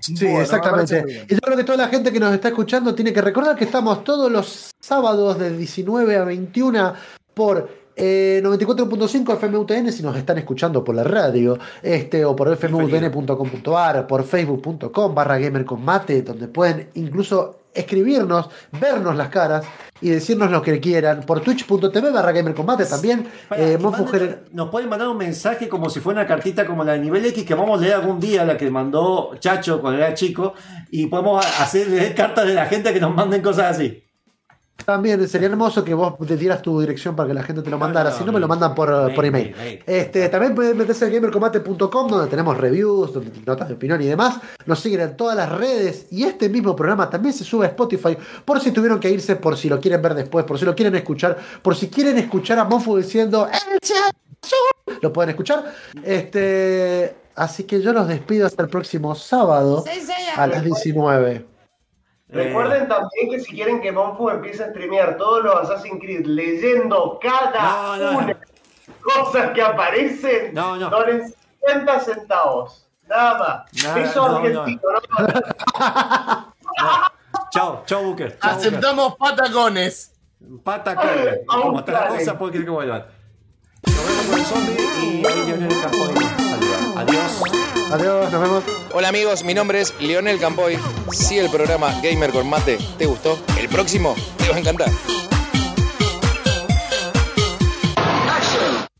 Sí, Bueno, exactamente. Y yo creo que toda la gente que nos está escuchando tiene que recordar que estamos todos los sábados de 19 a 21 por eh, 94.5 FMUTN si nos están escuchando por la radio, este, o por fmutn.com.ar, por facebook.com barra gamer con mate, donde pueden incluso escribirnos, vernos las caras y decirnos lo que quieran, por twitch.tv barra gamer con mate también. Pará, eh, manden- nos pueden mandar un mensaje como si fuera una cartita como la de nivel X que vamos a leer algún día, la que mandó Chacho cuando era chico, y podemos hacer cartas de la gente que nos manden cosas así. También sería hermoso que vos te dieras tu dirección para que la gente te lo mandara. no, si no, me lo mandan por, mail, por email. mail, mail. Este, también pueden meterse en gamercombate.com donde tenemos reviews, donde notas de opinión y demás. Nos siguen en todas las redes y este mismo programa también se sube a Spotify por si tuvieron que irse, por si lo quieren ver después, por si lo quieren escuchar, por si quieren escuchar a Mofu diciendo lo pueden escuchar. Este, así que yo los despido hasta el próximo sábado a las 19. Recuerden también que si quieren que Monfu empiece a streamear todos los Assassin's Creed leyendo cada No, no, una de las cosas que aparecen, No, no. donen 50 centavos. Nada más. Nada, Eso no, argentino, ¿no? Chao, chao Booker. chao, Aceptamos patacones. Booker. Pata que como está la cosa querer que vuelvan. Nos vemos con el zombie y Leonel Campoy saluda. Adiós. Adiós, nos vemos. Hola amigos, mi nombre es Leonel Campoy. Si el programa Gamer con Mate te gustó, el próximo te va a encantar.